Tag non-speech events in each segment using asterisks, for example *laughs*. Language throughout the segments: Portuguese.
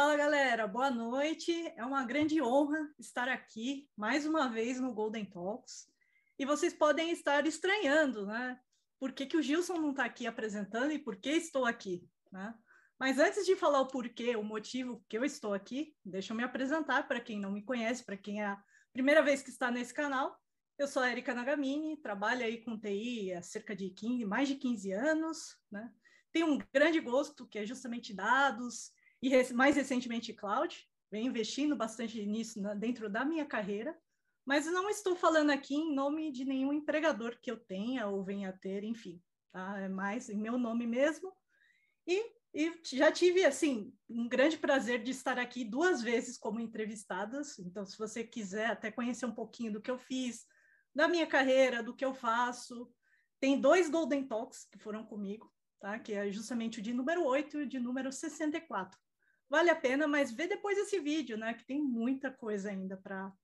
Fala galera, boa noite. É uma grande honra estar aqui mais uma vez no Golden Talks. E vocês podem estar estranhando, né? Por que, que o Gilson não está aqui apresentando e por que estou aqui, né? Mas antes de falar o porquê, o motivo que eu estou aqui, deixa eu me apresentar para quem não me conhece, para quem é a primeira vez que está nesse canal. Eu sou a Erika Nagamini, trabalho aí com TI há cerca de 15, mais de 15 anos, né? Tenho um grande gosto que é justamente dados e mais recentemente cloud. Venho investindo bastante nisso dentro da minha carreira, mas não estou falando aqui em nome de nenhum empregador que eu tenha ou venha a ter, enfim, tá? É mais em meu nome mesmo. E, e já tive, assim, um grande prazer de estar aqui duas vezes como entrevistadas. Então, se você quiser até conhecer um pouquinho do que eu fiz, da minha carreira, do que eu faço. Tem dois Golden Talks que foram comigo, tá? que é justamente o de número 8 e o de número 64. Vale a pena, mas vê depois esse vídeo, né? que tem muita coisa ainda para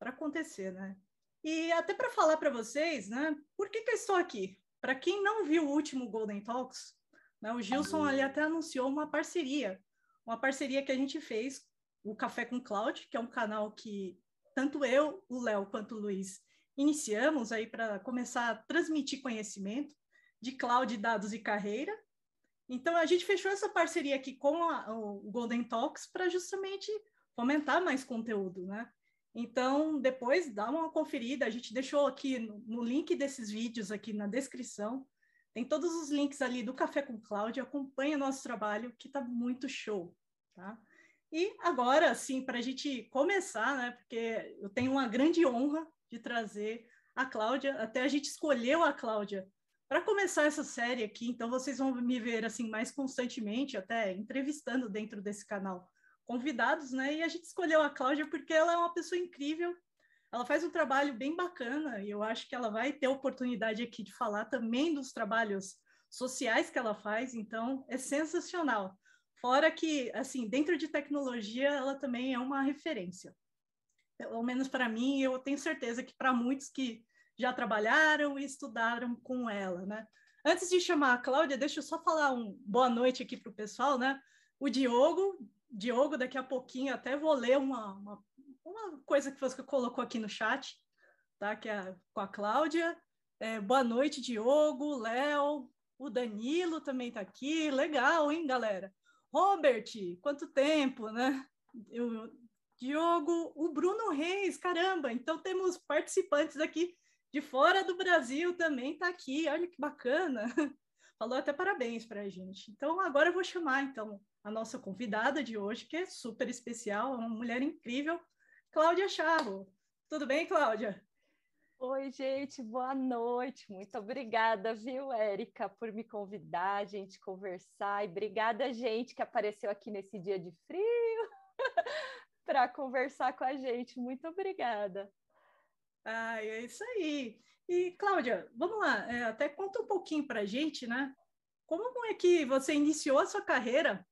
acontecer. Né? E até para falar para vocês, né? por que, que eu estou aqui? Para quem não viu o último Golden Talks, né, o Gilson ali até anunciou uma parceria, uma parceria que a gente fez, o Café com Cloud, que é um canal que tanto eu, o Léo, quanto o Luiz iniciamos aí para começar a transmitir conhecimento de cloud, dados e carreira. Então, a gente fechou essa parceria aqui com a, o Golden Talks para justamente fomentar mais conteúdo, né? Então, depois dá uma conferida, a gente deixou aqui no, no link desses vídeos aqui na descrição, tem todos os links ali do Café com Cloud, acompanha nosso trabalho, que está muito show, tá? E agora, sim, para a gente começar, né? Porque eu tenho uma grande honra de trazer a Cláudia, até a gente escolheu a Cláudia para começar essa série aqui, então vocês vão me ver assim mais constantemente, até entrevistando dentro desse canal convidados, né? E a gente escolheu a Cláudia porque ela é uma pessoa incrível, ela faz um trabalho bem bacana e eu acho que ela vai ter oportunidade aqui de falar também dos trabalhos sociais que ela faz, então é sensacional. Fora que, assim, dentro de tecnologia, ela também é uma referência pelo menos para mim, eu tenho certeza que para muitos que já trabalharam e estudaram com ela, né? Antes de chamar a Cláudia, deixa eu só falar um boa noite aqui para o pessoal, né? O Diogo, Diogo, daqui a pouquinho até vou ler uma, uma, uma coisa que você colocou aqui no chat, tá? Que é com a Cláudia. É, boa noite, Diogo, Léo, o Danilo também está aqui. Legal, hein, galera? Robert, quanto tempo, né? Eu, Diogo, o Bruno Reis, caramba, então temos participantes aqui de fora do Brasil também está aqui, olha que bacana. *laughs* Falou até parabéns para a gente. Então agora eu vou chamar então a nossa convidada de hoje, que é super especial, uma mulher incrível, Cláudia Charro. Tudo bem, Cláudia? Oi, gente, boa noite. Muito obrigada, viu, Érica, por me convidar, a gente conversar. E obrigada, gente, que apareceu aqui nesse dia de frio. *laughs* para conversar com a gente. Muito obrigada. Ah, é isso aí. E, Cláudia, vamos lá, é, até conta um pouquinho para a gente, né? Como é que você iniciou a sua carreira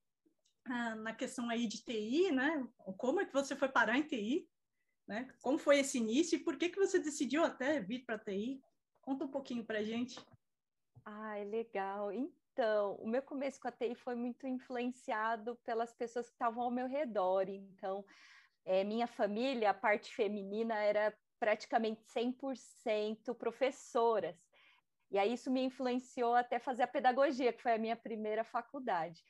ah, na questão aí de TI, né? Como é que você foi parar em TI? Né? Como foi esse início e por que, que você decidiu até vir para TI? Conta um pouquinho para a gente. É legal. Então, o meu começo com a TI foi muito influenciado pelas pessoas que estavam ao meu redor. Então, é, minha família, a parte feminina, era praticamente 100% professoras. E aí isso me influenciou até fazer a pedagogia, que foi a minha primeira faculdade.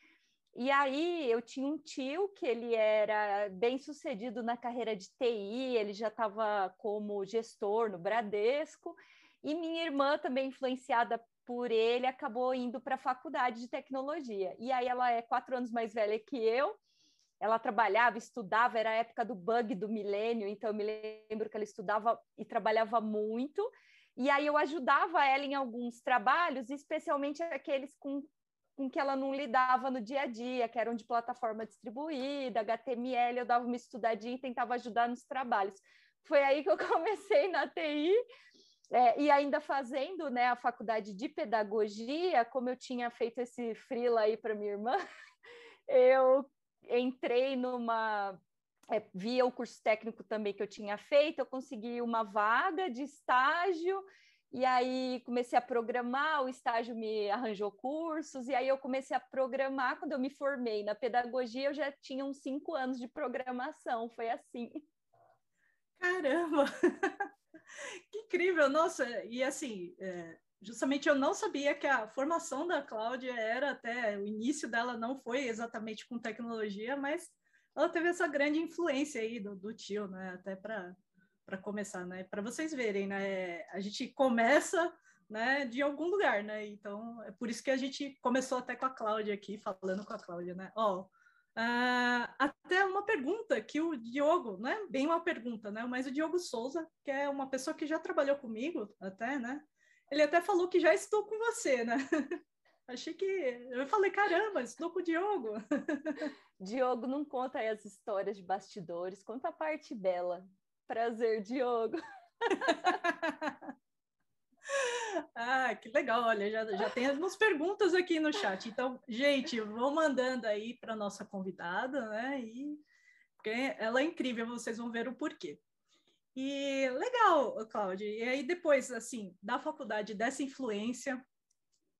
E aí eu tinha um tio que ele era bem sucedido na carreira de TI, ele já estava como gestor no Bradesco, e minha irmã também influenciada por ele, acabou indo para a faculdade de tecnologia. E aí ela é quatro anos mais velha que eu, ela trabalhava, estudava, era a época do bug do milênio, então eu me lembro que ela estudava e trabalhava muito. E aí eu ajudava ela em alguns trabalhos, especialmente aqueles com, com que ela não lidava no dia a dia, que eram de plataforma distribuída, HTML, eu dava uma estudadinha e tentava ajudar nos trabalhos. Foi aí que eu *laughs* comecei na TI, é, e ainda fazendo né, a faculdade de pedagogia, como eu tinha feito esse freela aí para minha irmã, *laughs* eu entrei numa. É, via o curso técnico também que eu tinha feito, eu consegui uma vaga de estágio E aí comecei a programar, o estágio me arranjou cursos, e aí eu comecei a programar. Quando eu me formei na pedagogia, eu já tinha uns cinco anos de programação, foi assim. Caramba! *laughs* que incrível! Nossa, e assim, é, justamente eu não sabia que a formação da Cláudia era até o início dela não foi exatamente com tecnologia, mas ela teve essa grande influência aí do, do tio, né? Até para para começar, né? Para vocês verem, né? A gente começa, né, de algum lugar, né? Então, é por isso que a gente começou até com a Cláudia aqui, falando com a Cláudia, né? Ó, uh, até uma pergunta que o Diogo, né? Bem uma pergunta, né? Mas o Diogo Souza, que é uma pessoa que já trabalhou comigo, até, né? Ele até falou que já estou com você, né? *laughs* Achei que. Eu falei, caramba, estou com o Diogo. *laughs* Diogo não conta aí as histórias de bastidores, conta a parte bela. Prazer, Diogo. *laughs* ah, que legal. Olha, já, já tem algumas perguntas aqui no chat. Então, gente, vou mandando aí para nossa convidada, né? E porque ela é incrível, vocês vão ver o porquê. E legal, Cláudia. E aí depois, assim, da faculdade, dessa influência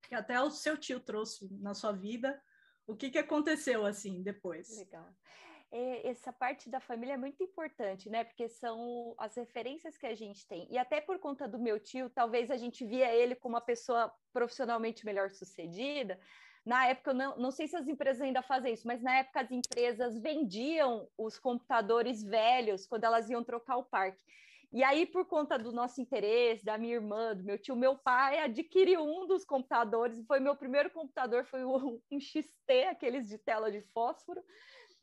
que até o seu tio trouxe na sua vida, o que que aconteceu assim depois? Legal essa parte da família é muito importante, né? Porque são as referências que a gente tem. E até por conta do meu tio, talvez a gente via ele como uma pessoa profissionalmente melhor sucedida. Na época, eu não, não sei se as empresas ainda fazem isso, mas na época as empresas vendiam os computadores velhos quando elas iam trocar o parque. E aí, por conta do nosso interesse, da minha irmã, do meu tio, meu pai adquiriu um dos computadores, foi meu primeiro computador, foi um, um XT, aqueles de tela de fósforo,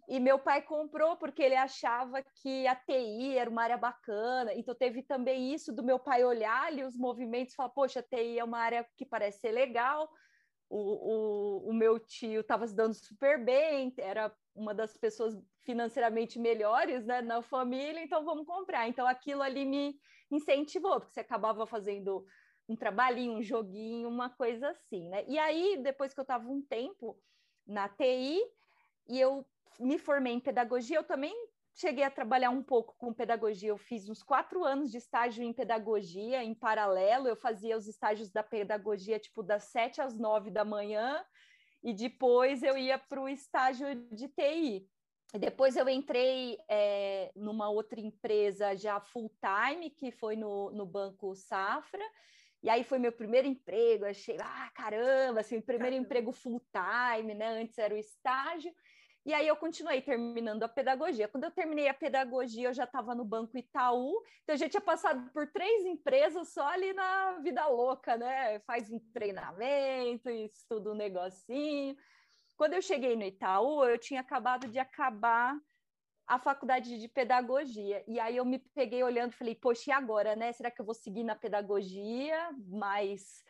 e meu pai comprou porque ele achava que a TI era uma área bacana. Então teve também isso do meu pai olhar ali os movimentos e falar, poxa, a TI é uma área que parece ser legal. O, o, o meu tio estava se dando super bem, era uma das pessoas financeiramente melhores né, na família, então vamos comprar. Então aquilo ali me incentivou, porque você acabava fazendo um trabalhinho, um joguinho, uma coisa assim, né? E aí, depois que eu estava um tempo na TI, e eu me formei em pedagogia, eu também cheguei a trabalhar um pouco com pedagogia. Eu fiz uns quatro anos de estágio em pedagogia, em paralelo. Eu fazia os estágios da pedagogia, tipo, das sete às nove da manhã, e depois eu ia para o estágio de TI. Depois eu entrei é, numa outra empresa já full-time, que foi no, no Banco Safra, e aí foi meu primeiro emprego, achei, ah, caramba, assim, primeiro caramba. emprego full-time, né? Antes era o estágio. E aí eu continuei terminando a pedagogia. Quando eu terminei a pedagogia, eu já estava no Banco Itaú, então eu já tinha passado por três empresas só ali na vida louca, né? Faz um treinamento, estuda um negocinho. Quando eu cheguei no Itaú, eu tinha acabado de acabar a faculdade de pedagogia. E aí eu me peguei olhando e falei, poxa, e agora, né? Será que eu vou seguir na pedagogia mais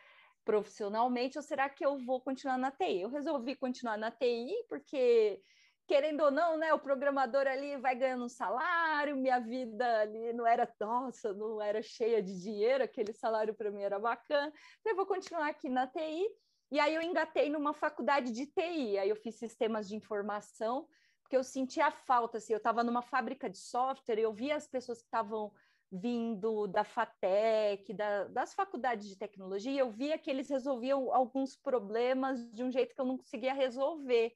profissionalmente ou será que eu vou continuar na TI? Eu resolvi continuar na TI porque querendo ou não, né, o programador ali vai ganhando um salário, minha vida ali não era, nossa, não era cheia de dinheiro, aquele salário para mim era bacana. Então, eu vou continuar aqui na TI. E aí eu engatei numa faculdade de TI, aí eu fiz sistemas de informação, porque eu sentia falta, assim, eu estava numa fábrica de software, eu via as pessoas que estavam vindo da FATEC, da, das faculdades de tecnologia, eu via que eles resolviam alguns problemas de um jeito que eu não conseguia resolver.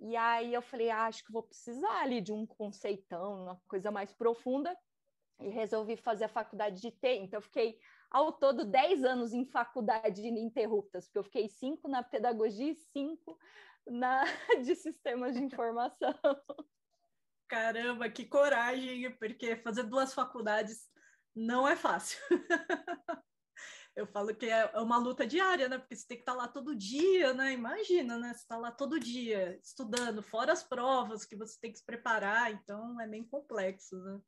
E aí eu falei, ah, acho que vou precisar ali de um conceitão, uma coisa mais profunda, e resolvi fazer a faculdade de TI. Então, eu fiquei ao todo 10 anos em faculdade ininterruptas, porque eu fiquei cinco na pedagogia e cinco na *laughs* de sistemas de informação. Caramba, que coragem, porque fazer duas faculdades não é fácil. *laughs* eu falo que é, é uma luta diária, né? Porque você tem que estar lá todo dia, né? Imagina, né? Você está lá todo dia estudando, fora as provas que você tem que se preparar, então é bem complexo, né?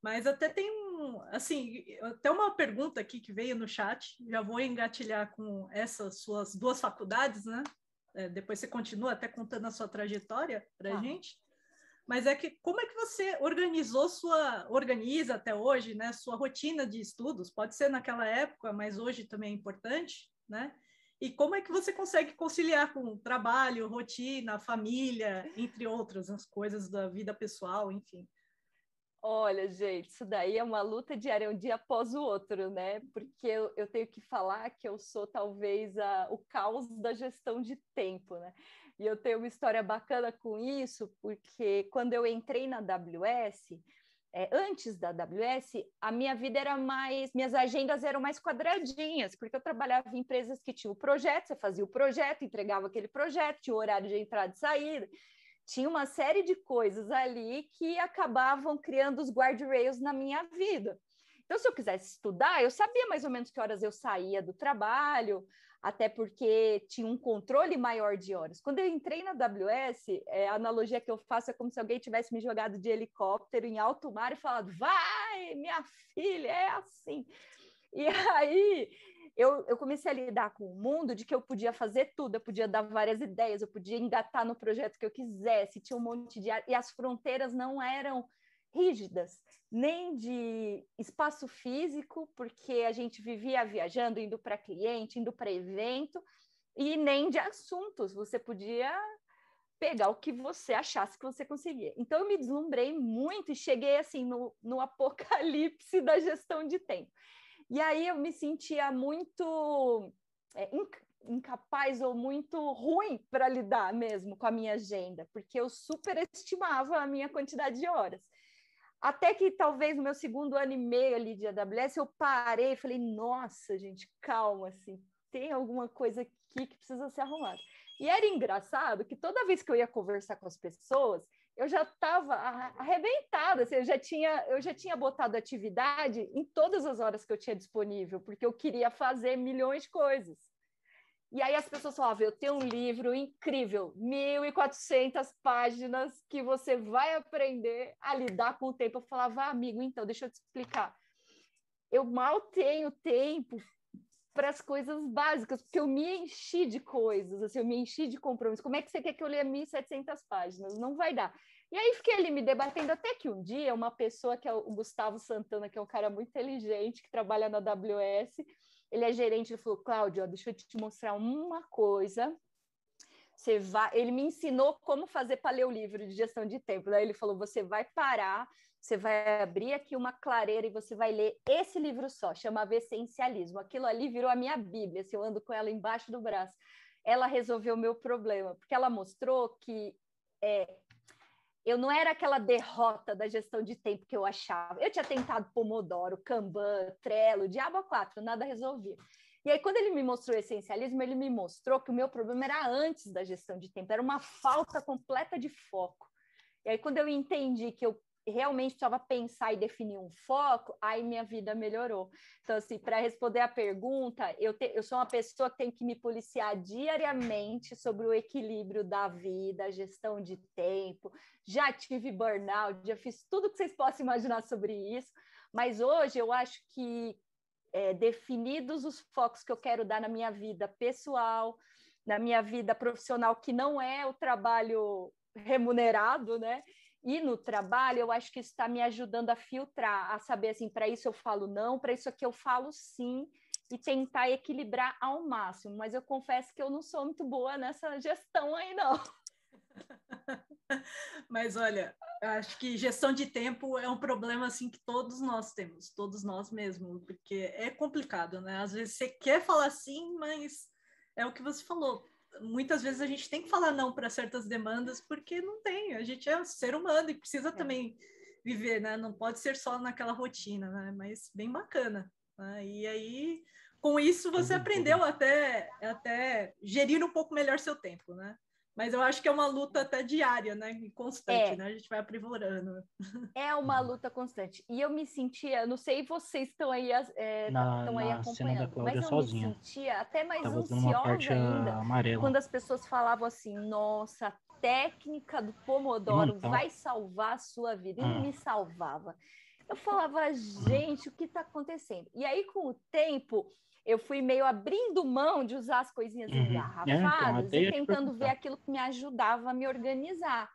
Mas até tem um, assim, até uma pergunta aqui que veio no chat, já vou engatilhar com essas suas duas faculdades, né? É, depois você continua até contando a sua trajetória para a ah. gente mas é que como é que você organizou sua, organiza até hoje, né, sua rotina de estudos? Pode ser naquela época, mas hoje também é importante, né? E como é que você consegue conciliar com trabalho, rotina, família, entre outras as coisas da vida pessoal, enfim? Olha, gente, isso daí é uma luta diária, um dia após o outro, né? Porque eu, eu tenho que falar que eu sou talvez a, o caos da gestão de tempo, né? E eu tenho uma história bacana com isso, porque quando eu entrei na AWS, é, antes da AWS, a minha vida era mais, minhas agendas eram mais quadradinhas, porque eu trabalhava em empresas que tinham o projeto, você fazia o projeto, entregava aquele projeto, tinha o horário de entrada e saída, tinha uma série de coisas ali que acabavam criando os guardrails na minha vida. Então, se eu quisesse estudar, eu sabia mais ou menos que horas eu saía do trabalho, até porque tinha um controle maior de horas. Quando eu entrei na AWS, é, a analogia que eu faço é como se alguém tivesse me jogado de helicóptero em alto mar e falado: vai, minha filha, é assim. E *laughs* aí eu, eu comecei a lidar com o mundo de que eu podia fazer tudo, eu podia dar várias ideias, eu podia engatar no projeto que eu quisesse, tinha um monte de. E as fronteiras não eram rígidas, nem de espaço físico, porque a gente vivia viajando, indo para cliente, indo para evento, e nem de assuntos. Você podia pegar o que você achasse que você conseguia. Então, eu me deslumbrei muito e cheguei assim no, no apocalipse da gestão de tempo. E aí eu me sentia muito é, incapaz ou muito ruim para lidar mesmo com a minha agenda, porque eu superestimava a minha quantidade de horas. Até que talvez no meu segundo ano e meio ali de AWS eu parei e falei, nossa, gente, calma, assim, tem alguma coisa aqui que precisa ser arrumada. E era engraçado que toda vez que eu ia conversar com as pessoas, eu já estava arrebentada, assim, eu, já tinha, eu já tinha botado atividade em todas as horas que eu tinha disponível, porque eu queria fazer milhões de coisas. E aí as pessoas falavam, eu tenho um livro incrível, 1.400 páginas, que você vai aprender a lidar com o tempo. Eu falava, ah, amigo, então, deixa eu te explicar. Eu mal tenho tempo para as coisas básicas, porque eu me enchi de coisas, assim, eu me enchi de compromissos. Como é que você quer que eu leia 1.700 páginas? Não vai dar. E aí fiquei ali me debatendo até que um dia uma pessoa que é o Gustavo Santana, que é um cara muito inteligente, que trabalha na AWS, ele é gerente, ele falou, Cláudio, deixa eu te mostrar uma coisa. Você vai, ele me ensinou como fazer para ler o livro de gestão de tempo. Daí ele falou: você vai parar, você vai abrir aqui uma clareira e você vai ler esse livro só, chamava Essencialismo. Aquilo ali virou a minha Bíblia, assim, eu ando com ela embaixo do braço. Ela resolveu o meu problema, porque ela mostrou que é, eu não era aquela derrota da gestão de tempo que eu achava. Eu tinha tentado Pomodoro, Kanban, Trello, Diabo 4, nada resolvia. E aí, quando ele me mostrou o essencialismo, ele me mostrou que o meu problema era antes da gestão de tempo, era uma falta completa de foco. E aí, quando eu entendi que eu realmente precisava pensar e definir um foco, aí minha vida melhorou. Então, assim, para responder a pergunta, eu, te, eu sou uma pessoa que tem que me policiar diariamente sobre o equilíbrio da vida, gestão de tempo. Já tive burnout, já fiz tudo que vocês possam imaginar sobre isso, mas hoje eu acho que é, definidos os focos que eu quero dar na minha vida pessoal, na minha vida profissional, que não é o trabalho remunerado, né? E no trabalho, eu acho que isso está me ajudando a filtrar, a saber assim, para isso eu falo não, para isso aqui eu falo sim, e tentar equilibrar ao máximo. Mas eu confesso que eu não sou muito boa nessa gestão aí, não. *laughs* Mas olha, acho que gestão de tempo é um problema assim que todos nós temos, todos nós mesmos, porque é complicado, né? Às vezes você quer falar sim, mas é o que você falou muitas vezes a gente tem que falar não para certas demandas porque não tem, a gente é ser humano e precisa é. também viver, né? Não pode ser só naquela rotina, né? Mas bem bacana. Né? E aí, com isso, você aprendeu até, até gerir um pouco melhor seu tempo, né? Mas eu acho que é uma luta até diária, né? E constante, é. né? A gente vai aprimorando. É uma luta constante. E eu me sentia, não sei vocês estão aí, é, estão aí acompanhando, mas eu sozinha. me sentia até mais Tava ansiosa ainda amarela. quando as pessoas falavam assim, nossa, a técnica do Pomodoro então... vai salvar a sua vida. E hum. me salvava. Eu falava, gente, o que está acontecendo? E aí, com o tempo, eu fui meio abrindo mão de usar as coisinhas uhum. engarrafadas é, então, e tentando ver aquilo que me ajudava a me organizar.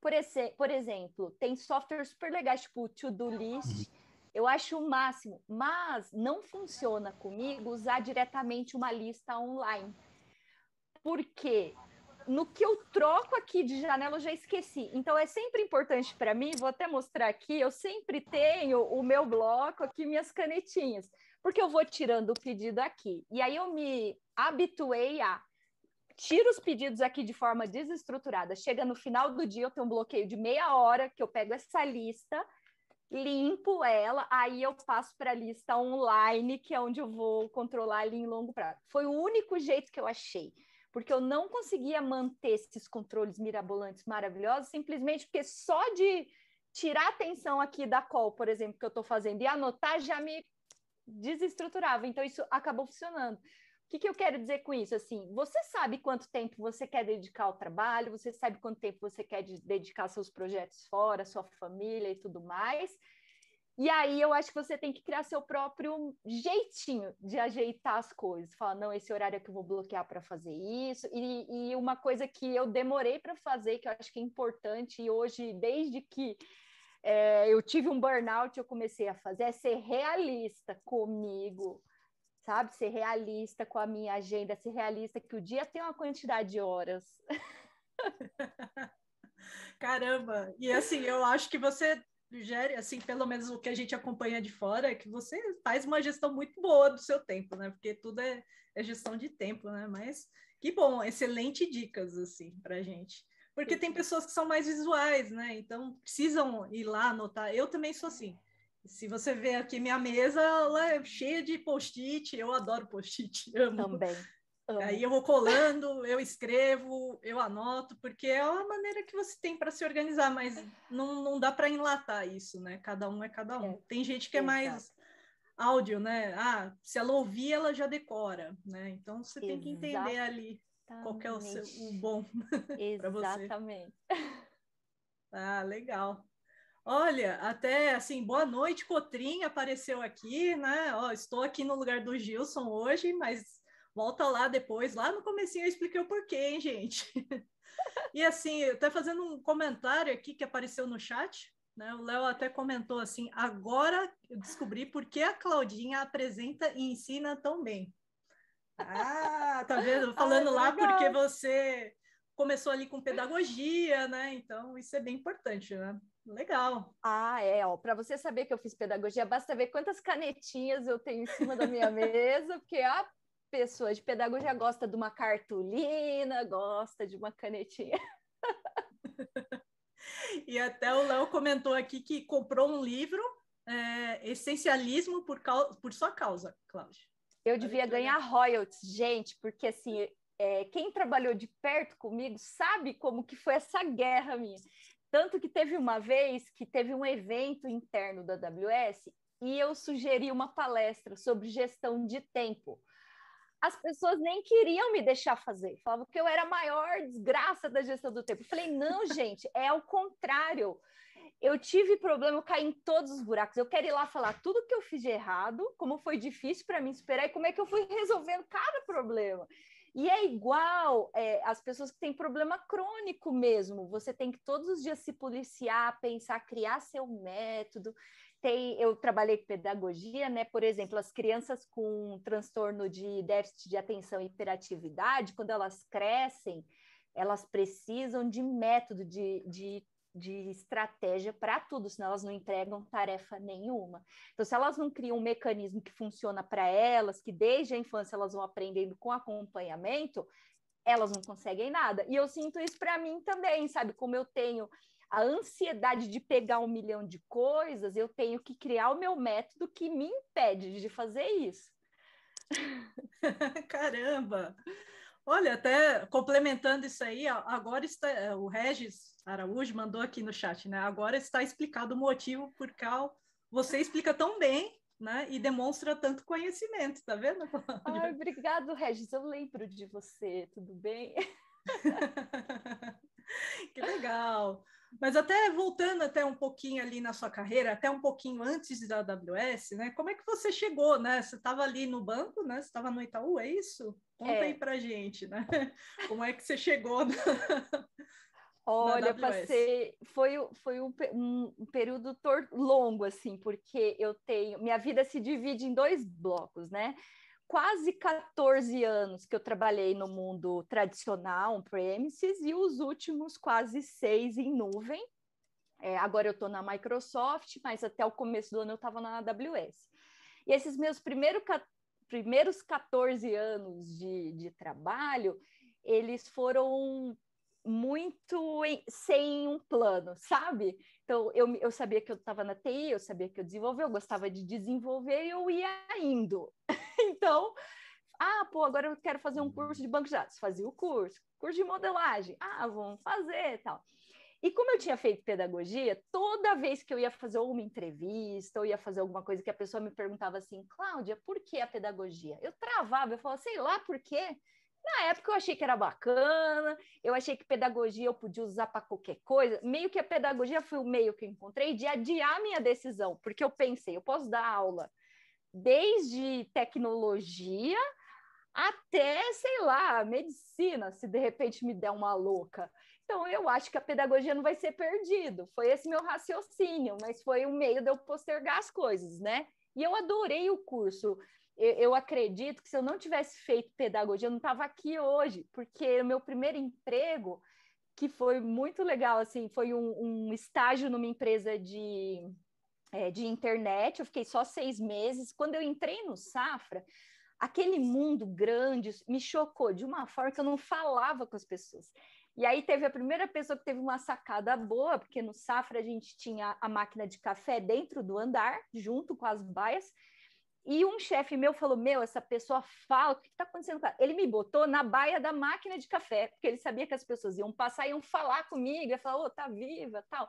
Por, esse, por exemplo, tem softwares super legais, tipo o To-Do List, uhum. eu acho o máximo, mas não funciona comigo usar diretamente uma lista online. Por quê? no que eu troco aqui de janela, eu já esqueci. Então, é sempre importante para mim, vou até mostrar aqui, eu sempre tenho o meu bloco aqui, minhas canetinhas, porque eu vou tirando o pedido aqui. E aí eu me habituei a tiro os pedidos aqui de forma desestruturada. Chega no final do dia, eu tenho um bloqueio de meia hora que eu pego essa lista, limpo ela, aí eu passo para a lista online, que é onde eu vou controlar ali em longo prazo. Foi o único jeito que eu achei porque eu não conseguia manter esses controles mirabolantes maravilhosos, simplesmente porque só de tirar a atenção aqui da call, por exemplo, que eu estou fazendo e anotar já me desestruturava. Então, isso acabou funcionando. O que, que eu quero dizer com isso? Assim, você sabe quanto tempo você quer dedicar ao trabalho, você sabe quanto tempo você quer dedicar seus projetos fora, sua família e tudo mais. E aí eu acho que você tem que criar seu próprio jeitinho de ajeitar as coisas. Falar, não, esse horário é que eu vou bloquear para fazer isso. E, e, uma coisa que eu demorei para fazer, que eu acho que é importante, e hoje, desde que é, eu tive um burnout, eu comecei a fazer, é ser realista comigo, sabe? Ser realista com a minha agenda, ser realista que o dia tem uma quantidade de horas. *laughs* Caramba! E assim, eu acho que você gere, assim, pelo menos o que a gente acompanha de fora, é que você faz uma gestão muito boa do seu tempo, né? Porque tudo é, é gestão de tempo, né? Mas que bom, excelente dicas, assim, pra gente. Porque tem pessoas que são mais visuais, né? Então precisam ir lá anotar. Eu também sou assim. Se você ver aqui minha mesa, ela é cheia de post-it. Eu adoro post-it. *laughs* Também. Amo. Aí eu vou colando, eu escrevo, eu anoto, porque é a maneira que você tem para se organizar, mas não, não dá para enlatar isso, né? Cada um é cada um. É. Tem gente que é mais áudio, né? Ah, se ela ouvir, ela já decora, né? Então você tem que entender ali qual é o, seu, o bom *laughs* para você. Exatamente. Ah, legal. Olha, até assim, boa noite, Cotrim apareceu aqui, né? Ó, estou aqui no lugar do Gilson hoje, mas Volta lá depois, lá no comecinho eu expliquei o porquê, hein, gente? *laughs* e assim, até fazendo um comentário aqui que apareceu no chat, né? O Léo até comentou assim: agora eu descobri por que a Claudinha apresenta e ensina tão bem. Ah, tá vendo? *laughs* Falando Ai, lá legal. porque você começou ali com pedagogia, né? Então, isso é bem importante, né? Legal. Ah, é, ó, para você saber que eu fiz pedagogia, basta ver quantas canetinhas eu tenho em cima da minha *laughs* mesa, porque a pessoa de pedagogia gosta de uma cartolina, gosta de uma canetinha. *laughs* e até o Léo comentou aqui que comprou um livro, é, Essencialismo por, por sua causa, Cláudia. Eu devia ganhar royalties, gente, porque assim, é, quem trabalhou de perto comigo sabe como que foi essa guerra minha. Tanto que teve uma vez que teve um evento interno da AWS e eu sugeri uma palestra sobre gestão de tempo as pessoas nem queriam me deixar fazer. Falavam que eu era a maior desgraça da gestão do tempo. Eu falei, não, *laughs* gente, é ao contrário. Eu tive problema, eu caí em todos os buracos. Eu quero ir lá falar tudo que eu fiz de errado, como foi difícil para mim esperar e como é que eu fui resolvendo cada problema. E é igual é, as pessoas que têm problema crônico mesmo. Você tem que todos os dias se policiar, pensar, criar seu método tem, eu trabalhei com pedagogia, né? Por exemplo, as crianças com transtorno de déficit de atenção e hiperatividade, quando elas crescem, elas precisam de método, de, de, de estratégia para tudo, senão elas não entregam tarefa nenhuma. Então, se elas não criam um mecanismo que funciona para elas, que desde a infância elas vão aprendendo com acompanhamento, elas não conseguem nada. E eu sinto isso para mim também, sabe? Como eu tenho a ansiedade de pegar um milhão de coisas, eu tenho que criar o meu método que me impede de fazer isso. *laughs* Caramba! Olha, até complementando isso aí, agora está, é, o Regis Araújo mandou aqui no chat, né? Agora está explicado o motivo por qual você explica tão bem, né? E demonstra tanto conhecimento, tá vendo? *laughs* Ai, obrigado, Regis. Eu lembro de você, tudo bem? *laughs* que legal. Mas até voltando até um pouquinho ali na sua carreira, até um pouquinho antes da AWS, né? Como é que você chegou, né? Você estava ali no banco, né? Você estava no Itaú, é isso? Conta é. aí pra gente, né? *laughs* Como é que você chegou na... Olha, passei, foi, foi um, um, período longo, assim, porque eu tenho, minha vida se divide em dois blocos, né? quase 14 anos que eu trabalhei no mundo tradicional, on-premises, e os últimos quase seis em nuvem. É, agora eu estou na Microsoft, mas até o começo do ano eu estava na AWS. E esses meus primeiro, primeiros 14 anos de, de trabalho, eles foram muito em, sem um plano, sabe? Então, eu, eu sabia que eu estava na TI, eu sabia que eu desenvolvia, eu gostava de desenvolver e eu ia indo. *laughs* então, ah, pô, agora eu quero fazer um curso de banco de dados. Fazia o curso. Curso de modelagem. Ah, vamos fazer tal. E como eu tinha feito pedagogia, toda vez que eu ia fazer uma entrevista ou ia fazer alguma coisa que a pessoa me perguntava assim, Cláudia, por que a pedagogia? Eu travava, eu falava, sei lá por quê. Na época eu achei que era bacana, eu achei que pedagogia eu podia usar para qualquer coisa. Meio que a pedagogia foi o meio que eu encontrei de adiar minha decisão, porque eu pensei, eu posso dar aula desde tecnologia até, sei lá, medicina, se de repente me der uma louca. Então, eu acho que a pedagogia não vai ser perdido. Foi esse meu raciocínio, mas foi o meio de eu postergar as coisas, né? E eu adorei o curso eu, eu acredito que se eu não tivesse feito pedagogia, eu não estava aqui hoje, porque o meu primeiro emprego, que foi muito legal, assim, foi um, um estágio numa empresa de, é, de internet, eu fiquei só seis meses. Quando eu entrei no Safra, aquele mundo grande me chocou de uma forma que eu não falava com as pessoas. E aí teve a primeira pessoa que teve uma sacada boa, porque no Safra a gente tinha a máquina de café dentro do andar, junto com as baias, e um chefe meu falou: Meu, essa pessoa fala, o que está acontecendo com ela? Ele me botou na baia da máquina de café, porque ele sabia que as pessoas iam passar, iam falar comigo, ia falar: Ô, oh, tá viva, tal.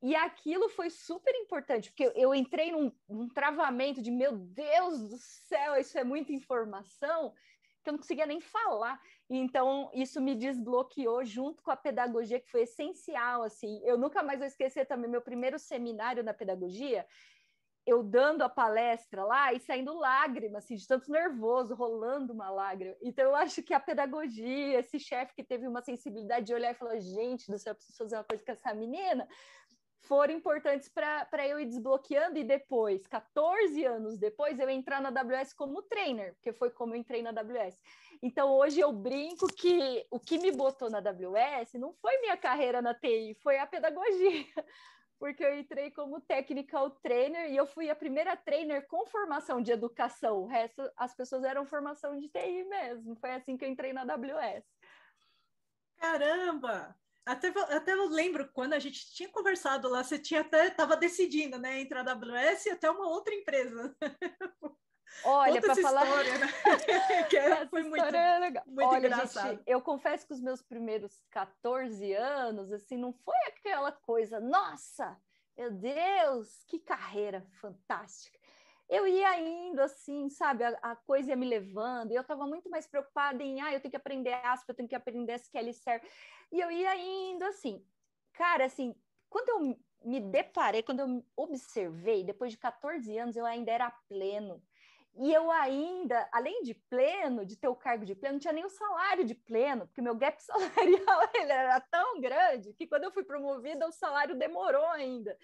E aquilo foi super importante, porque eu entrei num, num travamento de: Meu Deus do céu, isso é muita informação, que eu não conseguia nem falar. Então, isso me desbloqueou junto com a pedagogia, que foi essencial. Assim, eu nunca mais vou esquecer também meu primeiro seminário na pedagogia eu dando a palestra lá e saindo lágrimas, assim, de tanto nervoso, rolando uma lágrima. Então, eu acho que a pedagogia, esse chefe que teve uma sensibilidade de olhar e falar: gente do céu, preciso fazer uma coisa com essa menina, foram importantes para eu ir desbloqueando. E depois, 14 anos depois, eu entrar na AWS como trainer, porque foi como eu entrei na AWS. Então, hoje eu brinco que o que me botou na AWS não foi minha carreira na TI, foi a pedagogia porque eu entrei como technical trainer e eu fui a primeira trainer com formação de educação. O resto, as pessoas eram formação de TI mesmo. Foi assim que eu entrei na AWS. Caramba! Até, até eu lembro quando a gente tinha conversado lá, você tinha até estava decidindo, né, entre a AWS e até uma outra empresa. *laughs* Olha, para falar. História, né? *laughs* que é, foi muito, é legal. muito Olha, engraçado. Gente, eu confesso que os meus primeiros 14 anos, assim, não foi aquela coisa, nossa, meu Deus, que carreira fantástica. Eu ia indo assim, sabe, a, a coisa ia me levando, e eu estava muito mais preocupada em, ah, eu tenho que aprender ASP, eu tenho que aprender SQL Server, e eu ia indo assim. Cara, assim, quando eu me deparei, quando eu observei, depois de 14 anos, eu ainda era pleno. E eu ainda, além de pleno, de ter o cargo de pleno, não tinha nem o salário de pleno, porque meu gap *laughs* salarial ele era tão grande que quando eu fui promovida, o salário demorou ainda.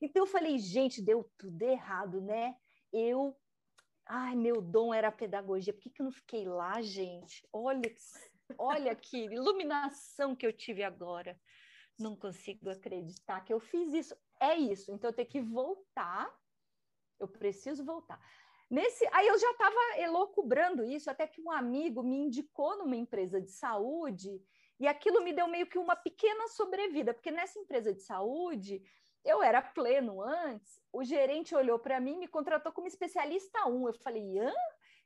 Então eu falei, gente, deu tudo errado, né? Eu. Ai, meu dom era a pedagogia. Por que, que eu não fiquei lá, gente? Olha, olha que iluminação que eu tive agora. Não consigo acreditar que eu fiz isso. É isso. Então eu tenho que voltar. Eu preciso voltar. Nesse, aí eu já estava elocubrando isso, até que um amigo me indicou numa empresa de saúde, e aquilo me deu meio que uma pequena sobrevida, porque nessa empresa de saúde eu era pleno antes, o gerente olhou para mim e me contratou como especialista 1. Eu falei, hã?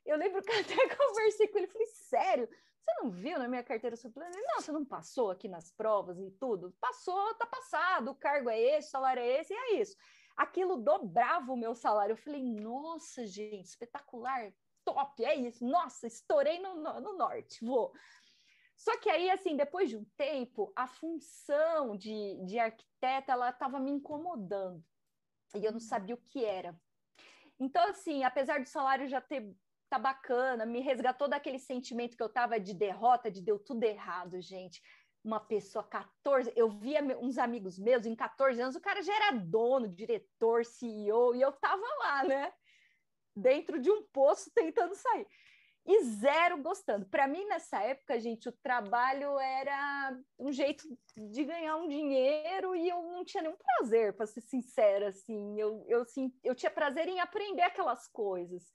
Eu lembro que até *laughs* conversei com ele, falei, sério? Você não viu na minha carteira suplente? Não, você não passou aqui nas provas e tudo? Passou, tá passado, o cargo é esse, o salário é esse, e é isso aquilo dobrava o meu salário. Eu falei, nossa, gente, espetacular, top, é isso, nossa, estourei no, no, no norte, vou. Só que aí, assim, depois de um tempo, a função de, de arquiteta, ela estava me incomodando. E eu não sabia o que era. Então, assim, apesar do salário já ter tá bacana, me resgatou daquele sentimento que eu tava de derrota, de deu tudo errado, gente uma pessoa 14, eu via uns amigos meus em 14 anos, o cara já era dono, diretor, CEO, e eu tava lá, né? dentro de um poço tentando sair. E zero gostando. Para mim, nessa época, gente, o trabalho era um jeito de ganhar um dinheiro e eu não tinha nenhum prazer, para ser sincera. Assim. Eu, eu, assim, eu tinha prazer em aprender aquelas coisas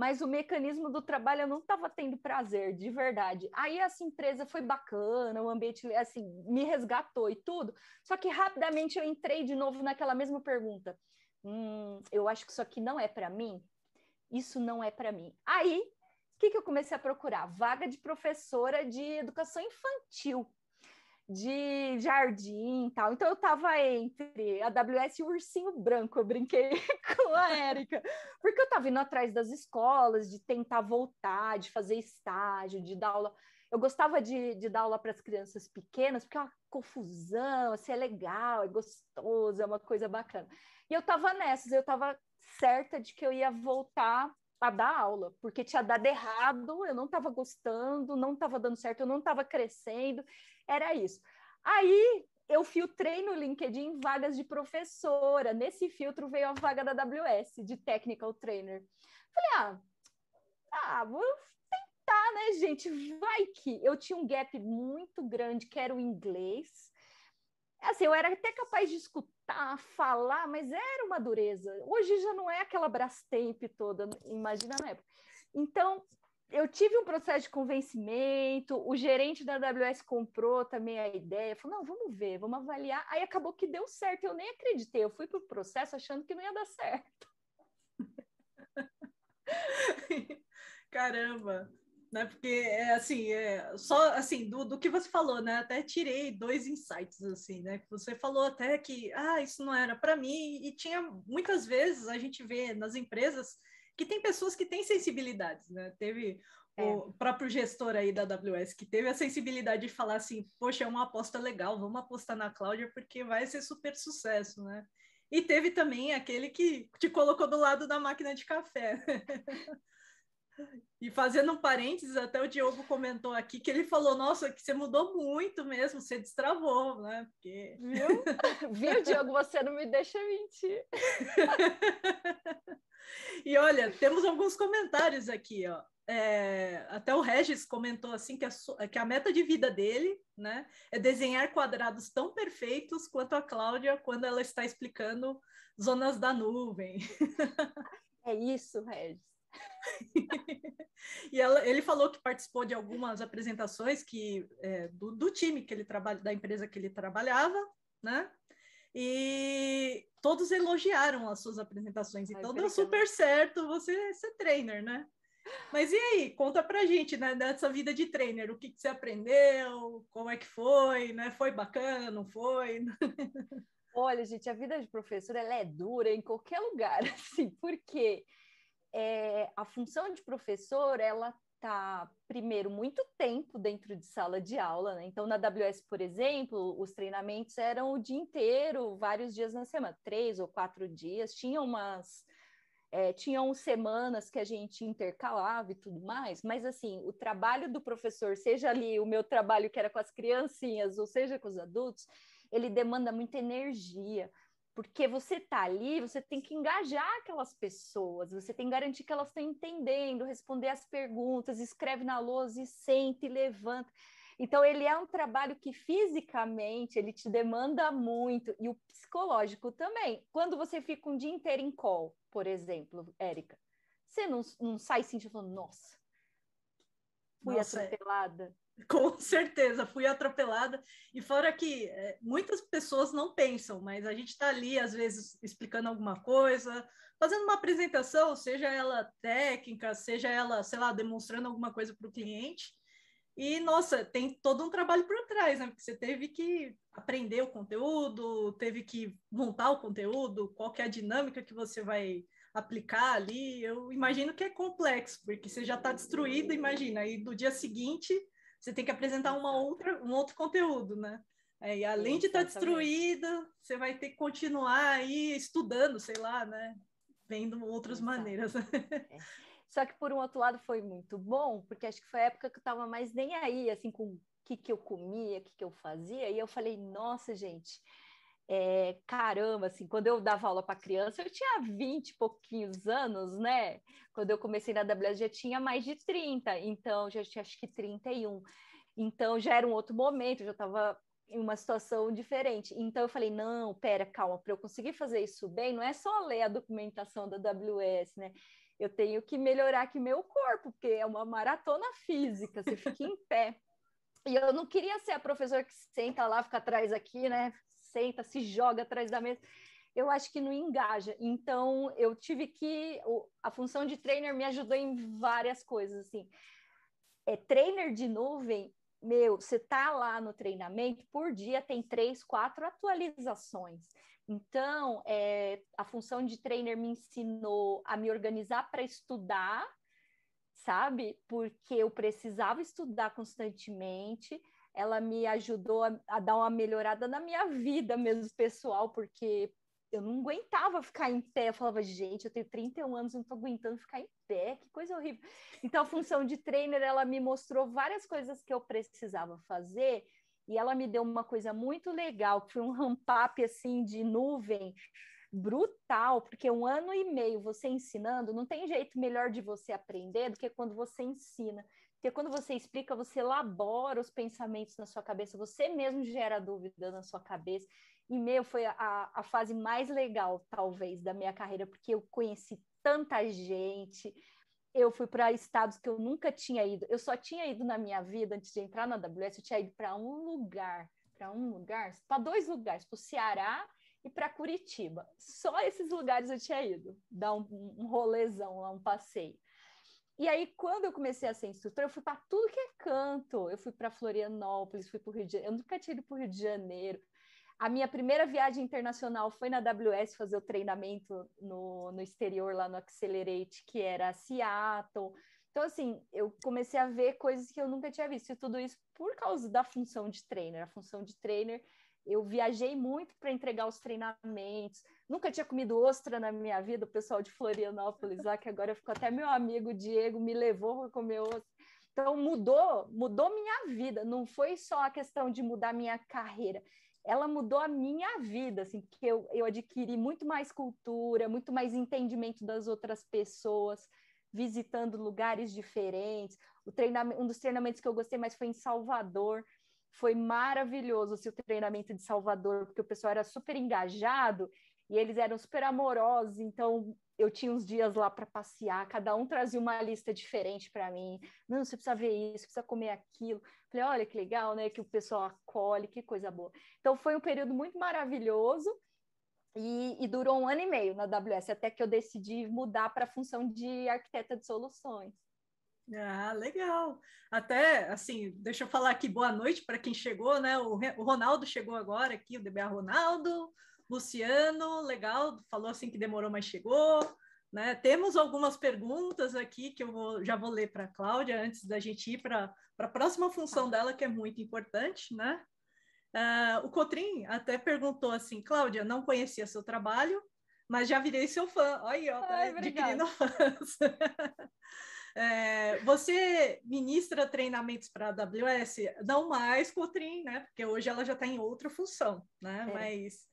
mas o mecanismo do trabalho eu não estava tendo prazer, de verdade. Aí essa empresa foi bacana, o ambiente assim me resgatou e tudo. Só que rapidamente eu entrei de novo naquela mesma pergunta. Hum, eu acho que isso aqui não é para mim. Isso não é para mim. Aí, o que, que eu comecei a procurar? Vaga de professora de educação infantil de jardim e tal. Então eu estava entre a AWS e o ursinho branco, eu brinquei *laughs* com a Érica, porque eu estava indo atrás das escolas, de tentar voltar, de fazer estágio, de dar aula. Eu gostava de, de dar aula para as crianças pequenas, porque é uma confusão, assim, é legal, é gostoso, é uma coisa bacana. E eu estava nessas, eu estava certa de que eu ia voltar a dar aula, porque tinha dado errado, eu não estava gostando, não estava dando certo, eu não estava crescendo, era isso. Aí eu filtrei no LinkedIn vagas de professora. Nesse filtro veio a vaga da AWS, de Technical Trainer. Falei, ah, ah vou tentar, né, gente? Vai que eu tinha um gap muito grande, que era o inglês. Assim, eu era até capaz de escutar, falar, mas era uma dureza. Hoje já não é aquela Brastemp toda, imagina na época. Então, eu tive um processo de convencimento, o gerente da AWS comprou também a ideia, falou, não, vamos ver, vamos avaliar. Aí acabou que deu certo, eu nem acreditei, eu fui para o processo achando que não ia dar certo. *laughs* Caramba! Né? Porque é assim, é, só assim, do, do que você falou, né? Até tirei dois insights assim, né? Você falou até que ah, isso não era para mim, e tinha muitas vezes a gente vê nas empresas que tem pessoas que têm sensibilidades, né? Teve é. o próprio gestor aí da AWS que teve a sensibilidade de falar assim, poxa, é uma aposta legal, vamos apostar na Cláudia porque vai ser super sucesso, né? E teve também aquele que te colocou do lado da máquina de café. *laughs* E fazendo um parênteses, até o Diogo comentou aqui que ele falou: Nossa, que você mudou muito mesmo, você destravou, né? Porque... Viu? *laughs* Viu, Diogo? Você não me deixa mentir. *laughs* E olha, temos alguns comentários aqui, ó. É, até o Regis comentou assim que a, que a meta de vida dele, né, é desenhar quadrados tão perfeitos quanto a Cláudia quando ela está explicando zonas da nuvem. *laughs* É isso, Regis. *laughs* e ela, ele falou que participou de algumas apresentações que é, do, do, time que ele trabalha, da empresa que ele trabalhava, né? E todos elogiaram as suas apresentações. Então deu super certo você ser trainer, né? Mas e aí, conta pra gente, né, dessa vida de trainer, o que, que você aprendeu, como é que foi, né? Foi bacana, não foi? *laughs* Olha, gente, a vida de professor ela é dura em qualquer lugar, *laughs* assim, porque é, a função de professor ela tá primeiro muito tempo dentro de sala de aula, né? Então na AWS, por exemplo, os treinamentos eram o dia inteiro, vários dias na semana, três ou quatro dias. Tinha umas é, tinham semanas que a gente intercalava e tudo mais, mas assim, o trabalho do professor, seja ali o meu trabalho que era com as criancinhas, ou seja com os adultos, ele demanda muita energia, porque você está ali, você tem que engajar aquelas pessoas, você tem que garantir que elas estão entendendo, responder as perguntas, escreve na lousa e sente e levanta. Então, ele é um trabalho que fisicamente ele te demanda muito, e o psicológico também. Quando você fica um dia inteiro em call, por exemplo, Érica, você não, não sai sentindo, nossa, fui nossa, é atropelada. Com certeza, fui atropelada. E fora que é, muitas pessoas não pensam, mas a gente está ali, às vezes, explicando alguma coisa, fazendo uma apresentação, seja ela técnica, seja ela, sei lá, demonstrando alguma coisa para o cliente. E, nossa, tem todo um trabalho por trás, né? Porque você teve que aprender o conteúdo, teve que montar o conteúdo, qual é a dinâmica que você vai aplicar ali. Eu imagino que é complexo, porque você já está destruído, imagina, e no dia seguinte você tem que apresentar uma outra, um outro conteúdo, né? É, e além de estar tá destruída, você vai ter que continuar aí estudando, sei lá, né? Vendo outras Exato. maneiras. *laughs* É. Só que por um outro lado foi muito bom, porque acho que foi a época que eu estava mais nem aí, assim, com o que, que eu comia, o que, que eu fazia, e eu falei, nossa, gente, é, caramba, assim, quando eu dava aula para criança, eu tinha 20 e pouquinhos anos, né? Quando eu comecei na AWS, já tinha mais de 30, então já tinha acho que 31. Então já era um outro momento, já estava em uma situação diferente. Então eu falei: não, pera, calma, para eu conseguir fazer isso bem, não é só ler a documentação da AWS, né? Eu tenho que melhorar aqui meu corpo, porque é uma maratona física, você fica em pé. E eu não queria ser a professora que senta lá, fica atrás aqui, né? Senta, se joga atrás da mesa. Eu acho que não engaja. Então, eu tive que. A função de trainer me ajudou em várias coisas, assim. É, trainer de nuvem, meu, você tá lá no treinamento, por dia tem três, quatro atualizações. Então, é, a função de trainer me ensinou a me organizar para estudar sabe? Porque eu precisava estudar constantemente. Ela me ajudou a, a, dar uma melhorada na minha vida mesmo pessoal, porque eu não aguentava ficar em pé. Eu falava, gente, eu tenho 31 anos, não estou aguentando ficar em pé, que coisa horrível. Então, a função de trainer, ela me mostrou várias coisas que eu precisava fazer, e ela me deu uma coisa muito legal, que foi um ramp-up, assim, de nuvem, brutal, porque um ano e meio você ensinando, não tem jeito melhor de você aprender do que quando você ensina. Porque quando você explica, você elabora os pensamentos na sua cabeça, você mesmo gera dúvida na sua cabeça. E meu, foi a, a fase mais legal, talvez, da minha carreira, porque eu conheci tanta gente, eu fui para estados que eu nunca tinha ido. Eu só tinha ido na minha vida, antes de entrar na AWS, eu tinha ido para um lugar, para um lugar, para dois lugares, para o Ceará e para Curitiba. Só esses lugares eu tinha ido, dar um, um rolezão lá, um passeio. E aí, quando eu comecei a ser instrutora, eu fui para tudo que é canto. Eu fui para Florianópolis, fui para o Rio de Janeiro. Eu nunca tinha ido para o Rio de Janeiro. A minha primeira viagem internacional foi na AWS fazer o treinamento no, no exterior, lá no Accelerate, que era Seattle. Então, assim, eu comecei a ver coisas que eu nunca tinha visto. E tudo isso por causa da função de trainer. A função de trainer eu viajei muito para entregar os treinamentos. Nunca tinha comido ostra na minha vida. O pessoal de Florianópolis lá, que agora ficou até meu amigo Diego, me levou a comer ostra. Então mudou, mudou minha vida. Não foi só a questão de mudar minha carreira. Ela mudou a minha vida, assim, porque eu, eu adquiri muito mais cultura, muito mais entendimento das outras pessoas, visitando lugares diferentes. O treinamento, um dos treinamentos que eu gostei mais foi em Salvador foi maravilhoso assim, o treinamento de Salvador, porque o pessoal era super engajado e eles eram super amorosos, então eu tinha uns dias lá para passear, cada um trazia uma lista diferente para mim. Não, você precisa ver isso, precisa comer aquilo. Falei, olha que legal, né? Que o pessoal acolhe, que coisa boa. Então foi um período muito maravilhoso e, e durou um ano e meio na AWS, até que eu decidi mudar para a função de arquiteta de soluções. Ah, legal. Até, assim, deixa eu falar aqui boa noite para quem chegou, né? O, o, Ronaldo chegou agora aqui, o DBA Ronaldo, Luciano, legal, falou assim que demorou, mas chegou. Né? Temos algumas perguntas aqui que eu vou, já vou ler para a Cláudia antes da gente ir para a próxima função dela, que é muito importante, né? Uh, o Cotrim até perguntou assim, Cláudia, não conhecia seu trabalho, mas já virei seu fã. Olha aí, ó, tá adquirindo fãs. *laughs* É, você ministra treinamentos para a AWS? Não mais Cotrim, né? Porque hoje ela já está em outra função, né? É. Mas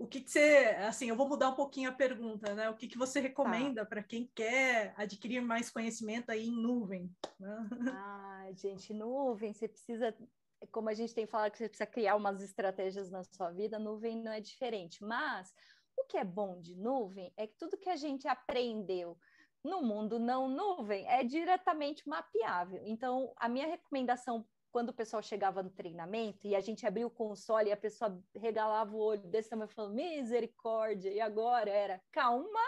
o que, que, você, assim, eu vou mudar um pouquinho a pergunta, né? O que, que você recomenda tá. para quem quer adquirir mais conhecimento aí em nuvem? Né? Ah, gente, nuvem, você precisa, como a gente tem falado que você precisa criar umas estratégias na sua vida, nuvem não é diferente. Mas o que é bom de nuvem é que tudo que a gente aprendeu no mundo não nuvem é diretamente mapeável. Então, a minha recomendação quando o pessoal chegava no treinamento e a gente abria o console e a pessoa regalava o olho desse tamanho falando misericórdia, e agora era calma,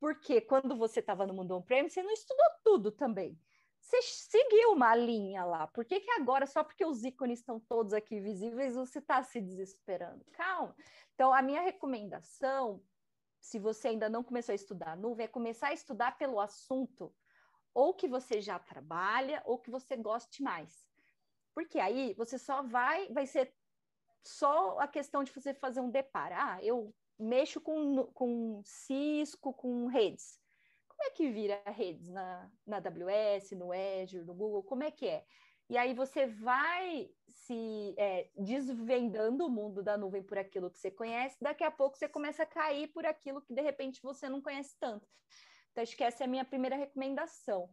porque quando você estava no mundo on-prem, você não estudou tudo também. Você seguiu uma linha lá. Por que, que agora, só porque os ícones estão todos aqui visíveis, você está se desesperando? Calma. Então, a minha recomendação se você ainda não começou a estudar nuvem, é começar a estudar pelo assunto ou que você já trabalha ou que você goste mais. Porque aí você só vai, vai ser só a questão de você fazer um deparo. Ah, eu mexo com, com Cisco, com redes. Como é que vira redes na, na AWS, no Azure, no Google? Como é que é? E aí você vai se é, desvendando o mundo da nuvem por aquilo que você conhece, daqui a pouco você começa a cair por aquilo que de repente você não conhece tanto. Então, acho que essa é a minha primeira recomendação.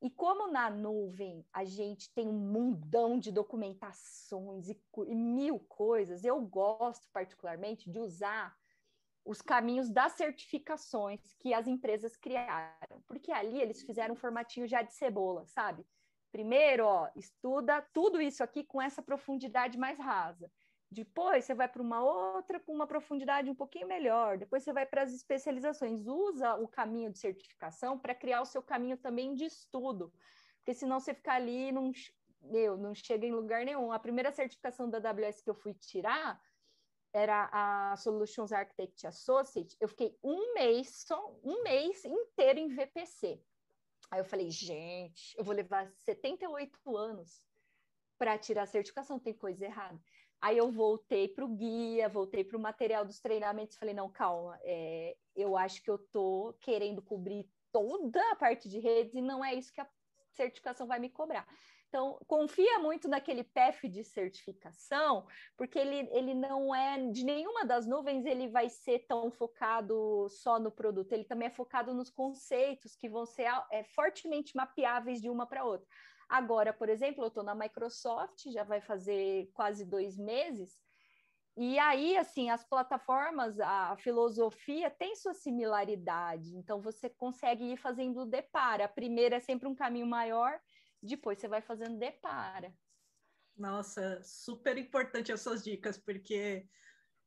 E como na nuvem a gente tem um mundão de documentações e, e mil coisas, eu gosto particularmente de usar os caminhos das certificações que as empresas criaram, porque ali eles fizeram um formatinho já de cebola, sabe? Primeiro, ó, estuda tudo isso aqui com essa profundidade mais rasa. Depois você vai para uma outra com uma profundidade um pouquinho melhor. Depois você vai para as especializações. Usa o caminho de certificação para criar o seu caminho também de estudo. Porque senão você fica ali e não, meu, não chega em lugar nenhum. A primeira certificação da AWS que eu fui tirar era a Solutions Architect Associate. Eu fiquei um mês, só um mês inteiro em VPC. Aí eu falei, gente, eu vou levar 78 anos para tirar a certificação, tem coisa errada. Aí eu voltei para o guia, voltei para o material dos treinamentos, falei, não, calma, é, eu acho que eu estou querendo cobrir toda a parte de redes e não é isso que a certificação vai me cobrar. Então, confia muito naquele PEF de certificação, porque ele, ele não é, de nenhuma das nuvens, ele vai ser tão focado só no produto, ele também é focado nos conceitos que vão ser é, fortemente mapeáveis de uma para outra. Agora, por exemplo, eu estou na Microsoft, já vai fazer quase dois meses, e aí, assim, as plataformas, a filosofia tem sua similaridade, então você consegue ir fazendo depara. A primeira é sempre um caminho maior, depois você vai fazendo depara. Nossa, super importante essas dicas, porque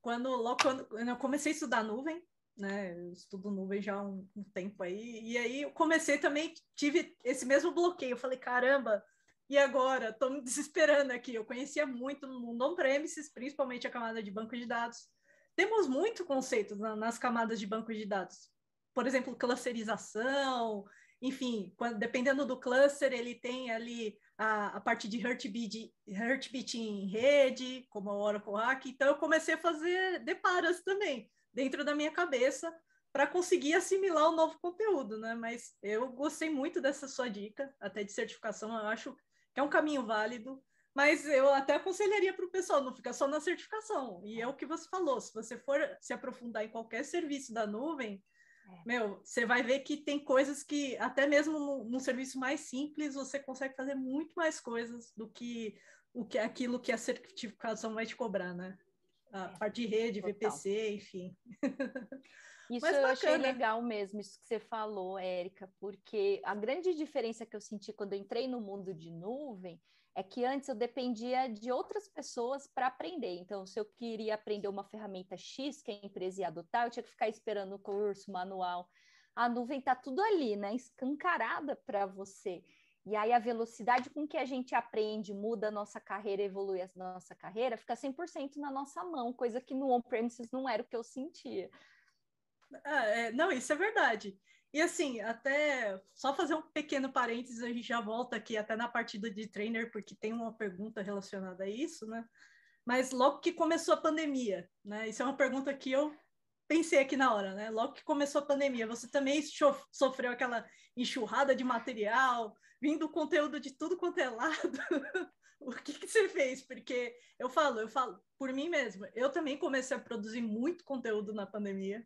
quando logo quando eu comecei a estudar nuvem, né? Eu estudo nuvem já há um, um, tempo aí, e aí eu comecei também, tive esse mesmo bloqueio. Eu falei, caramba, e agora? Estou me desesperando aqui. Eu conhecia muito no mundo on-premises, principalmente a camada de banco de dados. Temos muito conceito na, nas camadas de banco de dados. Por exemplo, clusterização, enfim, quando, dependendo do cluster, ele tem ali a, a parte de Heartbeat, Heartbeat em rede, como o Oracle Hack. Então, eu comecei a fazer deparas também, dentro da minha cabeça, para conseguir assimilar o novo conteúdo, né? Mas eu gostei muito dessa sua dica, até de certificação, eu acho que é um caminho válido, mas eu até aconselharia para o pessoal, não ficar só na certificação. E é o que você falou, se você for se aprofundar em qualquer serviço da nuvem. Meu, você vai ver que tem coisas que, até mesmo num serviço mais simples, você consegue fazer muito mais coisas do que o que aquilo que a certificação vai te cobrar, né? A é, parte de rede, total. VPC, enfim. *laughs* Isso Mas eu achei legal mesmo, isso que você falou, Érica, porque a grande diferença que eu senti quando eu entrei no mundo de nuvem é que antes eu dependia de outras pessoas para aprender. Então, se eu queria aprender uma ferramenta X que a empresa ia adotar, eu tinha que ficar esperando o curso, manual. A nuvem está tudo ali, né? Escancarada para você. E aí a velocidade com que a gente aprende, muda a nossa carreira, evolui a nossa carreira, fica 100% na nossa mão, coisa que no on-premises não era o que eu sentia. Ah, é, não, isso é verdade. E assim, até só fazer um pequeno parênteses, a gente já volta aqui até na partida de trainer, porque tem uma pergunta relacionada a isso, né? Mas logo que começou a pandemia, né? Isso é uma pergunta que eu pensei aqui na hora, né? Logo que começou a pandemia, você também sofreu aquela enxurrada de material, vindo conteúdo de tudo quanto é lado. *laughs* o que, que você fez? Porque eu falo, eu falo por mim mesma. Eu também comecei a produzir muito conteúdo na pandemia.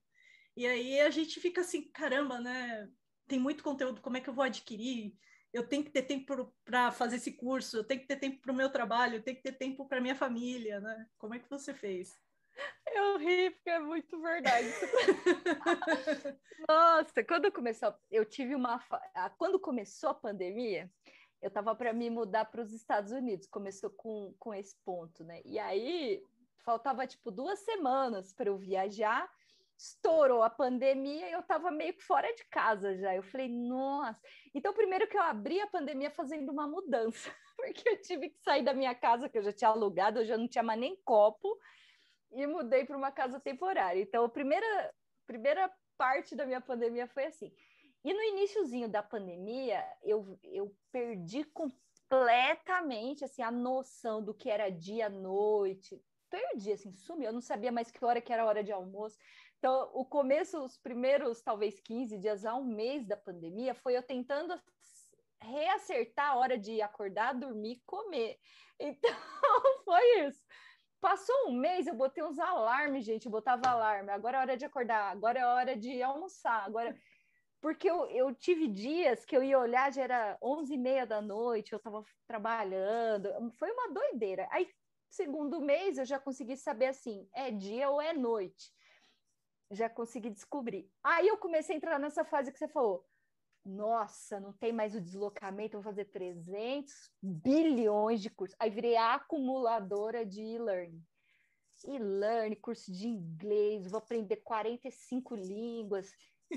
E aí a gente fica assim, caramba, né? Tem muito conteúdo, como é que eu vou adquirir? Eu tenho que ter tempo para fazer esse curso, eu tenho que ter tempo para o meu trabalho, eu tenho que ter tempo para minha família, né? Como é que você fez? Eu ri, porque é muito verdade. *laughs* Nossa, quando começou, eu tive uma. Quando começou a pandemia, eu estava para me mudar para os Estados Unidos, começou com, com esse ponto, né? E aí faltava tipo duas semanas para eu viajar estourou a pandemia e eu estava meio que fora de casa já. Eu falei, nossa. Então, primeiro que eu abri a pandemia fazendo uma mudança, *laughs* porque eu tive que sair da minha casa, que eu já tinha alugado, eu já não tinha mais nem copo, e mudei para uma casa temporária. Então, a primeira, primeira parte da minha pandemia foi assim. E no iníciozinho da pandemia, eu, eu perdi completamente assim, a noção do que era dia, noite. Perdi, assim, sumiu. Eu não sabia mais que hora que era hora de almoço. Então, o começo, os primeiros talvez 15 dias a um mês da pandemia, foi eu tentando reacertar a hora de acordar, dormir, comer. *laughs* Então, foi isso. Passou um mês, eu botei uns alarmes, gente, eu botava alarme. Agora é hora de acordar, agora é hora de almoçar, agora... Porque eu, eu tive dias que eu ia olhar, já era onze e meia da noite, eu estava trabalhando, foi uma doideira. Aí, segundo mês, eu já consegui saber, assim, é dia ou é noite. Já consegui descobrir. Aí eu comecei a entrar nessa fase que você falou, nossa, não tem mais o deslocamento, vou fazer 300 bilhões de cursos. Aí virei acumuladora de e-learning. E-learning, curso de inglês, vou aprender 45 línguas.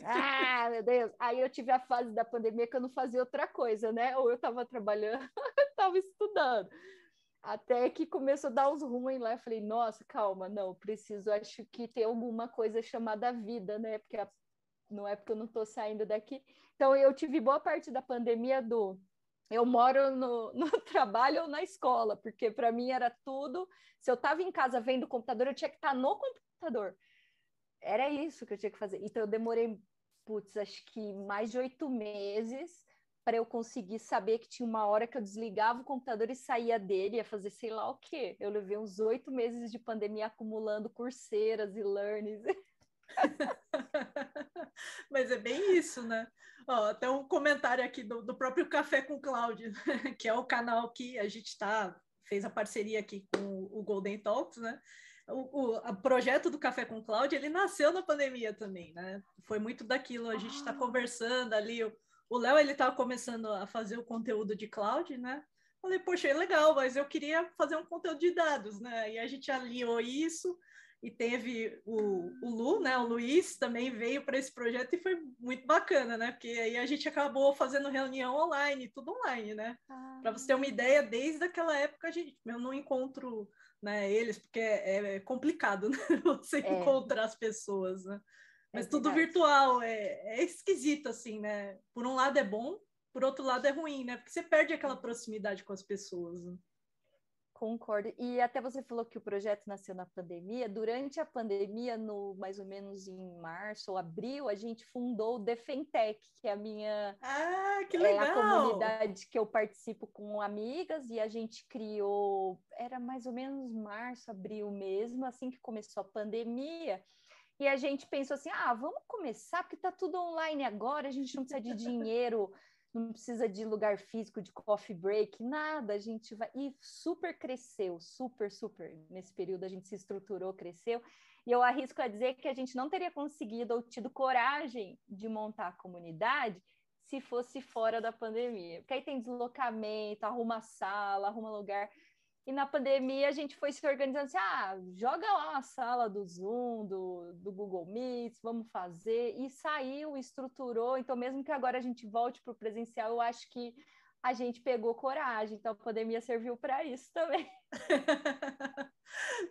Ah, meu Deus. Aí eu tive a fase da pandemia que eu não fazia outra coisa, né? Ou eu estava trabalhando, *laughs* estava estudando. Até que começou a dar uns rumos lá. Eu falei, nossa, calma, não, preciso, acho que ter alguma coisa chamada vida, né? Porque a, não é porque eu não estou saindo daqui. Então, eu tive boa parte da pandemia do eu moro no, *laughs* no trabalho ou na escola, porque para mim era tudo. Se eu estava em casa vendo o computador, eu tinha que estar tá no computador. Era isso que eu tinha que fazer. Então, eu demorei, putz, acho que mais de oito meses para eu conseguir saber que tinha uma hora que eu desligava o computador e saía dele, ia fazer sei lá o quê. Eu levei uns oito meses de pandemia acumulando curseiras e learnings. *laughs* Mas é bem isso, né? Ó, tem um comentário aqui do, do próprio Café com Cláudio, *laughs* que é o canal que a gente tá, fez a parceria aqui com o Golden Talks, né? O, o, o projeto do Café com Cláudio, ele nasceu na pandemia também, né? Foi muito daquilo, a gente está ah. conversando ali, o Léo, ele estava começando a fazer o conteúdo de cloud, né? Falei, poxa, é legal, mas eu queria fazer um conteúdo de dados, né? E a gente aliou isso, e teve o, o Lu, né? O Luiz também veio para esse projeto e foi muito bacana, né? Porque aí a gente acabou fazendo reunião online, tudo online, né? Ah. Para você ter uma ideia, desde aquela época a gente, eu não encontro né, eles, porque é, é complicado *laughs* né? você é. encontrar as pessoas, né? É Mas é tudo virtual, é, é esquisito, assim, né? Por um lado é bom, por outro lado é ruim, né? Porque você perde aquela proximidade com as pessoas. Né? Concordo. E até você falou que o projeto nasceu na pandemia. Durante a pandemia, no mais ou menos em março ou abril, a gente fundou o Defentec, que é a minha ah, que legal. é a comunidade que eu participo com amigas e a gente criou, era mais ou menos março, abril mesmo, assim que começou a pandemia. E a gente pensou assim: "Ah, vamos começar porque tá tudo online agora, a gente não precisa de dinheiro não precisa de lugar físico, de coffee break, nada. A gente vai. E super cresceu, super, super. Nesse período a gente se estruturou, cresceu. E eu arrisco a dizer que a gente não teria conseguido ou tido coragem de montar a comunidade se fosse fora da pandemia. Porque aí tem deslocamento, arruma sala, arruma lugar. E na pandemia a gente foi se organizando assim, ah, joga lá a sala do Zoom, do, do Google Meet, vamos fazer. E saiu, estruturou. Então, mesmo que agora a gente volte para o presencial, eu acho que a gente pegou coragem. Então, a pandemia serviu para isso também. *laughs*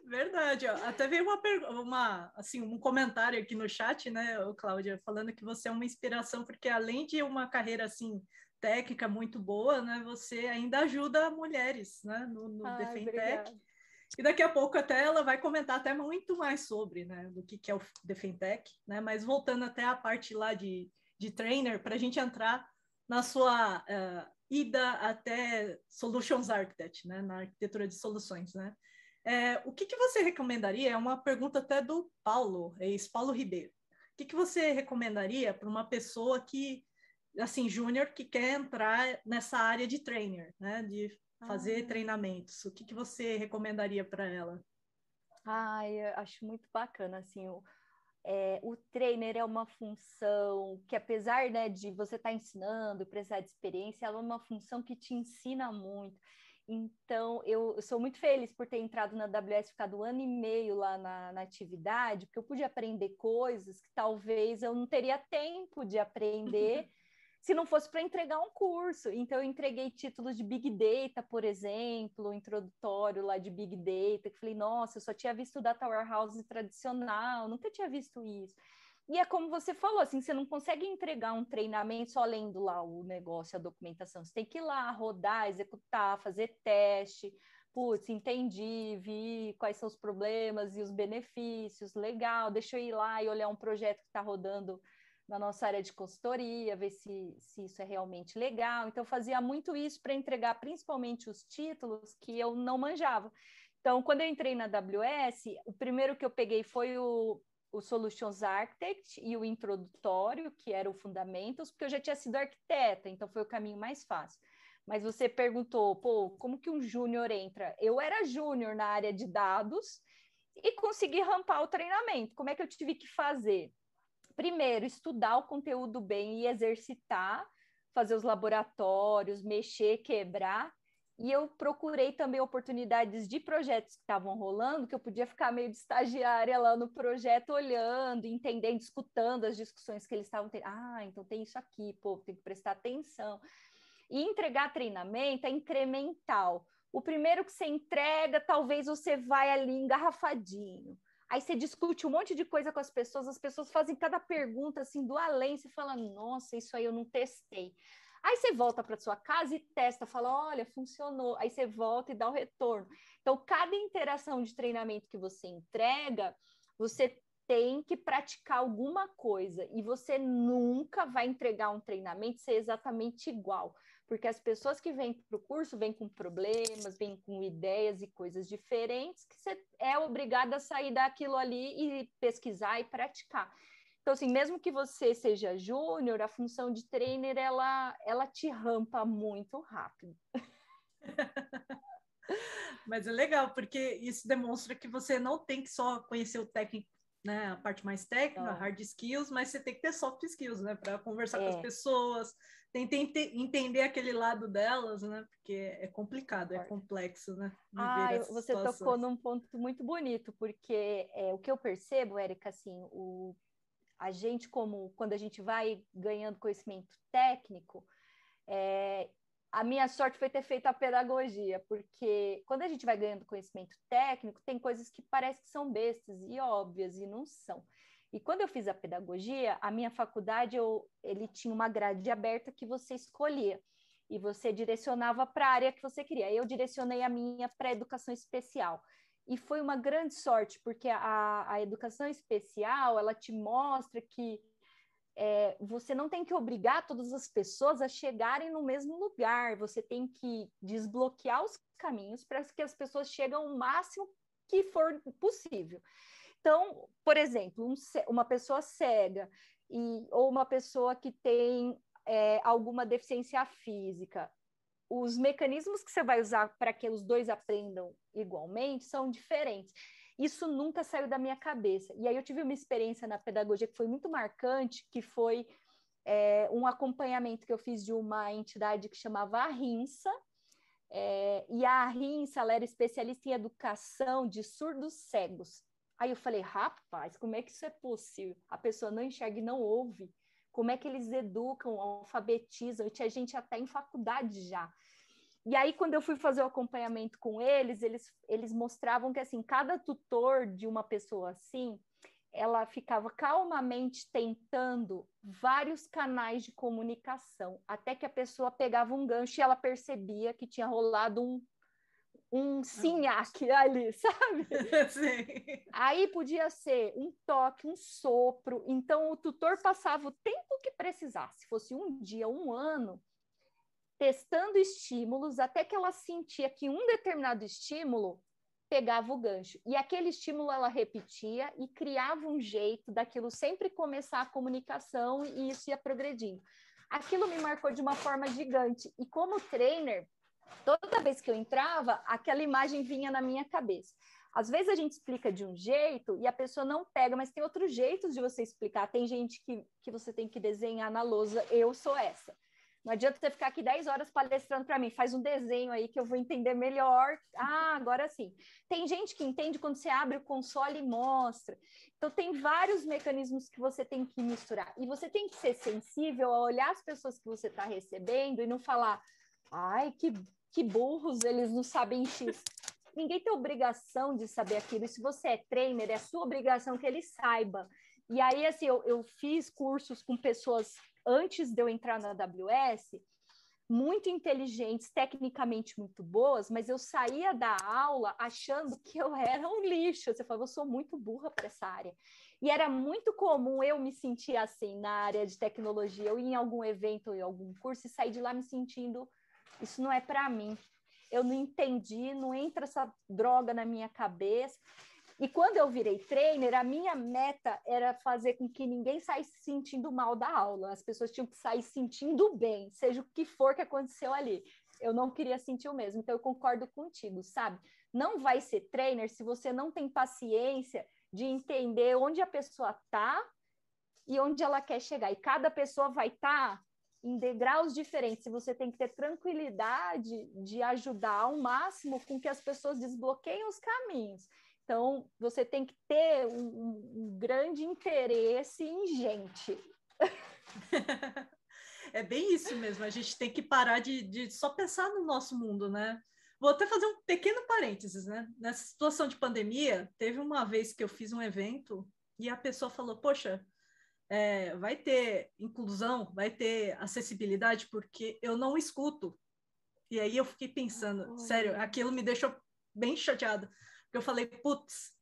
Verdade. Ó. Até veio uma, uma, assim, um comentário aqui no chat, né, Cláudia, falando que você é uma inspiração, porque além de uma carreira assim técnica muito boa, né? Você ainda ajuda mulheres, né? No, no ah, Defentec. E daqui a pouco até ela vai comentar até muito mais sobre, né? Do que, que é o Defentec, né? Mas voltando até a parte lá de, de trainer, para a gente entrar na sua uh, ida até Solutions Architect, né? Na arquitetura de soluções, né? É, o que, que você recomendaria? É uma pergunta até do Paulo, ex-Paulo Ribeiro. O que, que você recomendaria para uma pessoa que assim, júnior que quer entrar nessa área de trainer, né? De fazer ah. treinamentos. O que, que você recomendaria para ela? Ah, eu acho muito bacana, assim, o, é, o trainer é uma função que, apesar né, de você estar tá ensinando, precisar de experiência, ela é uma função que te ensina muito. Então, eu, eu, sou muito feliz por ter entrado na AWS, ficado um ano e meio lá na, na, atividade, porque eu pude aprender coisas que talvez eu não teria tempo de aprender *laughs* se não fosse para entregar um curso. Então, eu entreguei títulos de Big Data, por exemplo, introdutório lá de Big Data, que falei, nossa, eu só tinha visto Data Warehouse tradicional, nunca tinha visto isso. E é como você falou, assim, você não consegue entregar um treinamento só lendo lá o negócio, a documentação. Você tem que ir lá, rodar, executar, fazer teste. Putz, entendi, vi quais são os problemas e os benefícios, legal, deixa eu ir lá e olhar um projeto que está rodando na nossa área de consultoria, ver se, se isso é realmente legal. Então, fazia muito isso para entregar principalmente os títulos que eu não manjava. Então, quando eu entrei na AWS, o primeiro que eu peguei foi o, o Solutions Architect e o introdutório, que era o Fundamentos, porque eu já tinha sido arquiteta, então foi o caminho mais fácil. Mas você perguntou, pô, como que um júnior entra? Eu era júnior na área de dados e consegui rampar o treinamento. Como é que eu tive que fazer? Primeiro, estudar o conteúdo bem e exercitar, fazer os laboratórios, mexer, quebrar, e eu procurei também oportunidades de projetos que estavam rolando, que eu podia ficar meio de estagiária lá no projeto, olhando, entendendo, escutando as discussões que eles estavam tendo. Ah, então tem isso aqui, pô, tem que prestar atenção. E entregar treinamento é incremental. O primeiro que você entrega, talvez você vai ali engarrafadinho. Aí você discute um monte de coisa com as pessoas, as pessoas fazem cada pergunta assim do além, você fala, nossa, isso aí eu não testei. Aí você volta para sua casa e testa, fala, olha, funcionou. Aí você volta e dá o retorno. Então, cada interação de treinamento que você entrega, você tem que praticar alguma coisa e você nunca vai entregar um treinamento ser exatamente igual, porque as pessoas que vêm para o curso vêm com problemas, vêm com ideias e coisas diferentes que você é obrigada a sair daquilo ali e pesquisar e praticar. Então, assim, mesmo que você seja júnior, a função de trainer, ela, ela te rampa muito rápido. *laughs* Mas é legal, porque isso demonstra que você não tem que só conhecer o técnico, né, a parte mais técnica, hard skills, mas você tem que ter soft skills, né, para conversar é. com as é. pessoas, tentar entender aquele lado delas, né, porque é complicado, é complexo, né. Ah, você situações. tocou num ponto muito bonito, porque é, o que eu percebo, Érica, assim, o a gente, como quando a gente vai ganhando conhecimento técnico, é, a minha sorte foi ter feito a pedagogia, porque quando a gente vai ganhando conhecimento técnico, tem coisas que parecem que são bestas e óbvias e não são. E quando eu fiz a pedagogia, a minha faculdade, eu, ele tinha uma grade aberta que você escolhia e você direcionava para a área que você queria. Eu direcionei a minha para educação especial e foi uma grande sorte, porque a, a educação especial, ela te mostra que é, você não tem que obrigar todas as pessoas a chegarem no mesmo lugar, você tem que desbloquear os caminhos para que as pessoas cheguem o máximo que for possível. Então, por exemplo, um, uma pessoa cega e, ou uma pessoa que tem é, alguma deficiência física, os mecanismos que você vai usar para que os dois aprendam igualmente são diferentes. Isso nunca saiu da minha cabeça. E aí eu tive uma experiência na pedagogia que foi muito marcante, que foi é, um acompanhamento que eu fiz de uma entidade que chamava a RINSA, é, e a RINSA ela era especialista em educação de surdos cegos. Aí eu falei, rapaz, como é que isso é possível? A pessoa não enxerga e não ouve como é que eles educam, alfabetizam, e tinha gente até em faculdade já. E aí, quando eu fui fazer o acompanhamento com eles, eles, eles mostravam que, assim, cada tutor de uma pessoa assim, ela ficava calmamente tentando vários canais de comunicação, até que a pessoa pegava um gancho e ela percebia que tinha rolado um, um sinhaque ali, *laughs* sabe? *laughs* Sim. Aí podia ser um toque, um sopro. Então o tutor passava o tempo que precisasse, fosse um dia, um ano, testando estímulos até que ela sentia que um determinado estímulo pegava o gancho. E aquele estímulo ela repetia e criava um jeito daquilo sempre começar a comunicação e isso ia progredindo. Aquilo me marcou de uma forma gigante. E como trainer, toda vez que eu entrava, aquela imagem vinha na minha cabeça. Às vezes a gente explica de um jeito e a pessoa não pega, mas tem outros jeitos de você explicar. Tem gente que, que você tem que desenhar na lousa, eu sou essa. Não adianta você ficar aqui 10 horas palestrando para mim, faz um desenho aí que eu vou entender melhor. Ah, agora sim. Tem gente que entende quando você abre o console e mostra. Então, tem vários mecanismos que você tem que misturar. E você tem que ser sensível a olhar as pessoas que você está recebendo e não falar, ai, que que burros, eles não sabem X. Ninguém tem obrigação de saber aquilo. E se você é trainer, é sua obrigação que ele saiba. E aí, assim, eu, eu fiz cursos com pessoas antes de eu entrar na AWS, muito inteligentes, tecnicamente muito boas, mas eu saía da aula achando que eu era um lixo. Você falou, eu sou muito burra para essa área. E era muito comum eu me sentir assim na área de tecnologia, eu em algum evento ou em algum curso e sair de lá me sentindo, isso não é para mim. Eu não entendi, não entra essa droga na minha cabeça. E quando eu virei trainer, a minha meta era fazer com que ninguém saísse sentindo mal da aula. As pessoas tinham que sair sentindo bem, seja o que for que aconteceu ali. Eu não queria sentir o mesmo, então eu concordo contigo, sabe? Não vai ser trainer se você não tem paciência de entender onde a pessoa está e onde ela quer chegar. E cada pessoa vai estar tá em degraus diferentes. Você tem que ter tranquilidade de ajudar ao máximo com que as pessoas desbloqueiem os caminhos. Então, você tem que ter um, um grande interesse em gente. *laughs* é bem isso mesmo, a gente tem que parar de, de só pensar no nosso mundo, né? Vou até fazer um pequeno parênteses, né? Nessa situação de pandemia, teve uma vez que eu fiz um evento e a pessoa falou: Poxa, é, vai ter inclusão, vai ter acessibilidade, porque eu não escuto. E aí eu fiquei pensando, sério, aquilo me deixou bem chateada. Porque eu falei, putz,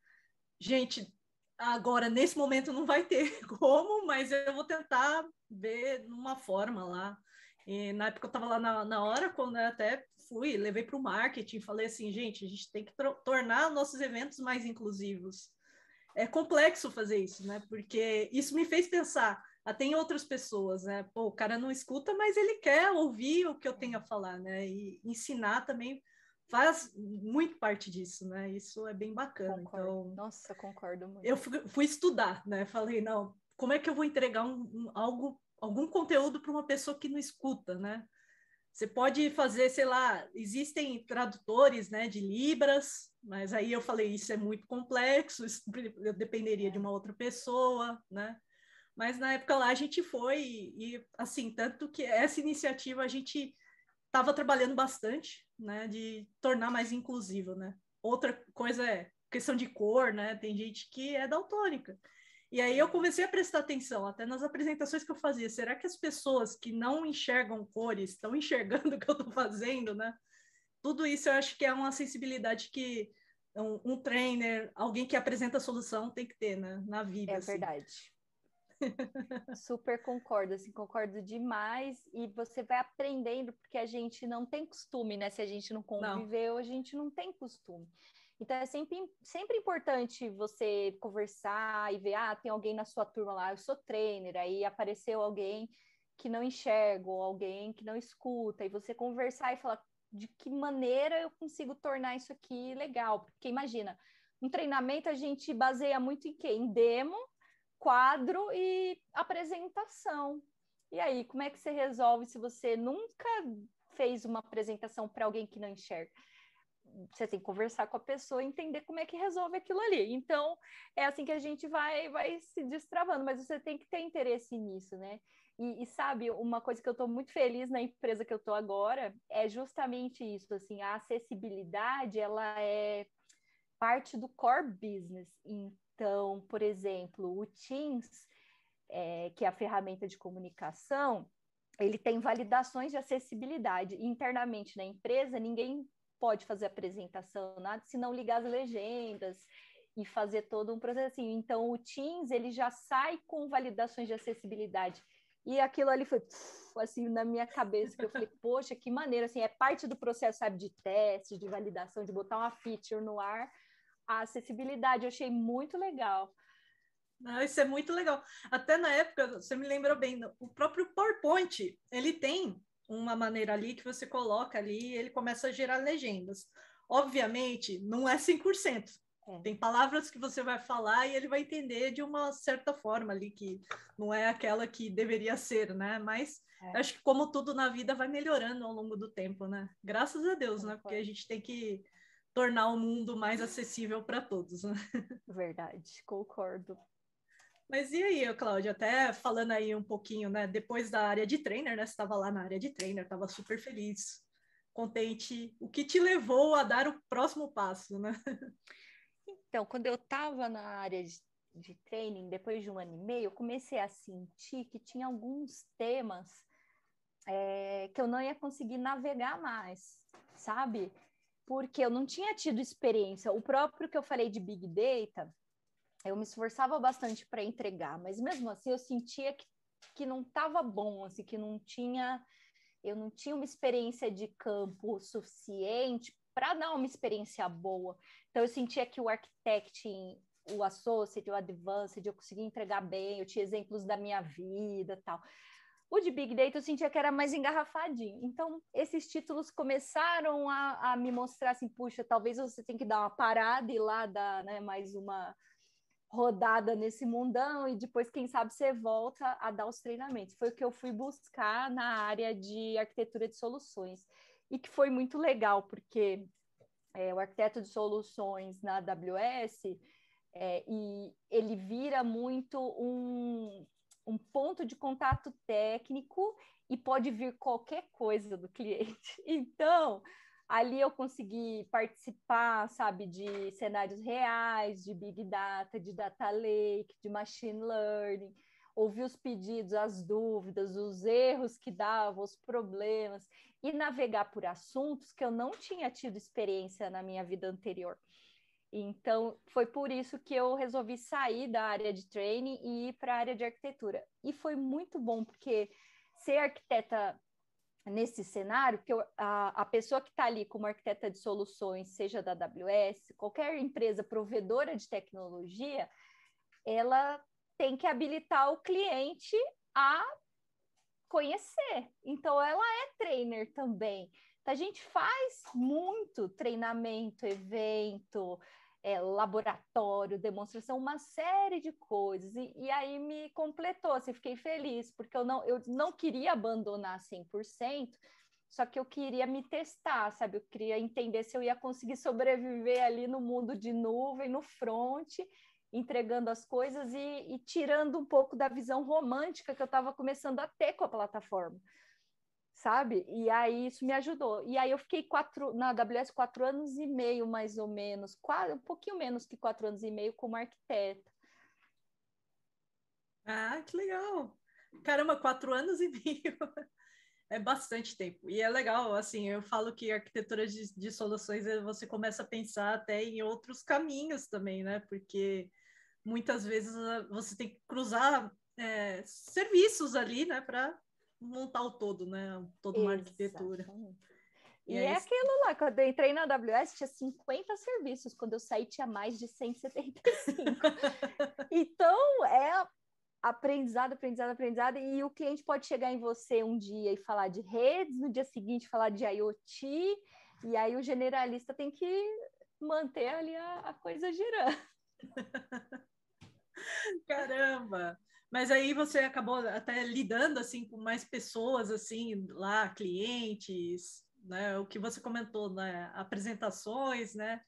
gente, agora nesse momento não vai ter *laughs* como, mas eu vou tentar ver numa forma lá. E na época eu estava lá na, na hora, quando eu até fui, levei para o marketing, falei assim, gente, a gente tem que tornar nossos eventos mais inclusivos. É complexo fazer isso, né? Porque isso me fez pensar, até em outras pessoas, né? Pô, o cara não escuta, mas ele quer ouvir o que eu tenho a falar, né? E ensinar também faz muito parte disso, né? Isso é bem bacana. Concordo. Então, Nossa, concordo muito. Eu fui, fui, estudar, né? Falei, não, como é que eu vou entregar um, um algo, algum conteúdo para uma pessoa que não escuta, né? Você pode fazer, sei lá, existem tradutores, né, de libras, mas aí eu falei isso é muito complexo, isso eu dependeria de uma outra pessoa, né? Mas na época lá a gente foi e, e assim, tanto que essa iniciativa a gente estava trabalhando bastante, né, de tornar mais inclusivo, né? Outra coisa é questão de cor, né? Tem gente que é daltônica. E aí eu comecei a prestar atenção, até nas apresentações que eu fazia. Será que as pessoas que não enxergam cores estão enxergando *laughs* o que eu estou fazendo, né? Tudo isso eu acho que é uma sensibilidade que um, um trainer, alguém que apresenta a solução tem que ter, né? Na vida. É assim. verdade. Super concordo, assim, concordo demais. E você vai aprendendo, porque a gente não tem costume, né? Se a gente não conviveu, não. a gente não tem costume. Então é sempre, sempre importante você conversar e ver, ah, tem alguém na sua turma lá, eu sou trainer, aí apareceu alguém que não enxerga, ou alguém que não escuta, e você conversar e falar de que maneira eu consigo tornar isso aqui legal. Porque imagina, um treinamento a gente baseia muito em quê? Em demo quadro e apresentação. E aí, como é que você resolve se você nunca fez uma apresentação para alguém que não enxerga? Você tem que conversar com a pessoa e entender como é que resolve aquilo ali. Então, é assim que a gente vai, vai se destravando, mas você tem que ter interesse nisso, né? E, e sabe, uma coisa que eu estou muito feliz na empresa que eu estou agora é justamente isso, assim, a acessibilidade, ela é parte do core business. Então, por exemplo, o Teams, é, que é a ferramenta de comunicação, ele tem validações de acessibilidade. Internamente na empresa, ninguém pode fazer apresentação, nada, se não ligar as legendas e fazer todo um processo assim. Então, o Teams, ele já sai com validações de acessibilidade. E aquilo ali foi assim na minha cabeça, que eu falei, poxa, que maneira, assim, é parte do processo, sabe, de teste, de validação, de botar uma feature no ar, a acessibilidade. Eu achei muito legal. Ah, isso é muito legal. Até na época, você me lembrou bem, o próprio PowerPoint, ele tem uma maneira ali que você coloca ali e ele começa a gerar legendas. Obviamente, não é 100%. É. Tem palavras que você vai falar e ele vai entender de uma certa forma ali, que não é aquela que deveria ser, né? Mas é. acho que como tudo na vida vai melhorando ao longo do tempo, né? Graças a Deus, né? Porque a gente tem que tornar o mundo mais acessível para todos. Né? Verdade, concordo. Mas e aí, Cláudia, até falando aí um pouquinho, né? Depois da área de trainer, né? Você estava lá na área de trainer, estava super feliz, contente. O que te levou a dar o próximo passo, né? Então, quando eu estava na área de, de training, depois de um ano e meio, eu comecei a sentir que tinha alguns temas é, que eu não ia conseguir navegar mais, sabe? Porque eu não tinha tido experiência. O próprio que eu falei de Big Data, eu me esforçava bastante para entregar, mas mesmo assim eu sentia que, que não estava bom, assim, que não tinha, eu não tinha uma experiência de campo suficiente para dar uma experiência boa. Então eu sentia que o architecting, o associate, o advanced, eu conseguia entregar bem, eu tinha exemplos da minha vida, tal. O de Big Data eu sentia que era mais engarrafadinho. Então, esses títulos começaram a, a me mostrar assim, puxa, talvez você tenha que dar uma parada e lá dar né, mais uma rodada nesse mundão e depois, quem sabe, você volta a dar os treinamentos. Foi o que eu fui buscar na área de arquitetura de soluções e que foi muito legal, porque é, o arquiteto de soluções na AWS é, e ele vira muito um, um ponto de contato técnico e pode vir qualquer coisa do cliente. *laughs* Então, ali eu consegui participar, sabe, de cenários reais, de big data, de data lake, de machine learning, ouvir os pedidos, as dúvidas, os erros que davam, os problemas e navegar por assuntos que eu não tinha tido experiência na minha vida anterior. Então, foi por isso que eu resolvi sair da área de training e ir para a área de arquitetura. E foi muito bom, porque ser arquiteta nesse cenário, que a, a pessoa que está ali como arquiteta de soluções, seja da AWS, qualquer empresa provedora de tecnologia, ela tem que habilitar o cliente a conhecer. Então, ela é trainer também. A gente faz muito treinamento, evento, é, laboratório, demonstração, uma série de coisas. E, e, aí me completou, assim, fiquei feliz, porque eu não, eu não queria abandonar 100%, só que eu queria me testar, sabe? Eu queria entender se eu ia conseguir sobreviver ali no mundo de nuvem, no front, entregando as coisas e, e tirando um pouco da visão romântica que eu estava começando a ter com a plataforma sabe? E aí isso me ajudou. E aí eu fiquei quatro, na AWS quatro anos e meio, mais ou menos, quase, um pouquinho menos que quatro anos e meio como arquiteta. Ah, que legal! Caramba, quatro anos e meio *laughs* é bastante tempo. E é legal, assim, eu falo que arquitetura de, de soluções é, você começa a pensar até em outros caminhos também, né? Porque muitas vezes ah, você tem que cruzar é, serviços ali, né, para montar o todo, né? Toda uma arquitetura. E, e é, é aquilo lá, quando eu entrei na AWS tinha 50 serviços, quando eu saí tinha mais de 175. *laughs* então, é aprendizado, aprendizado, aprendizado, e o cliente pode chegar em você um dia e falar de redes, no dia seguinte falar de IoT, e aí o generalista tem que manter ali a, a coisa girando. *laughs* Caramba! Mas aí você acabou até lidando assim com mais pessoas assim lá, clientes, né? O que você comentou, né? Apresentações, né?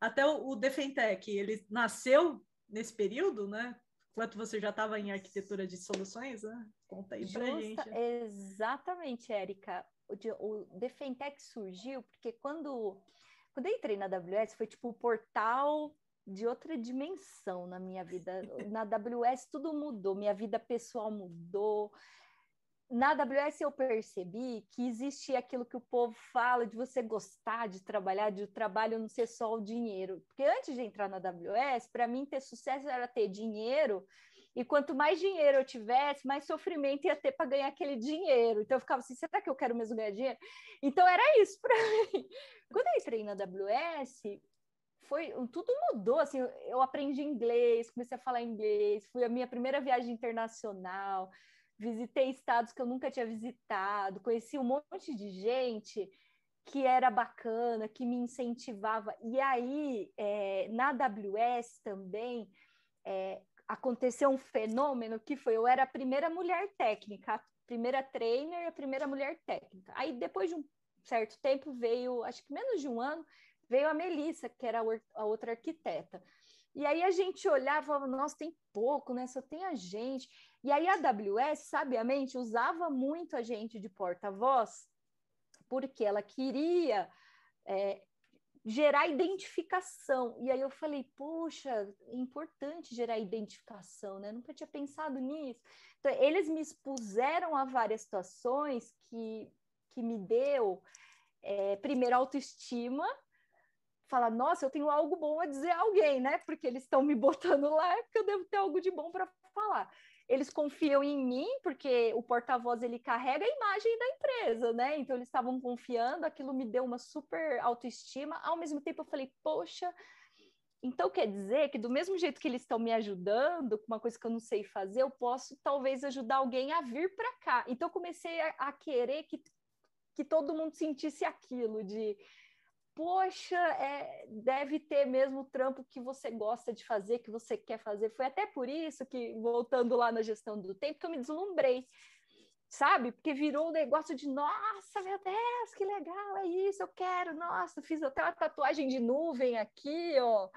Até o, o Defentec, ele nasceu nesse período, né? Enquanto você já estava em arquitetura de soluções, né? Conta aí para gente. Exatamente, Érica. O, o Defentec surgiu porque quando, quando eu entrei na AWS foi tipo o portal de outra dimensão na minha vida. *laughs* Na AWS tudo mudou, minha vida pessoal mudou. Na AWS eu percebi que existia aquilo que o povo fala de você gostar de trabalhar, de o trabalho não ser só o dinheiro. Porque antes de entrar na AWS, para mim ter sucesso era ter dinheiro, e quanto mais dinheiro eu tivesse, mais sofrimento ia ter para ganhar aquele dinheiro. Então eu ficava assim, será que eu quero mesmo ganhar dinheiro? Então era isso para *laughs* mim. Quando eu entrei na AWS, foi tudo mudou assim eu aprendi inglês comecei a falar inglês fui a minha primeira viagem internacional visitei estados que eu nunca tinha visitado conheci um monte de gente que era bacana que me incentivava. E aí é, na AWS também é, aconteceu um fenômeno que foi eu era a primeira mulher técnica a primeira trainer a primeira mulher técnica. Aí depois de um certo tempo veio acho que menos de um ano veio a Melissa, que era a outra arquiteta. E aí a gente olhava falava, nossa, tem pouco, né? Só tem a gente. E aí a AWS, sabiamente, usava muito a gente de porta-voz, porque ela queria é, gerar identificação. E aí eu falei, poxa, é importante gerar identificação, né? Nunca tinha pensado nisso. Então, eles me expuseram a várias situações que, que me deu, é, primeiro, autoestima, falar, nossa, eu tenho algo bom a dizer a alguém, né? Porque eles estão me botando lá, é porque eu devo ter algo de bom para falar eles confiam em mim, porque o porta-voz ele carrega a imagem da empresa, né? Então eles estavam confiando, aquilo me deu uma super autoestima. Ao mesmo tempo eu falei, poxa, então quer dizer que do mesmo jeito que eles estão me ajudando com uma coisa que eu não sei fazer, eu posso talvez ajudar alguém a vir para cá. Então comecei a, a querer que que todo mundo sentisse aquilo de poxa, é, deve ter mesmo o trampo que você gosta de fazer, que você quer fazer. Foi até por isso que, voltando lá na gestão do tempo, que eu me deslumbrei, sabe? Porque virou um negócio de, nossa, meu Deus, que legal, é isso, eu quero, nossa, fiz até uma tatuagem de nuvem aqui, ó.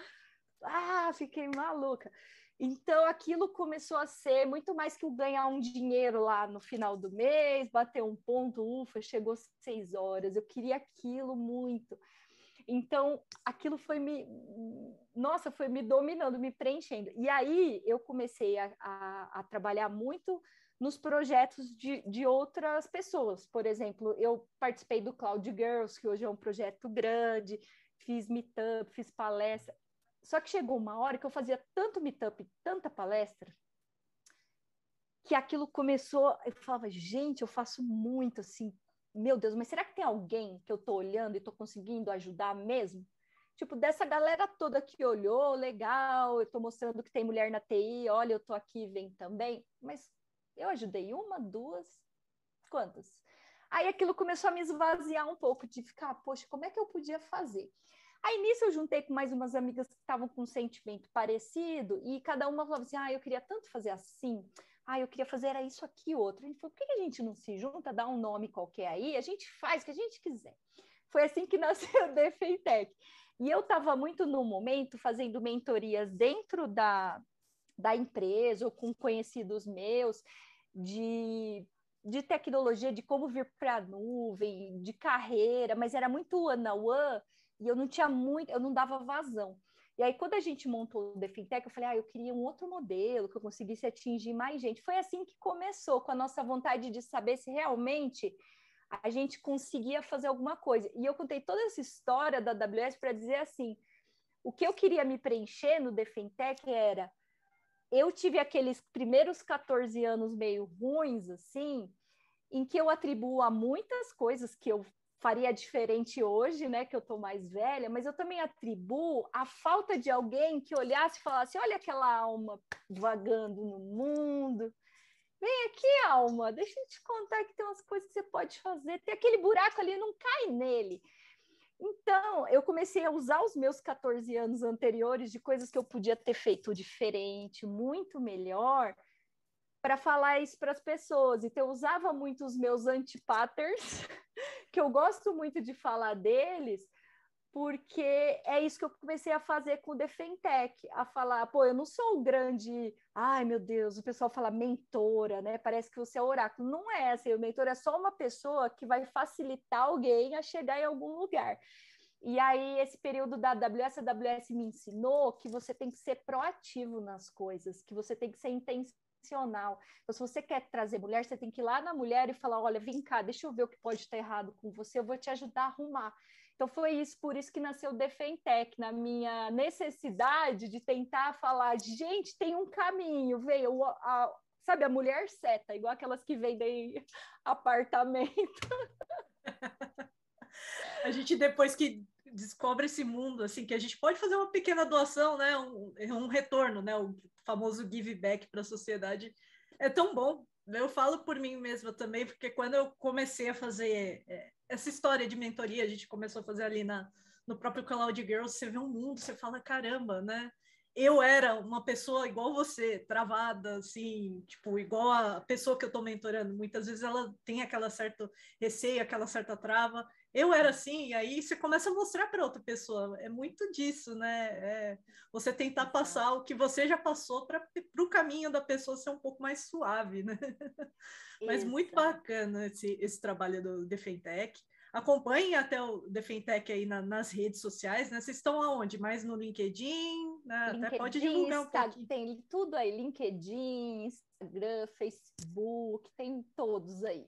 Ah, fiquei maluca. Então, aquilo começou a ser muito mais que o ganhar um dinheiro lá no final do mês, bater um ponto, ufa, chegou seis horas. Eu queria aquilo muito. Então, aquilo foi me. Nossa, foi me dominando, me preenchendo. E aí eu comecei a, a, a trabalhar muito nos projetos de, de outras pessoas. Por exemplo, eu participei do Cloud Girls, que hoje é um projeto grande, fiz meetup, fiz palestra. Só que chegou uma hora que eu fazia tanto meetup, tanta palestra, que aquilo começou. Eu falava, gente, eu faço muito assim, meu Deus, mas será que tem alguém que eu tô olhando e tô conseguindo ajudar mesmo? Tipo, dessa galera toda que olhou, legal, eu tô mostrando que tem mulher na TI, olha, eu tô aqui, vem também. Mas eu ajudei uma, duas, quantas? Aí aquilo começou a me esvaziar um pouco, de ficar, poxa, como é que eu podia fazer? Aí nisso eu juntei com mais umas amigas que estavam com um sentimento parecido, e cada uma falava assim: ah, eu queria tanto fazer assim ah, eu queria fazer era isso aqui outro. Gente falou, por que a gente não se junta, dá um nome qualquer aí, a gente faz o que a gente quiser. Foi assim que *laughs* nasceu o Defeitec. E eu estava muito no momento fazendo mentorias dentro da, da empresa ou com conhecidos meus de, de tecnologia, de como vir para a nuvem, de carreira, mas era muito one on one e eu não tinha muito, eu não dava vazão. E aí, quando a gente montou o The Fintech, eu falei, ah, eu queria um outro modelo que eu conseguisse atingir mais gente. Foi assim que começou, com a nossa vontade de saber se realmente a gente conseguia fazer alguma coisa. E eu contei toda essa história da AWS para dizer assim, o que eu queria me preencher no The Fintech era eu tive aqueles primeiros 14 anos meio ruins, assim, em que eu atribuo a muitas coisas que eu faria diferente hoje, né, que eu tô mais velha, mas eu também atribuo a falta de alguém que olhasse e falasse: olha aquela alma vagando no mundo. Vem aqui, alma, deixa eu te contar que tem umas coisas que você pode fazer. Tem aquele buraco ali, não cai nele. Então, eu comecei a usar os meus 14 anos anteriores de coisas que eu podia ter feito diferente, muito melhor, para falar isso para as pessoas. Então, eu usava muito os meus anti-patterns, *laughs* que eu gosto muito de falar deles, porque é isso que eu comecei a fazer com o Defentec, a falar, pô, eu não sou o grande, ai meu Deus, o pessoal fala mentora, né? Parece que você é oráculo. Não é assim, o mentor é só uma pessoa que vai facilitar alguém a chegar em algum lugar. E aí, esse período da AWS, a AWS me ensinou que você tem que ser proativo nas coisas, que você tem que ser intencional intencional. Então, se você quer trazer mulher, você tem que ir lá na mulher e falar: olha, vem cá, deixa eu ver o que pode estar errado com você, eu vou te ajudar a arrumar. Então, foi isso, por isso que nasceu o Defentec, na minha necessidade de tentar falar: gente, tem um caminho, veio a, sabe, a mulher seta, igual aquelas que vendem *laughs* apartamento. *laughs* a gente, depois que descobre esse mundo, assim, que a gente pode fazer uma pequena doação, né, um, um retorno, né, o famoso give back para a sociedade, é tão bom. Eu falo por mim mesma também, porque quando eu comecei a fazer é, essa história de mentoria, a gente começou a fazer ali na, no próprio de Girls, você vê um mundo, você fala, caramba, né? Eu era uma pessoa igual você, travada, assim, tipo, igual a pessoa que eu estou mentorando. Muitas vezes ela tem aquela certa receio, aquela certa trava, eu era assim, e aí você começa a mostrar para outra pessoa. É muito disso, né? É você tentar passar o que você já passou para o caminho da pessoa ser um pouco mais suave, né? *laughs* Mas muito bacana esse, esse trabalho do Defentec. acompanhem até o Defentec aí na, nas redes sociais, né? Vocês estão aonde? Mais no LinkedIn? Né? LinkedIn, até pode divulgar um pouquinho. Tem tudo aí, LinkedIn, Instagram, Facebook, tem todos aí.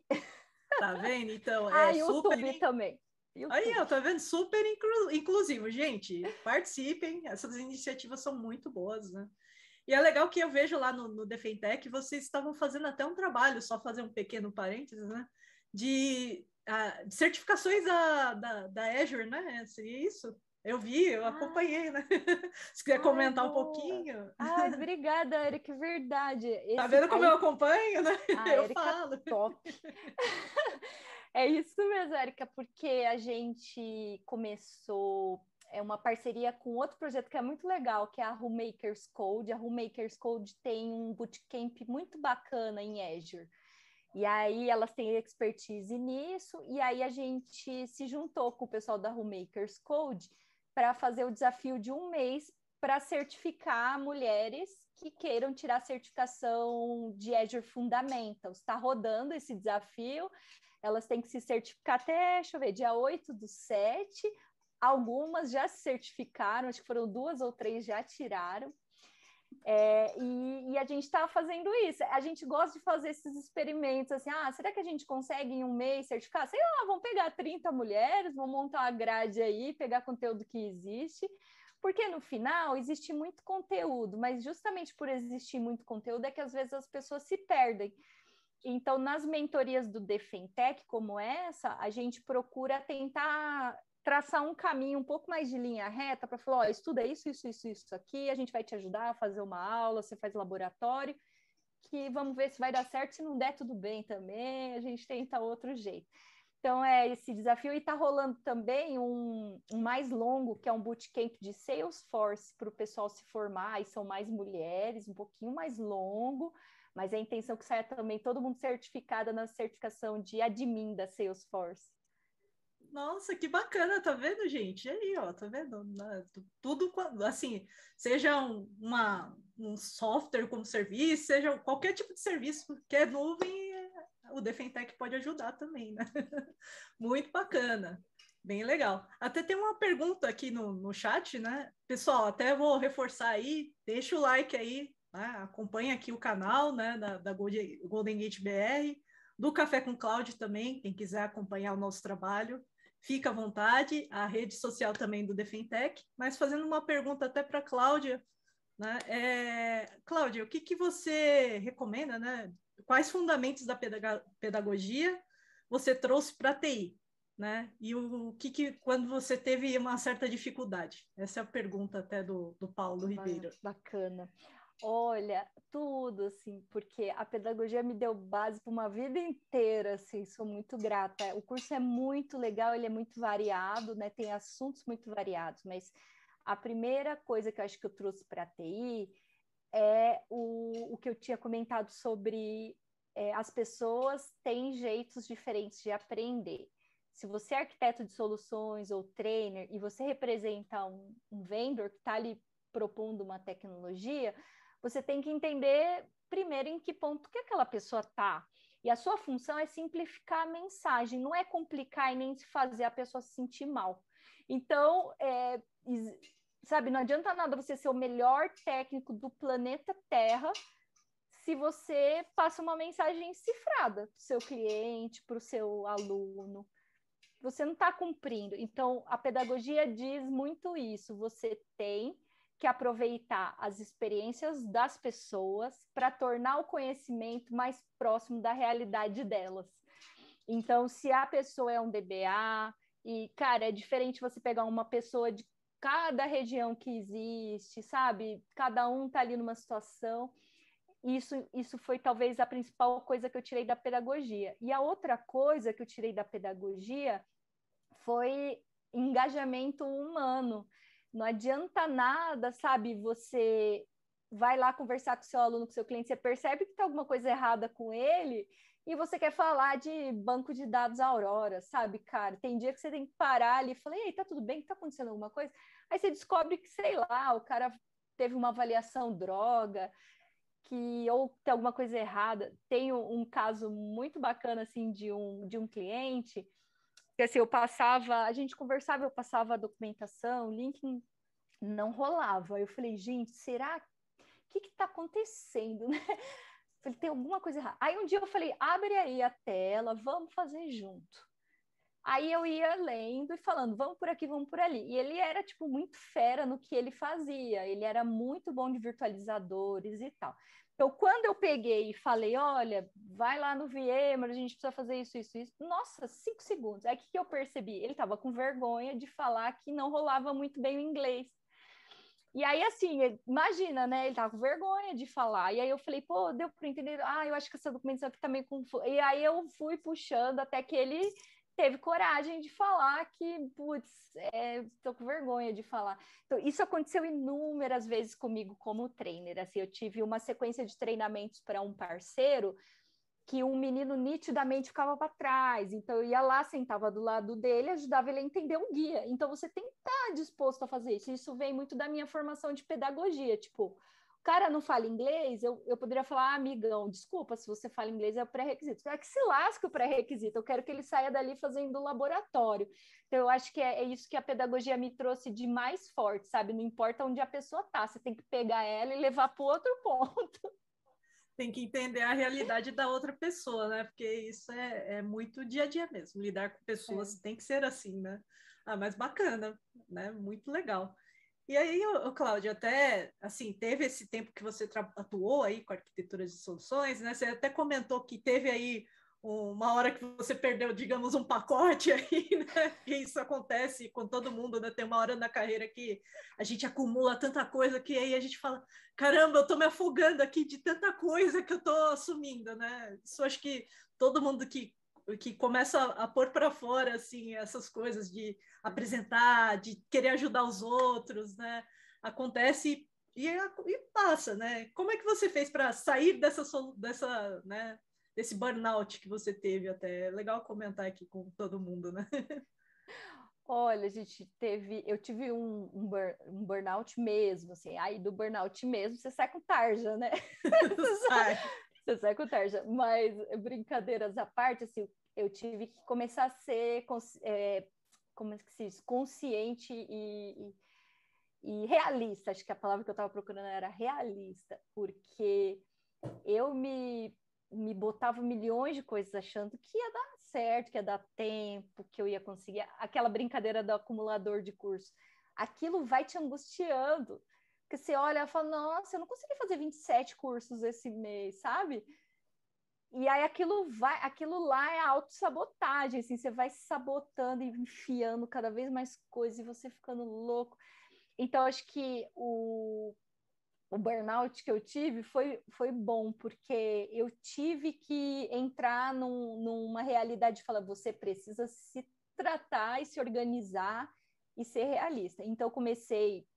Tá vendo? Então, é ah, YouTube super... também. YouTube. Aí, ó, tá vendo? Super inclu... inclusivo. Gente, participem. Essas iniciativas são muito boas, né? E é legal que eu vejo lá no, no Defentec, vocês estavam fazendo até um trabalho, só fazer um pequeno parênteses, né? De, uh, de certificações da, da, da Azure, né? Seria isso? Eu vi, eu ah. acompanhei, né? *laughs* Se quiser Ai, comentar boa. um pouquinho. Ai, *laughs* obrigada, Erika, verdade. Tá Esse... Tá vendo como Aí... eu acompanho, né? *laughs* Ah, eu Erika, falo. top. é isso mesmo, Erika, porque a gente começou é uma parceria com outro projeto que é muito legal, que é a Rumakers Code. A Rumakers Code tem um bootcamp muito bacana em Azure. E aí elas têm expertise nisso, e aí a gente se juntou com o pessoal da Rumakers Code para fazer o desafio de um mês para certificar mulheres que queiram tirar certificação de Azure Fundamentals. Está rodando esse desafio, elas têm que se certificar até, deixa eu ver, dia 8 do 7. Algumas já se certificaram, acho que foram duas ou três já tiraram. É, e, e, a gente está fazendo isso. A gente gosta de fazer esses experimentos assim, ah, será que a gente consegue em um mês certificar? Sei lá, vamos pegar 30 mulheres, vamos montar uma grade aí, pegar conteúdo que existe. Porque no final existe muito conteúdo, mas justamente por existir muito conteúdo é que às vezes as pessoas se perdem. Então, nas mentorias do Defentec, como essa, a gente procura tentar traçar um caminho um pouco mais de linha reta para falar, ó, estuda isso, isso, isso, isso aqui, a gente vai te ajudar a fazer uma aula, você faz laboratório, que vamos ver se vai dar certo, se não der tudo bem também, a gente tenta outro jeito. Então, é esse desafio. E está rolando também um, um, mais longo, que é um bootcamp de Salesforce para o pessoal se formar, e são mais mulheres, um pouquinho mais longo, mas a intenção é que saia também todo mundo certificada na certificação de admin da Salesforce. Nossa, que bacana, tá vendo, gente? Aí, ó, tá vendo? Tudo assim, seja um, uma, um software como serviço, seja qualquer tipo de serviço que é nuvem, o Defentec pode ajudar também, né? *laughs* Muito bacana, bem legal. Até tem uma pergunta aqui no, no chat, né? Pessoal, até vou reforçar aí, deixa o like aí, né? acompanha aqui o canal, né, da, da Golden Gate BR, do Café com Cloud também, quem quiser acompanhar o nosso trabalho fica à vontade, a rede social também do Defentec, mas fazendo uma pergunta até para a Cláudia, né? É, Cláudia, o que, que você recomenda, né? Quais fundamentos da pedagogia você trouxe para a TI? Né? E o, que, que, quando você teve uma certa dificuldade? Essa é a pergunta até do, do Paulo Ribeiro. Bacana. Olha, tudo, assim, porque a pedagogia me deu base para uma vida inteira, assim, sou muito grata. O curso é muito legal, ele é muito variado, né? Tem assuntos muito variados, mas a primeira coisa que eu acho que eu trouxe para a TI é o, o que eu tinha comentado sobre é, as pessoas têm jeitos diferentes de aprender. Se você é arquiteto de soluções ou trainer e você representa um, um vendor que está ali propondo uma tecnologia, você tem que entender primeiro em que ponto que aquela pessoa está. E a sua função é simplificar a mensagem, não é complicar e nem fazer a pessoa se sentir mal. Então, é, sabe, não adianta nada você ser o melhor técnico do planeta Terra se você passa uma mensagem cifrada para o seu cliente, para o seu aluno. Você não está cumprindo. Então, a pedagogia diz muito isso. Você tem que aproveitar as experiências das pessoas para tornar o conhecimento mais próximo da realidade delas. Então, se a pessoa é um DBA, e, cara, é diferente você pegar uma pessoa de cada região que existe, sabe? Cada um tá ali numa situação. Isso, isso foi talvez a principal coisa que eu tirei da pedagogia. E a outra coisa que eu tirei da pedagogia foi engajamento humano. Não adianta nada, sabe? Você vai lá conversar com seu aluno, com seu cliente, você percebe que está alguma coisa errada com ele e você quer falar de banco de dados Aurora, sabe, cara? Tem dia que você tem que parar ali e falar, ei, tá tudo bem? Tá acontecendo alguma coisa? Aí você descobre que, sei lá, o cara teve uma avaliação droga, que ou tem alguma coisa errada. Tem um, um caso muito bacana, assim, de um, de um cliente Porque assim, eu passava, a gente conversava, eu passava a documentação, o link não rolava. Eu falei, gente, será? O que está acontecendo, né? *laughs* Falei, tem alguma coisa errada. Aí um dia eu falei, abre aí a tela, vamos fazer junto. Aí eu ia lendo e falando, vamos por aqui, vamos por ali. E ele era, tipo, muito fera no que ele fazia. Ele era muito bom de virtualizadores e tal. Então, quando eu peguei e falei, olha, vai lá no VMware, a gente precisa fazer isso, isso, isso. Nossa, cinco segundos. Aí, o que eu percebi? Ele estava com vergonha de falar que não rolava muito bem o inglês. E aí, assim, imagina, né? Ele tava com vergonha de falar. E aí eu falei, pô, deu para entender. Ah, eu acho que essa documentação aqui tá meio confusa. E aí eu fui puxando até que ele teve coragem de falar que, putz, é, tô com vergonha de falar. Então, isso aconteceu inúmeras vezes comigo como trainer. Assim, eu tive uma sequência de treinamentos para um parceiro que um menino nitidamente ficava para trás. Então eu ia lá, sentava do lado dele, ajudava ele a entender o guia. Então você tem que estar disposto a fazer isso. Isso vem muito da minha formação de pedagogia. Tipo, cara não fala inglês, eu, eu poderia falar, ah, amigão, desculpa, se você fala inglês é o pré-requisito. É que se lasca o pré-requisito, eu quero que ele saia dali fazendo laboratório. Então, eu acho que é, é, isso que a pedagogia me trouxe de mais forte, sabe? Não importa onde a pessoa tá, você tem que pegar ela e levar para outro ponto *laughs* tem que entender a realidade da outra pessoa, né? Porque isso é, é muito dia a dia mesmo. Lidar com pessoas é. tem que ser assim, né? Ah, mas bacana, né? Muito legal. E aí, o Cláudio, até assim, teve esse tempo que você atuou aí com arquitetura de soluções, né? Você até comentou que teve aí uma hora que você perdeu, digamos, um pacote *laughs* aí, né? E isso acontece com todo mundo, né? Tem uma hora na carreira que a gente acumula tanta coisa que aí a gente fala, caramba, eu tô me afogando aqui de tanta coisa que eu tô assumindo, né? Isso acho que todo mundo que que começa a, pôr para fora assim essas coisas de apresentar, de querer ajudar os outros, né? Acontece e, e passa, né? Como é que você fez para sair dessa dessa, né, desse burnout que você teve até. É legal comentar aqui com todo mundo, né? *laughs* Olha, a gente teve, eu tive um, um, bur, um, burnout mesmo, assim, aí do burnout mesmo você sai com tarja, né? você, *laughs* sai. *laughs* você sai com tarja, mas brincadeiras à parte, assim, eu tive que começar a ser, é, como é que se diz, consciente e, e, e realista, acho que a palavra que eu estava procurando era realista, porque eu me me botava milhões de coisas achando que ia dar certo, que ia dar tempo, que eu ia conseguir. Aquela brincadeira do acumulador de curso. Aquilo vai te angustiando. Porque você olha e fala, nossa, eu não consegui fazer 27 cursos esse mês, sabe? E aí aquilo vai, aquilo lá é autossabotagem, assim, você vai se sabotando e enfiando cada vez mais coisas e você ficando louco. Então, acho que o o burnout que eu tive foi, foi bom, porque eu tive que entrar num, numa realidade de falar, você precisa se tratar e se organizar e ser realista. Então, comecei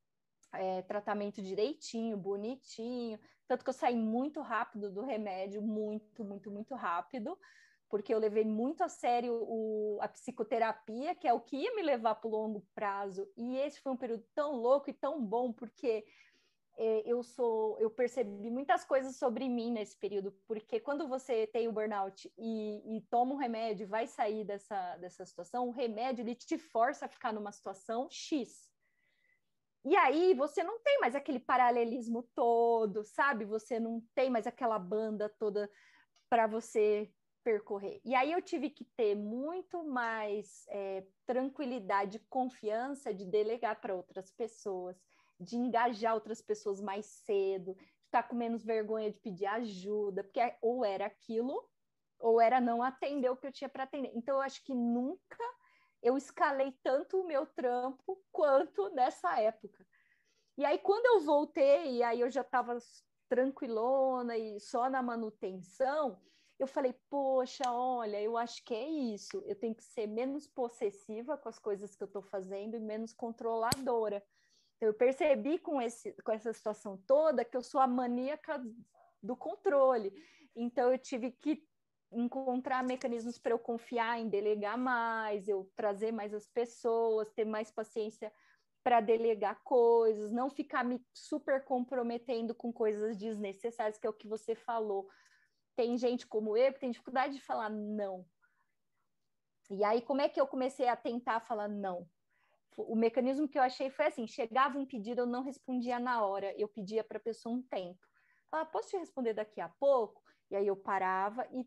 é, tratamento direitinho, bonitinho, tanto que eu saí muito rápido do remédio, muito, muito, muito rápido, porque eu levei muito a sério o, a psicoterapia, que é o que ia me levar para o longo prazo, e esse foi um período tão louco e tão bom, porque é, eu sou, eu percebi muitas coisas sobre mim nesse período, porque quando você tem o burnout e, e toma um remédio, vai sair dessa, dessa situação, o remédio ele te força a ficar numa situação X. E aí você não tem mais aquele paralelismo todo, sabe? Você não tem mais aquela banda toda para você percorrer. E aí eu tive que ter muito mais é, tranquilidade, confiança de delegar para outras pessoas de engajar outras pessoas mais cedo, estar tá com menos vergonha de pedir ajuda, porque é, ou era aquilo, ou era não atender o que eu tinha para atender. Então, eu acho que nunca eu escalei tanto o meu trampo quanto nessa época. E aí, quando eu voltei, e aí eu já estava tranquilona e só na manutenção, eu falei, poxa, olha, eu acho que é isso. Eu tenho que ser menos possessiva com as coisas que eu estou fazendo e menos controladora. Eu percebi com, esse, com essa situação toda que eu sou a maníaca do controle. Então, eu tive que encontrar mecanismos para eu confiar em delegar mais, eu trazer mais as pessoas, ter mais paciência para delegar coisas, não ficar me super comprometendo com coisas desnecessárias, que é o que você falou. Tem gente como eu que tem dificuldade de falar não. E aí, como é que eu comecei a tentar falar não? O mecanismo que eu achei foi assim: chegava um pedido, eu não respondia na hora, eu pedia para a pessoa um tempo. Falava, posso te responder daqui a pouco? E aí eu parava e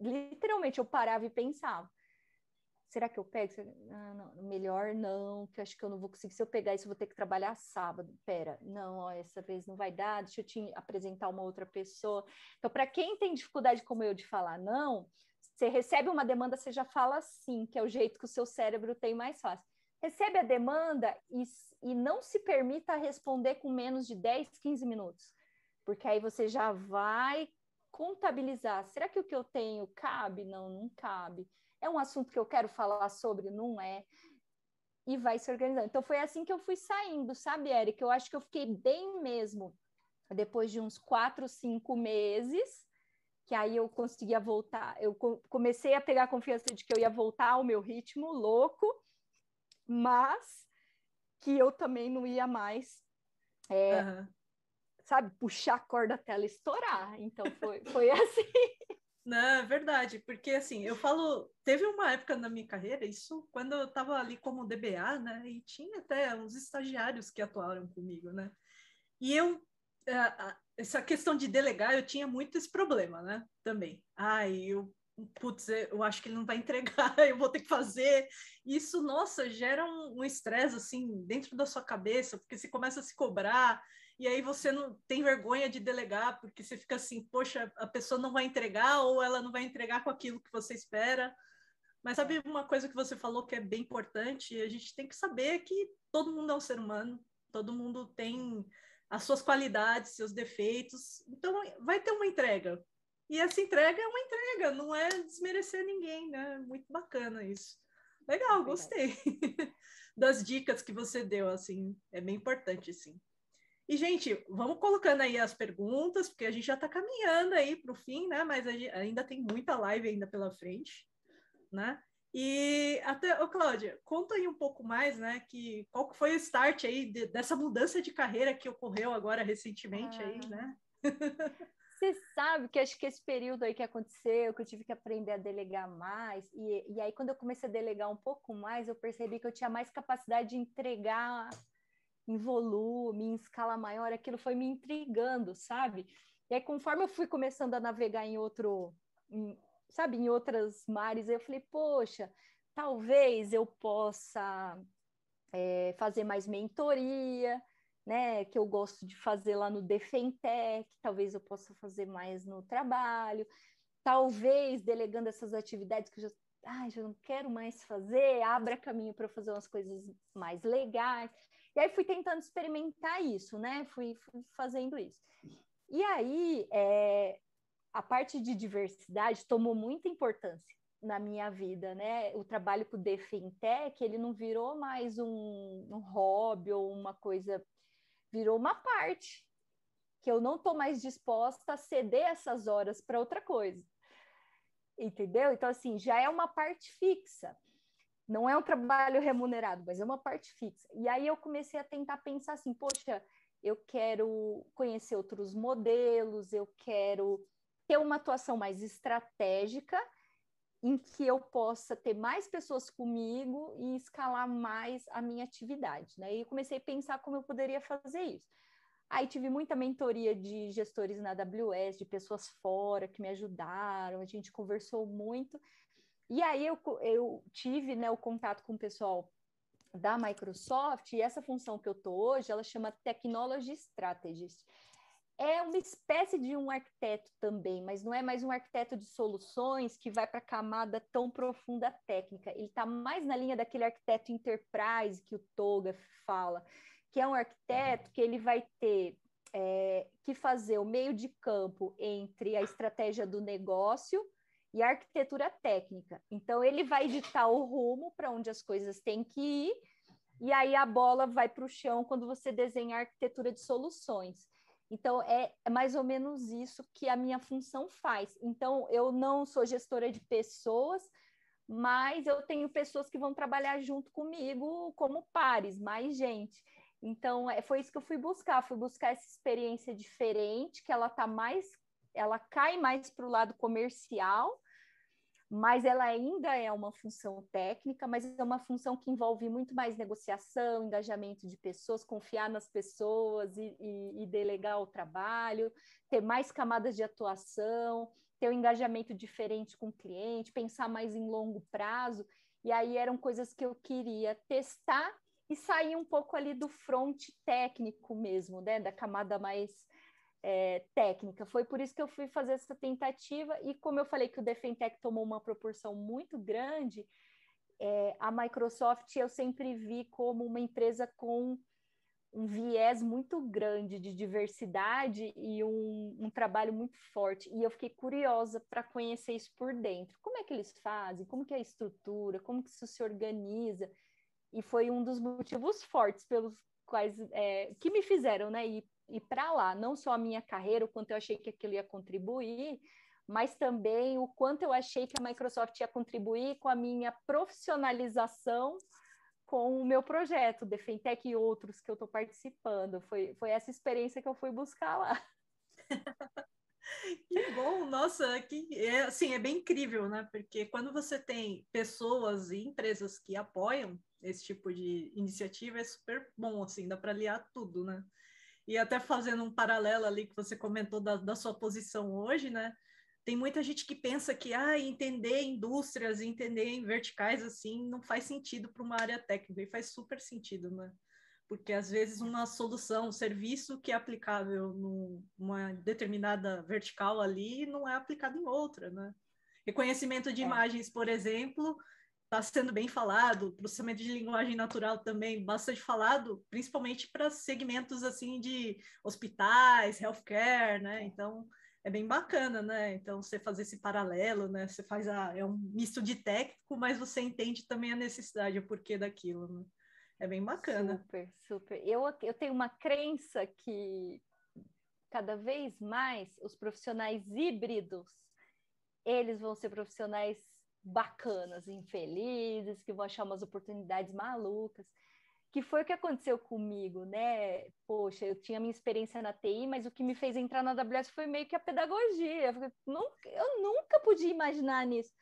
literalmente eu parava e pensava: será que eu pego? Ah, não, melhor não, que acho que eu não vou conseguir. Se eu pegar isso, eu vou ter que trabalhar sábado. Pera, não, ó, essa vez não vai dar, deixa eu te apresentar uma outra pessoa. Então, para quem tem dificuldade como eu de falar não, você recebe uma demanda, você já fala sim, que é o jeito que o seu cérebro tem mais fácil. Recebe a demanda e, e não se permita responder com menos de 10, 15 minutos, porque aí você já vai contabilizar. Será que o que eu tenho cabe? Não, não cabe é um assunto que eu quero falar sobre, não é? E vai se organizando. Então foi assim que eu fui saindo, sabe, Érica? Eu acho que eu fiquei bem mesmo depois de uns quatro, cinco meses, que aí eu conseguia voltar. Eu comecei a pegar a confiança de que eu ia voltar ao meu ritmo louco, mas que eu também não ia mais. É, uhum. Sabe, puxar a corda até ela estourar. Então foi, foi *laughs* assim. Não, é verdade, porque assim, eu falo, teve uma época na minha carreira, isso quando eu estava ali como DBA, né, e tinha até uns estagiários que atuaram comigo, né, e eu, essa questão de delegar, eu tinha muito esse problema, né, também. Ai, eu, putz, eu acho que ele não vai entregar, *laughs* eu vou ter que fazer. Isso, nossa, gera um estresse, um assim, dentro da sua cabeça, porque você começa a se cobrar, e aí você não tem vergonha de delegar, porque você fica assim, poxa, a pessoa não vai entregar ou ela não vai entregar com aquilo que você espera. Mas sabe uma coisa que você falou que é bem importante? A gente tem que saber que todo mundo é um ser humano, todo mundo tem as suas qualidades, seus defeitos, então vai ter uma entrega. E essa entrega é uma entrega, não é desmerecer ninguém, né? Muito bacana isso. Legal, gostei *laughs* das dicas que você deu, assim, é bem importante, sim. E, gente, vamos colocando aí as perguntas, porque a gente já está caminhando aí para o fim, né? Mas ainda tem muita live ainda pela frente, né? E até, ô Cláudia, conta aí um pouco mais, né? Que qual foi o start aí de, dessa mudança de carreira que ocorreu agora recentemente ah. aí, né? Você sabe que acho que esse período aí que aconteceu, que eu tive que aprender a delegar mais, e, e aí quando eu comecei a delegar um pouco mais, eu percebi que eu tinha mais capacidade de entregar em volume, em escala maior, aquilo foi me intrigando, sabe? E aí, conforme eu fui começando a navegar em outro, em, sabe, em outras mares, eu falei, poxa, talvez eu possa é, fazer mais mentoria, né, que eu gosto de fazer lá no Defentec, talvez eu possa fazer mais no trabalho, talvez delegando essas atividades que eu já, ai, já não quero mais fazer, abra caminho para fazer umas coisas mais legais. E aí fui tentando experimentar isso, né? Fui, fui fazendo isso. E aí é, a parte de diversidade tomou muita importância na minha vida, né? O trabalho com o Defintech, ele não virou mais um, um hobby ou uma coisa, virou uma parte que eu não estou mais disposta a ceder essas horas para outra coisa. Entendeu? Então, assim, já é uma parte fixa. Não é um trabalho remunerado, mas é uma parte fixa. E aí eu comecei a tentar pensar assim, poxa, eu quero conhecer outros modelos, eu quero ter uma atuação mais estratégica em que eu possa ter mais pessoas comigo e escalar mais a minha atividade, né? E eu comecei a pensar como eu poderia fazer isso. Aí tive muita mentoria de gestores na AWS, de pessoas fora que me ajudaram, a gente conversou muito e aí eu, eu tive né, o contato com o pessoal da Microsoft e essa função que eu estou hoje, ela chama Technology Strategist. É uma espécie de um arquiteto também, mas não é mais um arquiteto de soluções que vai para a camada tão profunda técnica. Ele está mais na linha daquele arquiteto enterprise que o Toga fala, que é um arquiteto que ele vai ter é, que fazer o meio de campo entre a estratégia do negócio e arquitetura técnica. Então, ele vai ditar o rumo para onde as coisas têm que ir, e aí a bola vai para o chão quando você desenha a arquitetura de soluções. Então, é, é, mais ou menos isso que a minha função faz. Então, eu não sou gestora de pessoas, mas eu tenho pessoas que vão trabalhar junto comigo como pares, mais gente. Então, é, foi isso que eu fui buscar, fui buscar essa experiência diferente, que ela está mais ela cai mais para o lado comercial, mas ela ainda é uma função técnica, mas é uma função que envolve muito mais negociação, engajamento de pessoas, confiar nas pessoas e, e, e delegar o trabalho, ter mais camadas de atuação, ter um engajamento diferente com o cliente, pensar mais em longo prazo. E aí eram coisas que eu queria testar e sair um pouco ali do front técnico mesmo, né? Da camada mais é, técnica. Foi por isso que eu fui fazer essa tentativa, e como eu falei que o Defentec tomou uma proporção muito grande, é, a Microsoft eu sempre vi como uma empresa com um viés muito grande de diversidade e um, um trabalho muito forte. E eu fiquei curiosa para conhecer isso por dentro. Como é que eles fazem? Como que é a estrutura? Como que isso se organiza? E foi um dos motivos fortes pelos quais é, que me fizeram né, ir ir para lá, não só a minha carreira, o quanto eu achei que aquilo ia contribuir, mas também o quanto eu achei que a Microsoft ia contribuir com a minha profissionalização com o meu projeto, Defentec e outros que eu estou participando. Foi, foi essa experiência que eu fui buscar lá. *laughs* Que bom, nossa, que é assim, é bem incrível, né? Porque quando você tem pessoas e empresas que apoiam esse tipo de iniciativa, é super bom, assim, dá para aliar tudo, né? E até fazendo um paralelo ali que você comentou da, da sua posição hoje, né? Tem muita gente que pensa que ah, entender indústrias, entender em verticais assim, não faz sentido para uma área técnica, e faz super sentido, né? Porque às vezes uma solução, um serviço que é aplicável numa determinada vertical ali não é aplicado em outra, né? Reconhecimento de é. imagens, por exemplo, está sendo bem falado, processamento de linguagem natural também bastante falado, principalmente para segmentos assim de hospitais, healthcare, né? Então é bem bacana, né? Então você fazer esse paralelo, né? Você faz a, é um misto de técnico, mas você entende também a necessidade, o porquê daquilo, né? É bem bacana. Super, super. Eu, eu tenho uma crença que cada vez mais os profissionais híbridos eles vão ser profissionais bacanas, infelizes, que vão achar umas oportunidades malucas, que foi o que aconteceu comigo, né? Poxa, eu tinha minha experiência na TI, mas o que me fez entrar na AWS foi meio que a pedagogia. Eu nunca, eu nunca podia imaginar nisso.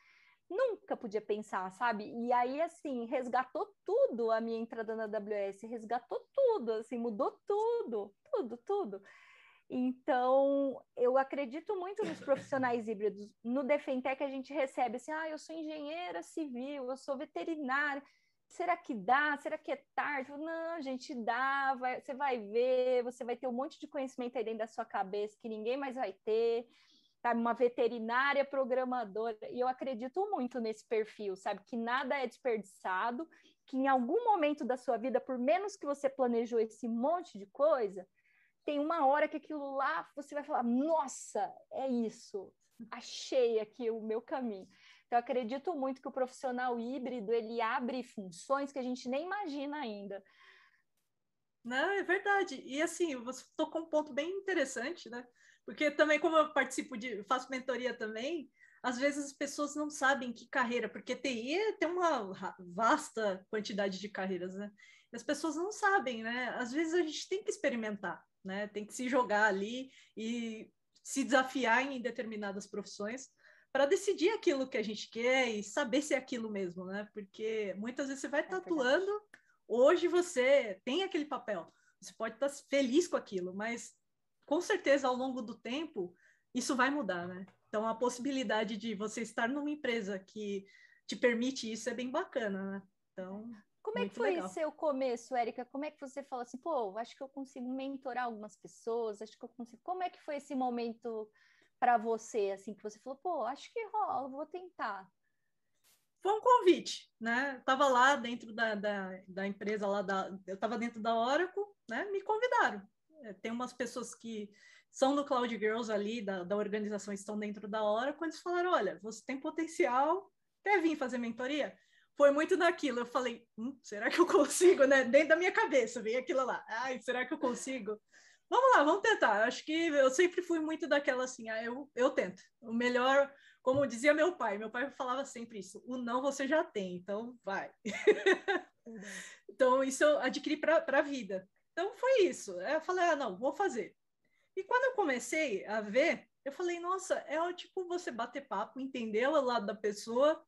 Nunca podia pensar, sabe? E aí, assim, resgatou tudo a minha entrada na AWS, resgatou tudo, assim, mudou tudo, tudo, tudo. Então, eu acredito muito nos profissionais híbridos. No Defentec, a gente recebe assim: ah, eu sou engenheira civil, eu sou veterinária. Será que dá? Será que é tarde? Não, gente, dá. Vai, você vai ver, você vai ter um monte de conhecimento aí dentro da sua cabeça que ninguém mais vai ter. Sabe, uma veterinária programadora. E eu acredito muito nesse perfil, sabe? Que nada é desperdiçado, que em algum momento da sua vida, por menos que você planejou esse monte de coisa, tem uma hora que aquilo lá você vai falar: nossa, é isso, achei aqui o meu caminho. Então, acredito muito que o profissional híbrido ele abre funções que a gente nem imagina ainda. Não, é verdade. E assim, você tocou um ponto bem interessante, né? Porque também, como eu participo de, faço mentoria também, às vezes as pessoas não sabem que carreira, porque TI tem uma vasta quantidade de carreiras, né? E as pessoas não sabem, né? Às vezes a gente tem que experimentar né? Tem que se jogar ali e se desafiar em determinadas profissões para decidir aquilo que a gente quer e saber se é aquilo mesmo, né? Porque muitas vezes você vai é atuando, hoje você tem aquele papel, você pode estar feliz com aquilo, mas com certeza ao longo do tempo isso vai mudar, né? Então a possibilidade de você estar numa empresa que te permite isso é bem bacana, né? Então como é que foi legal. seu começo, Érica? Como é que você falou assim, pô, acho que eu consigo mentorar algumas pessoas, acho que eu consigo. Como é que foi esse momento para você, assim, que você falou, pô, acho que rola, vou tentar? Foi um convite, né? Eu tava lá dentro da, da, da empresa lá da, eu estava dentro da Oracle, né? Me convidaram. É, tem umas pessoas que são do Cloud Girls ali, da, da organização, estão dentro da Oracle, eles falaram, olha, você tem potencial, quer vir fazer mentoria? Foi muito naquilo. Eu falei, hum, será que eu consigo, né? Dentro da minha cabeça veio aquilo lá. Ai, será que eu consigo? Vamos lá, vamos tentar. Acho que eu sempre fui muito daquela assim, ah, eu, eu tento. O melhor, como dizia meu pai, meu pai falava sempre isso: o não você já tem, então vai. então, isso eu adquiri para a vida. Então, foi isso. Eu falei, ah, não, vou fazer. E quando eu comecei a ver, Eu falei, nossa, é tipo você bater papo, entender o lado da pessoa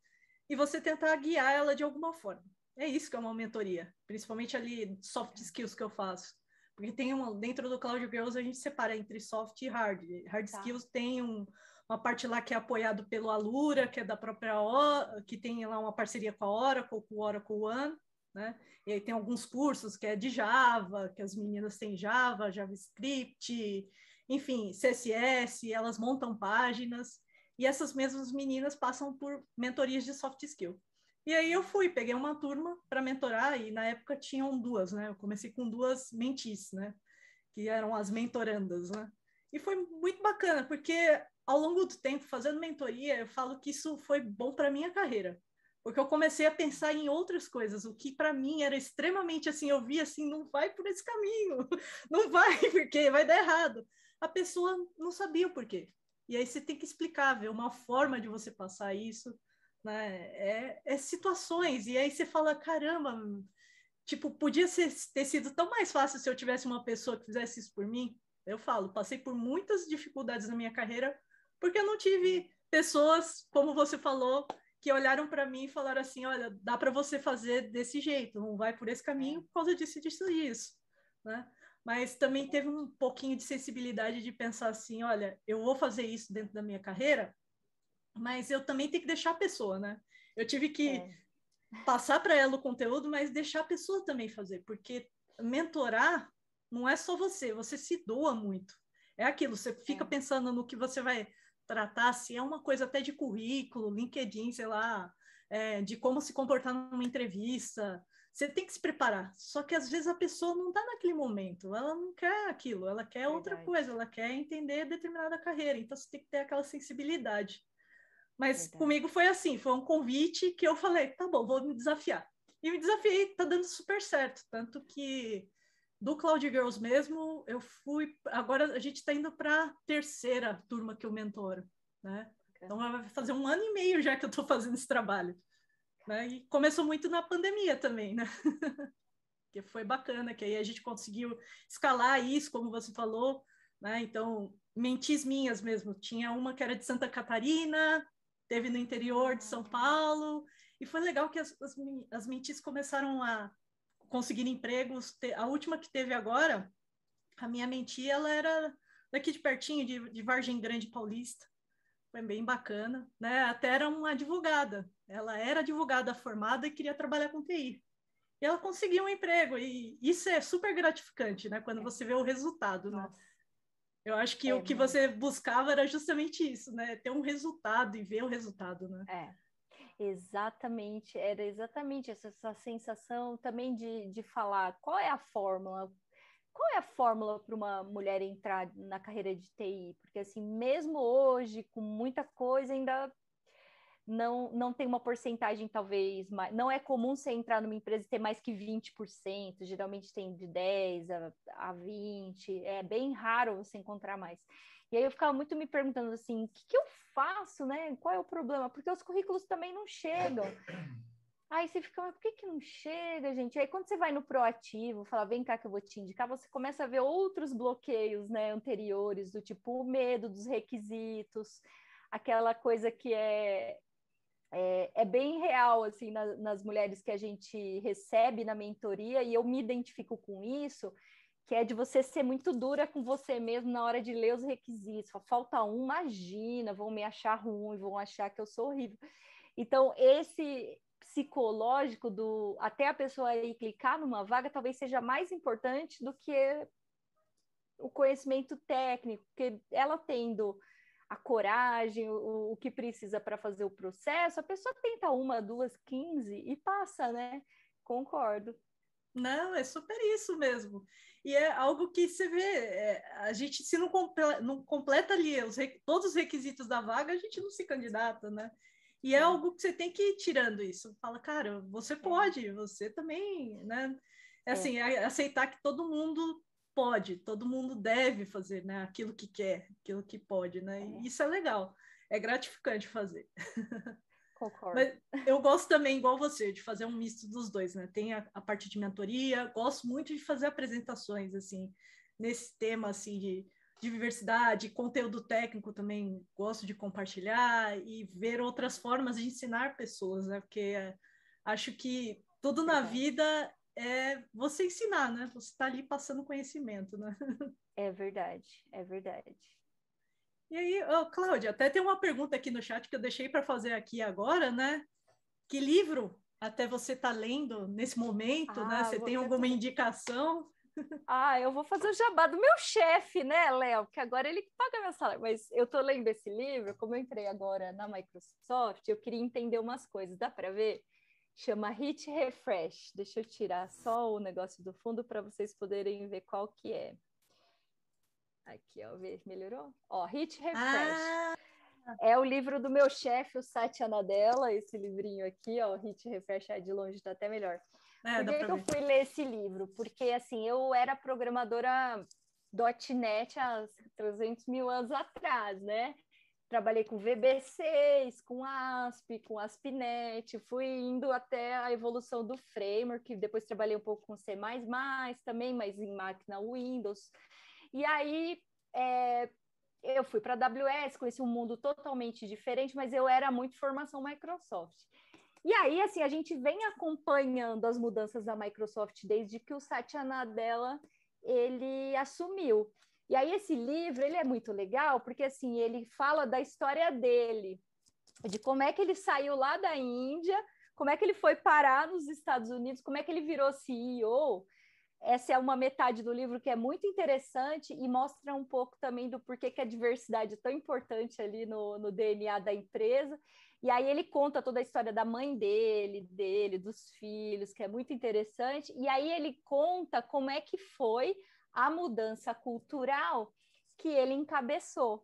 e você tentar guiar ela de alguma forma. É isso que é uma mentoria, principalmente ali soft skills que eu faço. Porque tem uma, dentro do Cloud Girls a gente separa entre soft e hard. Hard tá. skills tem um, uma parte lá que é apoiado pelo Alura, que é da própria o, que tem lá uma parceria com a Oracle, com o Oracle One, né? E aí tem alguns cursos que é de Java, que as meninas têm Java, JavaScript, enfim, CSS, elas montam páginas, e essas mesmas meninas passam por mentorias de soft skill. E aí eu fui, peguei uma turma para mentorar, e na época tinham duas, né? Eu comecei com duas mentis, né? Que eram as mentorandas, né? E foi muito bacana, porque ao longo do tempo, fazendo mentoria, eu falo que isso foi bom para minha carreira. Porque eu comecei a pensar em outras coisas, o que para mim era extremamente assim, eu via assim, não vai por esse caminho, *laughs* não vai, *laughs* porque vai dar errado. A pessoa não sabia o porquê. E aí você tem que explicar, ver uma forma de você passar isso, né? É, é situações. E aí você fala, caramba, tipo, podia ser, ter sido tão mais fácil se eu tivesse uma pessoa que fizesse isso por mim. Eu falo, passei por muitas dificuldades na minha carreira porque eu não tive pessoas, como você falou, que olharam para mim e falaram assim, olha, dá para você fazer desse jeito, não vai por esse caminho por causa disso, disso e isso, né? Mas também teve um pouquinho de sensibilidade de pensar assim, olha, eu vou fazer isso dentro da minha carreira, mas eu também tenho que deixar a pessoa, né? Eu tive que é. passar para ela o conteúdo, mas deixar a pessoa também fazer, porque mentorar não é só você, você se doa muito. É aquilo, você fica é. pensando no que você vai tratar, se é uma coisa até de currículo, LinkedIn, sei lá, é, de como se comportar numa entrevista. Você tem que se preparar. Só que às vezes a pessoa não está naquele momento, ela não quer aquilo, ela quer Verdade. outra coisa, ela quer entender determinada carreira. Então você tem que ter aquela sensibilidade. Mas Verdade. comigo foi assim, foi um convite que eu falei, tá bom, vou me desafiar. E me desafiei, tá dando super certo, tanto que do Cloud Girls mesmo, eu fui, agora a gente está indo para a terceira turma que eu mentoro, né? Então vai fazer um ano e meio já que eu estou fazendo esse trabalho. Né? E começou muito na pandemia também, né? *laughs* que foi bacana, que aí a gente conseguiu escalar isso, como você falou, né? Então, mentis minhas mesmo. Tinha uma que era de Santa Catarina, teve no interior de São Paulo, e foi legal que as, as, as mentis começaram a conseguir empregos. A última que teve agora, a minha mentia, ela era daqui de pertinho, de, de Vargem Grande Paulista. Foi bem bacana, né? Até era uma advogada. Ela era advogada formada e queria trabalhar com TI. E ela conseguiu um emprego, e isso é super gratificante, né? Quando você vê o resultado, né? Eu acho que é, o que você buscava era justamente isso, né? Ter um resultado e ver o resultado, né? É. Exatamente, era exatamente essa, essa sensação também de, de falar qual é a fórmula, qual é a fórmula para uma mulher entrar na carreira de TI? Porque assim, mesmo hoje, com muita coisa, ainda não, não tem uma porcentagem, talvez, mais, não é comum você entrar numa empresa e ter mais que 20%, geralmente tem de 10% a, a 20%, é bem raro você encontrar mais. E aí eu ficava muito me perguntando assim, o que, que eu faço, né? Qual é o problema? Porque os currículos também não chegam. Aí você fica, mas por que, que não chega, gente? Aí quando você vai no proativo, fala, vem cá que eu vou te indicar, você começa a ver outros bloqueios, né, anteriores, do tipo o medo dos requisitos, aquela coisa que é, é, é bem real, assim, na, nas mulheres que a gente recebe na mentoria, e eu me identifico com isso, que é de você ser muito dura com você mesmo na hora de ler os requisitos. Falta um, imagina, vão me achar ruim, vão achar que eu sou horrível. Então, esse psicológico do até a pessoa ir clicar numa vaga talvez seja mais importante do que o conhecimento técnico, porque ela tendo a coragem, o, o que precisa para fazer o processo, a pessoa tenta uma, duas, quinze e passa, né? Concordo. Não, é super isso mesmo. E é algo que você vê, é, a gente se não, comple não completa ali os todos os requisitos da vaga, a gente não se candidata, né? E é, é algo que você tem que ir tirando isso. Fala, cara, você é. pode, você também, né? É, é. assim, é aceitar que todo mundo pode, todo mundo deve fazer, né? Aquilo que quer, aquilo que pode, né? E isso é legal, é gratificante fazer. Concordo. Mas eu gosto também, igual você, de fazer um misto dos dois, né? Tem a, a, parte de mentoria, gosto muito de fazer apresentações, assim, nesse tema, assim, de, diversidade, conteúdo técnico também gosto de compartilhar e ver outras formas de ensinar pessoas, né? Porque acho que tudo na vida é você ensinar, né? Você está ali passando conhecimento, né? É verdade, é verdade. E aí, oh, Cláudia, até tem uma pergunta aqui no chat que eu deixei para fazer aqui agora, né? Que livro até você está lendo nesse momento, né? ah, né? Você tem alguma indicação? Ah, eu vou fazer o jabá do meu chefe, né, Léo? Porque agora ele paga meu salário. Mas eu tô lendo esse livro, como eu entrei agora na Microsoft, eu queria entender umas coisas. Dá para ver? Chama Hit Refresh. Deixa eu tirar só o negócio do fundo para vocês poderem ver qual que é. Aqui, ó, ver, melhorou? Ó, Hit Refresh. Ah! É o livro do meu chefe, o Satya Nadella, esse livrinho aqui, ó, Hit Refresh, é de longe tá até melhor. É, Por que, que eu fui ler esse livro? Porque, assim, eu era programadora .NET há 300 mil anos atrás, né? Trabalhei com VB6, com ASP, com ASP.NET, fui indo até a evolução do framework, depois trabalhei um pouco com C++ também, mas em máquina Windows. E aí, é, eu fui para a AWS, conheci um mundo totalmente diferente, mas eu era muito formação Microsoft. E aí, assim, a gente vem acompanhando as mudanças da Microsoft desde que o Satya Nadella ele assumiu. E aí esse livro, ele é muito legal, porque assim, ele fala da história dele, de como é que ele saiu lá da Índia, como é que ele foi parar nos Estados Unidos, como é que ele virou CEO. Essa é uma metade do livro que é muito interessante e mostra um pouco também do porquê que a diversidade é tão importante ali no, no DNA da empresa. E aí ele conta toda a história da mãe dele, dele, dos filhos, que é muito interessante. E aí ele conta como é que foi a mudança cultural que ele encabeçou.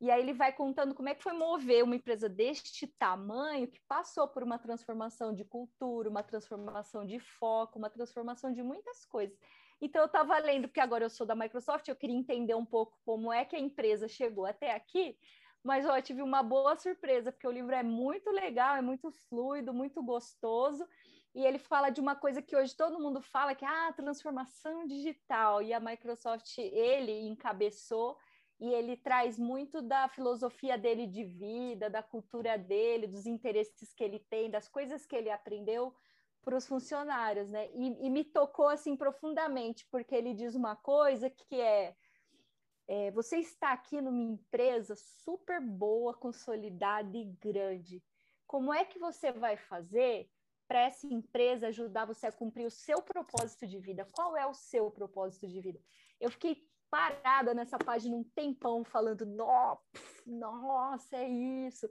E aí ele vai contando como é que foi mover uma empresa deste tamanho, que passou por uma transformação de cultura, uma transformação de foco, uma transformação de muitas coisas. Então eu estava lendo, porque agora eu sou da Microsoft, eu queria entender um pouco como é que a empresa chegou até aqui, mas ó, eu tive uma boa surpresa, porque o livro é muito legal, é muito fluido, muito gostoso. E ele fala de uma coisa que hoje todo mundo fala, que é a ah, transformação digital. E a Microsoft, ele encabeçou, e ele traz muito da filosofia dele de vida, da cultura dele, dos interesses que ele tem, das coisas que ele aprendeu para os funcionários, né? E, e, me tocou assim profundamente, porque ele diz uma coisa que é é, você está aqui numa empresa super boa, consolidada e grande. Como é que você vai fazer para essa empresa ajudar você a cumprir o seu propósito de vida? Qual é o seu propósito de vida? Eu fiquei parada nessa página um tempão falando, nossa, é isso.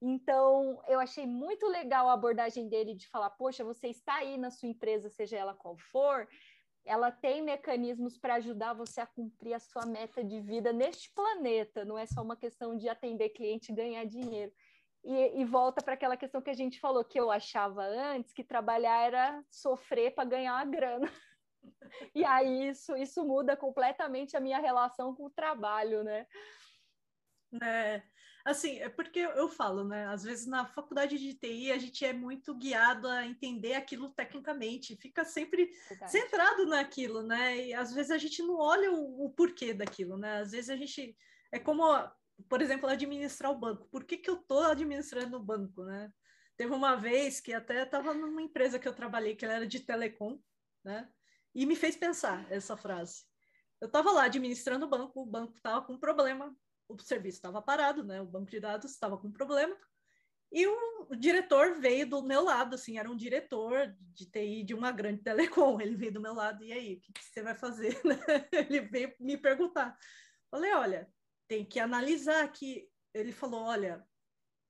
Então, eu achei muito legal a abordagem dele de falar, poxa, você está aí na sua empresa, seja ela qual for, ela tem mecanismos para ajudar você a cumprir a sua meta de vida neste planeta, não é só uma questão de atender cliente e ganhar dinheiro. E, e volta para aquela questão que a gente falou, que eu achava antes, que trabalhar era sofrer para ganhar uma grana. *laughs* e aí isso, isso muda completamente a minha relação com o trabalho, né? É, Assim, é porque eu falo, né? Às vezes na faculdade de TI a gente é muito guiado a entender aquilo tecnicamente, fica sempre Verdade. centrado naquilo, né? E às vezes a gente não olha o, o, porquê daquilo, né? Às vezes a gente é como, por exemplo, administrar o banco. Por que, que eu tô administrando o banco, né? Teve uma vez que até estava numa empresa que eu trabalhei, que era de telecom, né? E me fez pensar essa frase. Eu estava lá administrando o banco, o banco estava com problema, o serviço estava parado, né? O banco de dados estava com problema. E o, o, diretor veio do meu lado, assim, era um diretor de TI de uma grande telecom. Ele veio do meu lado, e aí, o que, que você vai fazer? *laughs* Ele veio me perguntar. Falei, olha, tem que analisar aqui. Ele falou, olha,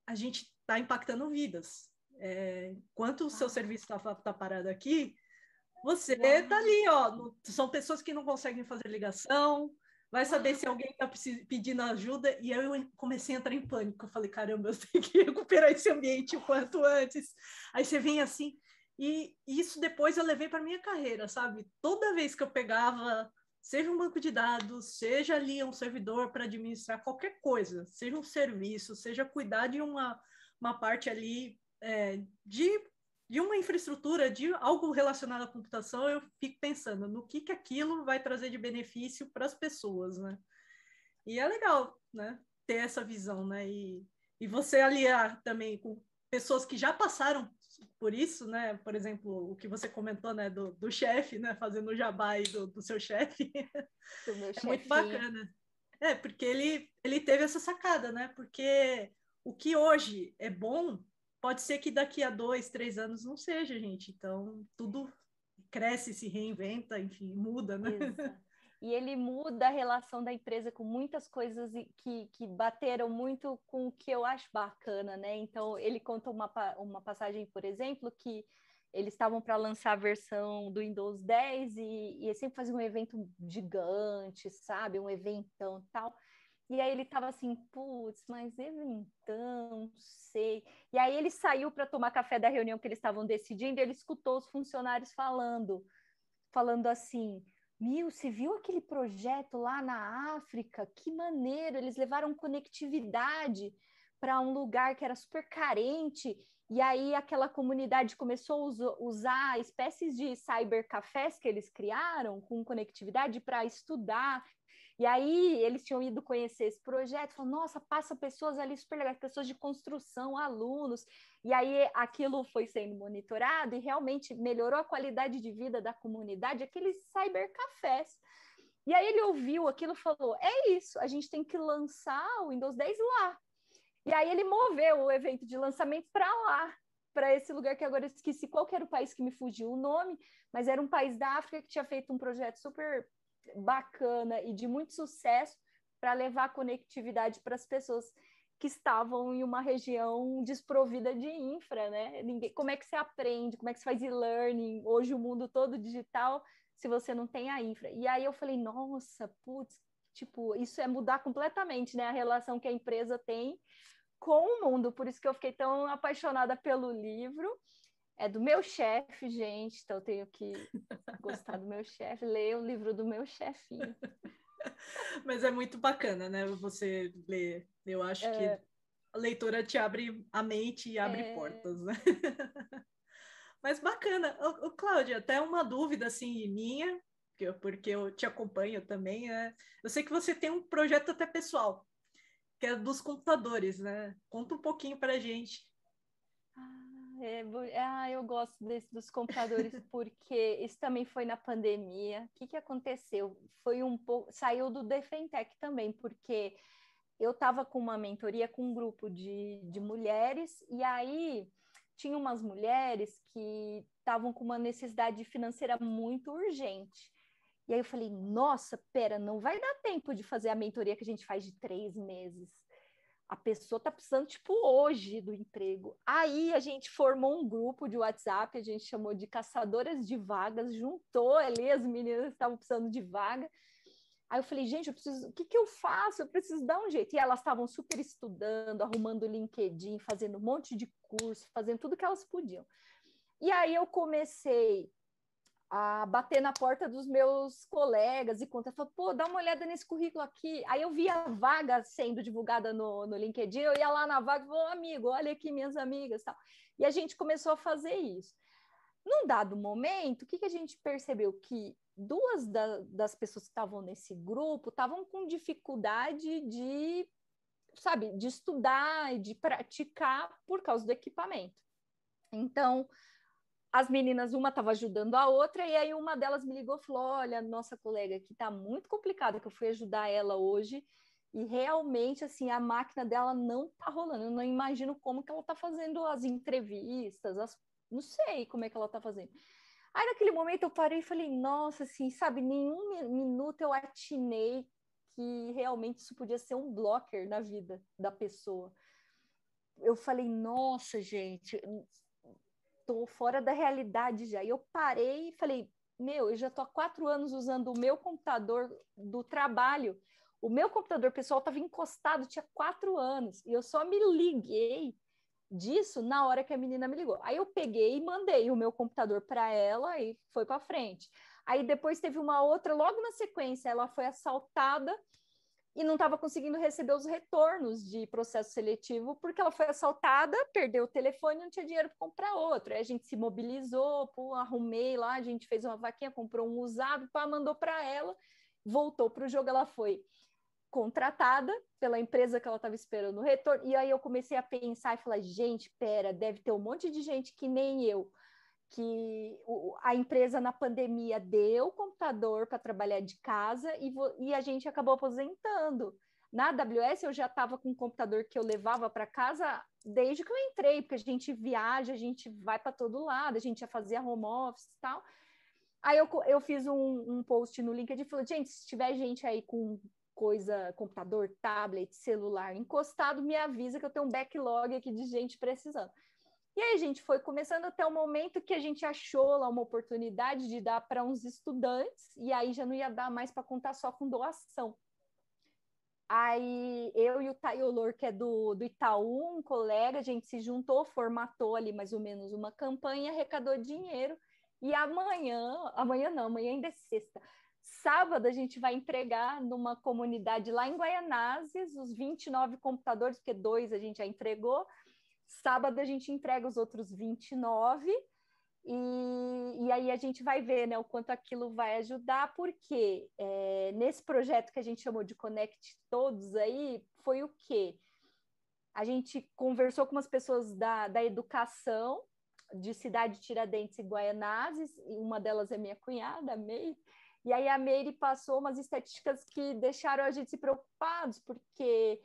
a gente está impactando vidas. É, enquanto o seu serviço está tá parado aqui, você está ali, ó. são pessoas que não conseguem fazer ligação, vai saber se alguém está pedindo ajuda. E aí eu comecei a entrar em pânico. Eu falei, caramba, eu *laughs* tenho que recuperar esse ambiente o quanto antes. Aí você vem assim. E isso depois eu levei para minha carreira, sabe? Toda vez que eu pegava, seja um banco de dados, seja ali um servidor para administrar qualquer coisa, seja um serviço, seja cuidar de uma, uma parte ali é, de de uma infraestrutura, de algo relacionado à computação, eu fico pensando no que, que aquilo vai trazer de benefício para as pessoas, né? E é legal, né? Ter essa visão, né? E, e você aliar também com pessoas que já passaram por isso, né? Por exemplo, o que você comentou, né? Do, do chefe, né? Fazendo o jabá aí do, do seu chefe. *laughs* é muito bacana. É, porque ele, ele teve essa sacada, né? Porque o que hoje é bom, pode ser que daqui a dois, três anos não seja, gente. Então, tudo cresce, se reinventa, enfim, muda, né? Exato e ele muda a relação da empresa com muitas coisas que, que bateram muito com o que eu acho bacana, né? Então, ele conta uma, uma passagem, por exemplo, que eles estavam para lançar a versão do Windows 10 e, e sempre fazia um evento gigante, sabe? Um eventão tal. E aí ele estava assim, putz, mas eventão, sei. E aí ele saiu para tomar café da reunião que eles estavam decidindo, e ele escutou os funcionários falando, falando assim: Mil, você viu aquele projeto lá na África? Que maneiro! Eles levaram conectividade para um lugar que era super carente, e aí aquela comunidade começou a usar espécies de cybercafés que eles criaram com conectividade para estudar e aí eles tinham ido conhecer esse projeto, falaram, nossa, passa pessoas ali super legais, pessoas de construção, alunos. E aí aquilo foi sendo monitorado e realmente melhorou a qualidade de vida da comunidade, aqueles cybercafés. E aí ele ouviu aquilo e falou: é isso, a gente tem que lançar o Windows 10 lá. E aí ele moveu o evento de lançamento para lá, para esse lugar que agora eu esqueci qual era o país que me fugiu o nome, mas era um país da África que tinha feito um projeto super bacana e de muito sucesso para levar conectividade para as pessoas que estavam em uma região desprovida de infra, né? Ninguém, como é que você aprende? Como é que você faz e-learning? Hoje o mundo todo digital, se você não tem a infra. E aí eu falei, nossa, putz, tipo, isso é mudar completamente, né? A relação que a empresa tem com o mundo. Por isso que eu fiquei tão apaixonada pelo livro é do meu chefe, gente, então eu tenho que gostar do meu chefe, ler o livro do meu chefinho. *laughs* Mas é muito bacana, né? Você ler. Eu acho é... que a leitura te abre a mente e abre é... portas, né? *laughs* Mas bacana. Ô, ô, Cláudia, até uma dúvida assim minha, porque eu te acompanho também, né? Eu sei que você tem um projeto até pessoal, que é dos computadores, né? Conta um pouquinho para gente. É, ah, eu gosto desse, dos computadores *laughs* porque isso também foi na pandemia. O que, que aconteceu? Foi um pouco. Saiu do Defentec também, porque eu estava com uma mentoria com um grupo de, de mulheres, e aí tinha umas mulheres que estavam com uma necessidade financeira muito urgente. E aí eu falei, nossa, pera, não vai dar tempo de fazer a mentoria que a gente faz de três meses a pessoa está precisando, tipo, hoje do emprego. Aí a gente formou um grupo de WhatsApp, a gente chamou de Caçadoras de Vagas, juntou ali as meninas que estavam precisando de vaga. Aí eu falei, gente, eu preciso, o que, que eu faço? Eu preciso dar um jeito. E elas estavam super estudando, arrumando LinkedIn, fazendo um monte de curso, fazendo tudo que elas podiam. E aí eu comecei a bater na porta dos meus colegas e contar, falou, pô, dá uma olhada nesse currículo aqui. Aí eu via a vaga sendo divulgada no, no LinkedIn, eu ia lá na vaga e falei, amigo, olha aqui minhas amigas tal. E a gente começou a fazer isso. Num dado momento, o que, que a gente percebeu? Que duas da, das pessoas que estavam nesse grupo estavam com dificuldade de, sabe, de estudar e de praticar por causa do equipamento. Então, as meninas, uma estava ajudando a outra, e aí uma delas me ligou e falou: Olha, nossa colega aqui está muito complicada, que eu fui ajudar ela hoje, e realmente, assim, a máquina dela não está rolando. Eu não imagino como que ela está fazendo as entrevistas, as... não sei como é que ela está fazendo. Aí, naquele momento, eu parei e falei: Nossa, assim, sabe, nenhum minuto eu atinei que realmente isso podia ser um blocker na vida da pessoa. Eu falei: Nossa, gente tô fora da realidade já. E eu parei e falei, meu, eu já tô há quatro anos usando o meu computador do trabalho. O meu computador pessoal estava encostado, tinha quatro anos, e eu só me liguei disso na hora que a menina me ligou. Aí eu peguei e mandei o meu computador para ela e foi para frente. Aí depois teve uma outra, logo na sequência, ela foi assaltada e não estava conseguindo receber os retornos de processo seletivo porque ela foi assaltada, perdeu o telefone não tinha dinheiro para comprar outro. Aí a gente se mobilizou, pô, arrumei lá, a gente fez uma vaquinha, comprou um usado, pá, mandou para ela, voltou para o jogo, ela foi contratada pela empresa que ela estava esperando o retorno. E aí eu comecei a pensar e falar, gente, pera, deve ter um monte de gente que nem eu, que a empresa na pandemia deu computador para trabalhar de casa e, e, a gente acabou aposentando. Na AWS eu já estava com um computador que eu levava para casa desde que eu entrei, porque a gente viaja, a gente vai para todo lado, a gente já fazia home office e tal. Aí eu, eu fiz um, um post no LinkedIn e falei, gente, se tiver gente aí com coisa, computador, tablet, celular encostado, me avisa que eu tenho um backlog aqui de gente precisando. E aí a gente foi começando até o momento que a gente achou lá uma oportunidade de dar para uns estudantes, e aí já não ia dar mais para contar só com doação. Aí eu e o Tayolor, que é do, do Itaú, um colega, a gente se juntou, formatou ali mais ou menos uma campanha, arrecadou dinheiro. E amanhã, amanhã não, amanhã ainda é sexta. Sábado a gente vai entregar numa comunidade lá em Guaianazes os 29 computadores, porque dois a gente já entregou. Sábado a gente entrega os outros 29 e, e aí a gente vai ver né, o quanto aquilo vai ajudar, porque é, nesse projeto que a gente chamou de Connect Todos aí, foi o quê? A gente conversou com umas pessoas da, da educação, de Cidade Tiradentes e Guaianazes, e uma delas é minha cunhada, a Meire, e aí a Meire passou umas estatísticas que deixaram a gente se preocupados, porque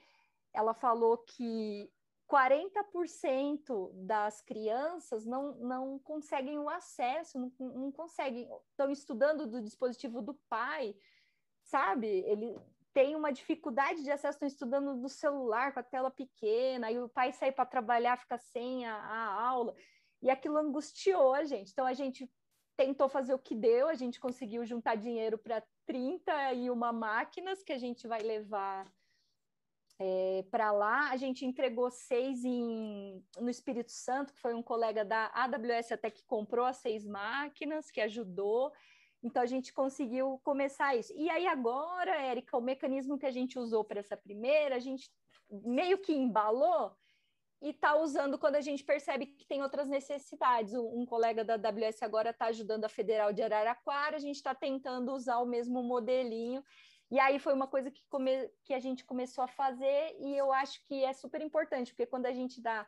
ela falou que 40% das crianças não, não conseguem o acesso, não, não conseguem, estão estudando do dispositivo do pai, sabe? Ele tem uma dificuldade de acesso, estão estudando do celular com a tela pequena, e o pai sai para trabalhar, fica sem a, a aula, e aquilo angustiou a gente. Então a gente tentou fazer o que deu, a gente conseguiu juntar dinheiro para 31 máquinas que a gente vai levar é, para lá. A gente entregou seis em, no Espírito Santo, que foi um colega da AWS até que comprou as seis máquinas, que ajudou. Então a gente conseguiu começar isso. E aí agora, Érica, o mecanismo que a gente usou para essa primeira, a gente meio que embalou e está usando quando a gente percebe que tem outras necessidades. Um, um colega da AWS agora está ajudando a Federal de Araraquara, a gente está tentando usar o mesmo modelinho e aí foi uma coisa que, come... que a gente começou a fazer e eu acho que é super importante, porque quando a gente dá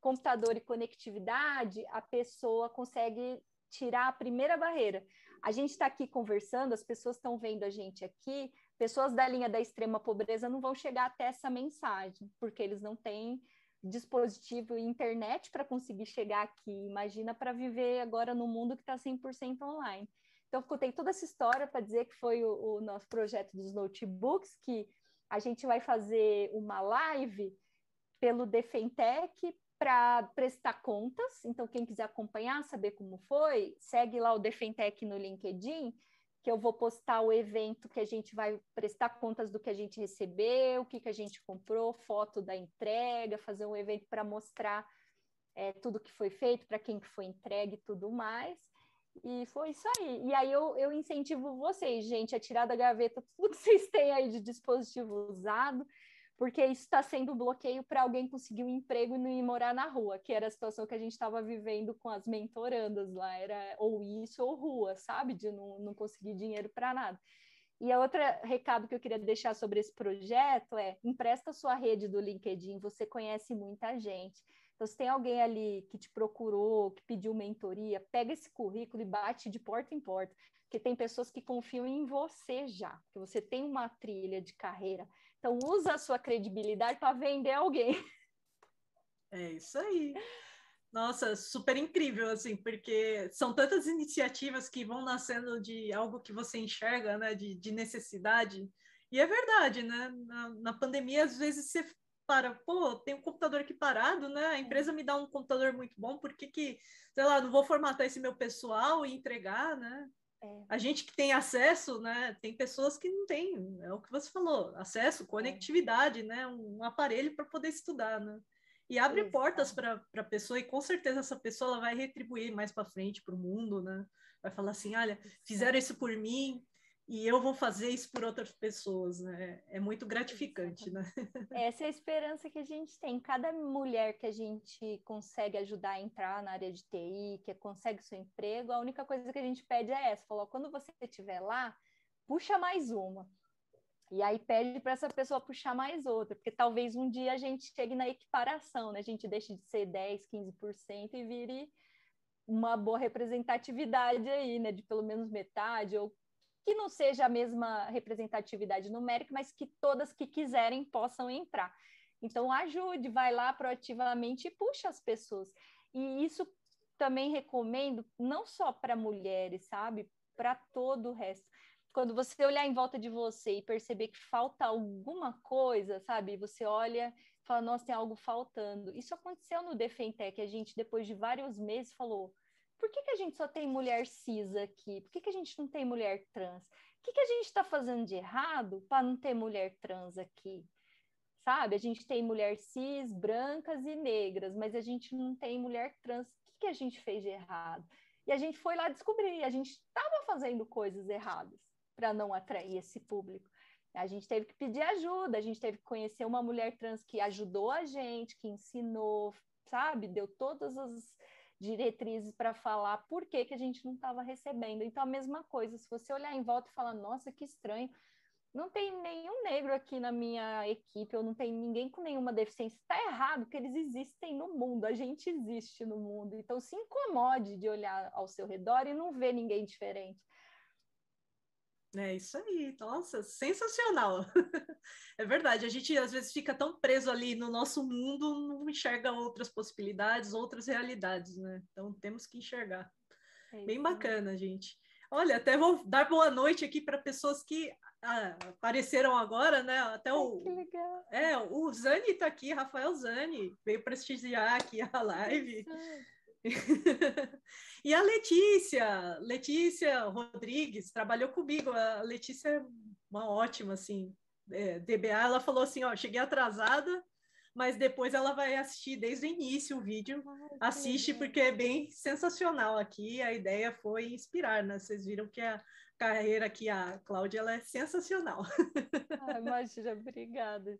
computador e conectividade, a pessoa consegue tirar a primeira barreira. A gente está aqui conversando, as pessoas estão vendo a gente aqui, pessoas da linha da extrema pobreza não vão chegar até essa mensagem, porque eles não têm dispositivo e internet para conseguir chegar aqui. Imagina para viver agora no mundo que está 100% online. Então, contei toda essa história para dizer que foi o, o, nosso projeto dos notebooks, que a gente vai fazer uma live pelo Defentec para prestar contas. Então, quem quiser acompanhar, saber como foi, segue lá o Defentec no LinkedIn, que eu vou postar o evento que a gente vai prestar contas do que a gente recebeu, o que, que a gente comprou, foto da entrega, fazer um evento para mostrar é, tudo que foi feito, para quem que foi entregue e tudo mais. E foi isso aí. E aí eu, eu incentivo vocês, gente, a tirar da gaveta *laughs* tudo que vocês têm aí de dispositivo usado, porque isso está sendo bloqueio para alguém conseguir um emprego e não ir morar na rua, que era a situação que a gente estava vivendo com as mentorandas lá, era ou isso ou rua, sabe? De não, não conseguir dinheiro para nada. E a outra recado que eu queria deixar sobre esse projeto é: empresta sua rede do LinkedIn, você conhece muita gente. Então, se tem alguém ali que te procurou, que pediu mentoria, pega esse currículo e bate de porta em porta, porque tem pessoas que confiam em você já, que você tem uma trilha de carreira. Então, usa a sua credibilidade para vender alguém. *laughs* É isso aí. Nossa, super incrível, assim, porque são tantas iniciativas que vão nascendo de algo que você enxerga, né, de, de necessidade. E é verdade, né? Na, na pandemia, às vezes você para, pô, tem um computador aqui parado, né? A empresa me dá um computador muito bom, por que que, sei lá, não vou formatar esse meu pessoal e entregar, né? É. A gente que tem acesso, né? Tem pessoas que não têm, é o que você falou, acesso, conectividade, é. né? Um aparelho para poder estudar, né? E abre Exato. portas para a pessoa, e com certeza essa pessoa ela vai retribuir mais para frente para o mundo, né? Vai falar assim: olha, fizeram isso por mim, e eu vou fazer isso por outras pessoas, né? É muito gratificante, né? *laughs* Essa é a esperança que a gente tem. Cada mulher que a gente consegue ajudar a entrar na área de TI, que consegue seu emprego, a única coisa que a gente pede é essa: falou, quando você estiver lá, puxa mais uma. E aí pede para essa pessoa puxar mais outra, porque talvez um dia a gente chegue na equiparação, né? A gente deixe de ser 10, 15% e vire uma boa representatividade aí, né? De pelo menos metade, ou que não seja a mesma representatividade numérica, mas que todas que quiserem possam entrar. Então, ajude, vai lá proativamente e puxa as pessoas. E isso também recomendo, não só para mulheres, sabe? Para todo o resto quando você olhar em volta de você e perceber que falta alguma coisa, sabe? Você olha e fala, nossa, tem algo faltando. Isso aconteceu no Defentec, a gente, depois de vários meses, falou, por que, que a gente só tem mulher cis aqui? Por que, que a gente não tem mulher trans? O que, que a gente está fazendo de errado para não ter mulher trans aqui? Sabe? A gente tem mulher cis, brancas e negras, mas a gente não tem mulher trans. O que, que a gente fez de errado? E a gente foi lá descobrir, a gente estava fazendo coisas erradas para não atrair esse público. A gente teve que pedir ajuda, a gente teve que conhecer uma mulher trans que ajudou a gente, que ensinou, sabe, deu todas as diretrizes para falar por que, que a gente não estava recebendo. Então, a mesma coisa, se você olhar em volta e falar, nossa, que estranho, não tem nenhum negro aqui na minha equipe, ou não tem ninguém com nenhuma deficiência. Está errado, porque eles existem no mundo, a gente existe no mundo. Então, se incomode de olhar ao seu redor e não ver ninguém diferente. É isso aí, nossa, sensacional. *laughs* É verdade, a gente às vezes fica tão preso ali no nosso mundo, não enxerga outras possibilidades, outras realidades, né? Então temos que enxergar. É Bem bacana, gente. Olha, até vou dar boa noite aqui para pessoas que ah, apareceram agora, né? Até o. Ai, que legal. É, o Zani está aqui, Rafael Zani, veio prestigiar aqui a live. *laughs* e a Letícia, Letícia Rodrigues, trabalhou comigo. A Letícia é uma ótima, assim, é, DBA. Ela falou assim: Ó, cheguei atrasada, mas depois ela vai assistir desde o início o vídeo. Assiste, porque é bem sensacional aqui. A ideia foi inspirar, né? Vocês viram que a carreira aqui, a Cláudia, ela é sensacional. Ai, *laughs* imagina, obrigada.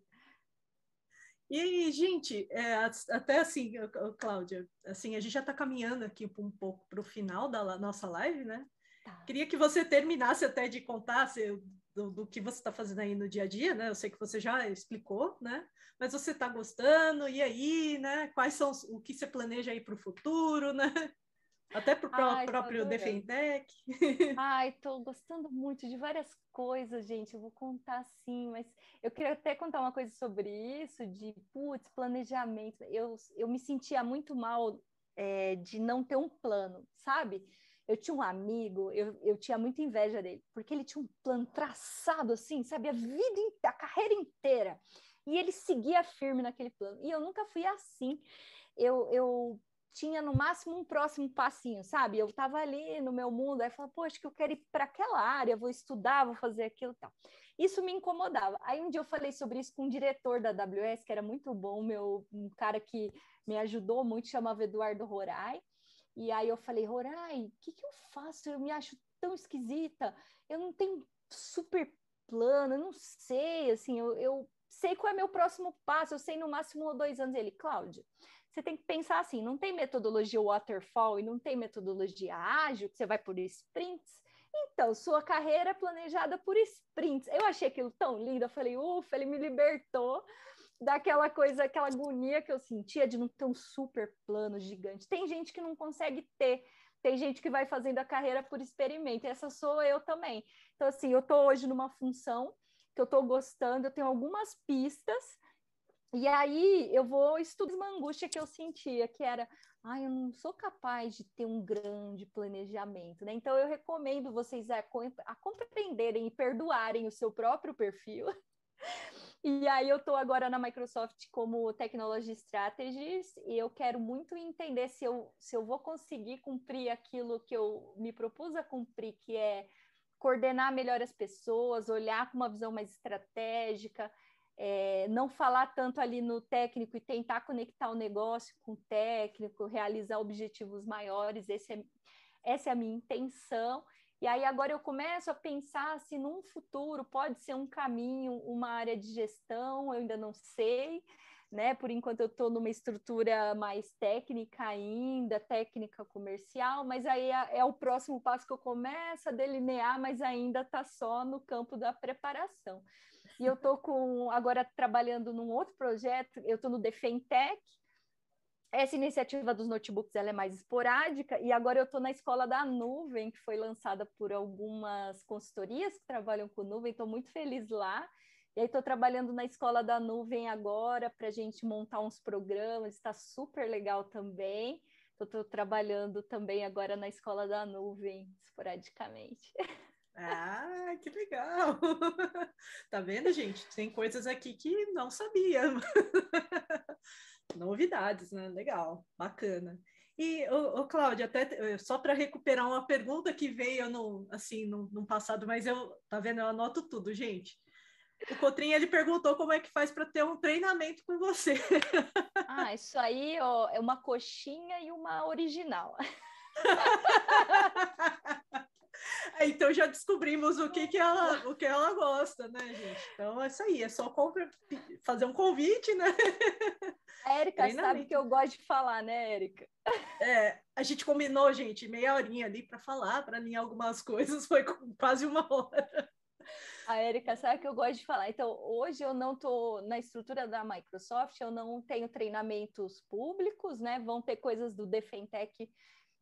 E, gente, é, até assim, Cláudia, assim, a gente já está caminhando aqui um pouco para o final da nossa live, né? Tá. Queria que você terminasse até de contar se, do, do, que você está fazendo aí no dia a dia, né? Eu sei que você já explicou, né? Mas você está gostando, e aí, né? Quais são os, o que você planeja aí para o futuro, né? Até para o próprio Defendec. *laughs* Ai, estou gostando muito de várias coisas, gente. Eu vou contar sim, mas eu queria até contar uma coisa sobre isso, de putz, planejamento. Eu, eu me sentia muito mal é, de não ter um plano, sabe? Eu tinha um amigo, eu, eu tinha muita inveja dele, porque ele tinha um plano traçado assim, sabe? A vida, a carreira inteira. E ele seguia firme naquele plano. E eu nunca fui assim. Eu, eu tinha no máximo um próximo passinho, sabe? Eu estava ali no meu mundo, aí falava, poxa, que eu quero ir para aquela área, vou estudar, vou fazer aquilo e tal. Isso me incomodava. Aí um dia eu falei sobre isso com o diretor da AWS, que era muito bom, meu, um cara que me ajudou muito, chamava Eduardo Rorai. E aí eu falei, Rorai, o que, que eu faço? Eu me acho tão esquisita, eu não tenho super plano, eu não sei, assim, eu, eu sei qual é meu próximo passo, eu sei no máximo um dois anos. Ele, Cláudia, você tem que pensar assim: não tem metodologia waterfall e não tem metodologia ágil, que você vai por sprints. Então, sua carreira é planejada por sprints. Eu achei aquilo tão lindo, eu falei, ufa, ele me libertou daquela coisa, aquela agonia que eu sentia de não ter um super plano gigante. Tem gente que não consegue ter, tem gente que vai fazendo a carreira por experimento, essa sou eu também. Então, assim, eu estou hoje numa função que eu estou gostando, eu tenho algumas pistas, e aí eu vou estudar uma angústia que eu sentia, que era, ai, ah, eu não sou capaz de ter um grande planejamento, né? Então eu recomendo vocês a, a compreenderem e perdoarem o seu próprio perfil. *laughs* E aí eu estou agora na Microsoft como Technology Strategist e eu quero muito entender se eu, se eu vou conseguir cumprir aquilo que eu me propus a cumprir, que é coordenar melhor as pessoas, olhar com uma visão mais estratégica, é, não falar tanto ali no técnico e tentar conectar o negócio com o técnico, realizar objetivos maiores, esse é, essa é a minha intenção. E aí agora eu começo a pensar se num futuro pode ser um caminho, uma área de gestão, eu ainda não sei, né? Por enquanto eu estou numa estrutura mais técnica ainda, técnica comercial, mas aí é, é, o próximo passo que eu começo a delinear, mas ainda está só no campo da preparação. E eu estou com agora trabalhando num outro projeto, eu estou no Defentech. Essa iniciativa dos notebooks ela é mais esporádica, e agora eu estou na escola da nuvem, que foi lançada por algumas consultorias que trabalham com nuvem, estou muito feliz lá. E aí estou trabalhando na escola da nuvem agora para a gente montar uns programas, está super legal também. Estou trabalhando também agora na escola da nuvem, esporadicamente. *laughs* Ah, que legal! *laughs* Tá vendo, gente? Tem coisas aqui que não sabia. *laughs* Novidades, né? Legal, bacana. E, ô, ô Cláudia, até eh, só para recuperar uma pergunta que veio no, assim, no, no passado, mas eu, tá vendo? Eu anoto tudo, gente. O Cotrim, ele perguntou como é que faz para ter um treinamento com você. *laughs* Ah, isso aí ó, é uma coxinha e uma original. Então já descobrimos o que, que, ela, o que ela gosta, né, gente? Então é isso aí, é só fazer um convite, né? A Érica sabe que eu gosto de falar, né, Érica? É, a gente combinou, gente, meia horinha ali para falar, para alinhar algumas coisas, *laughs* foi quase uma hora. A Érica sabe que eu gosto de falar. Então, hoje eu não estou na estrutura da Microsoft, eu não tenho treinamentos públicos, né? Vão ter coisas do Defentech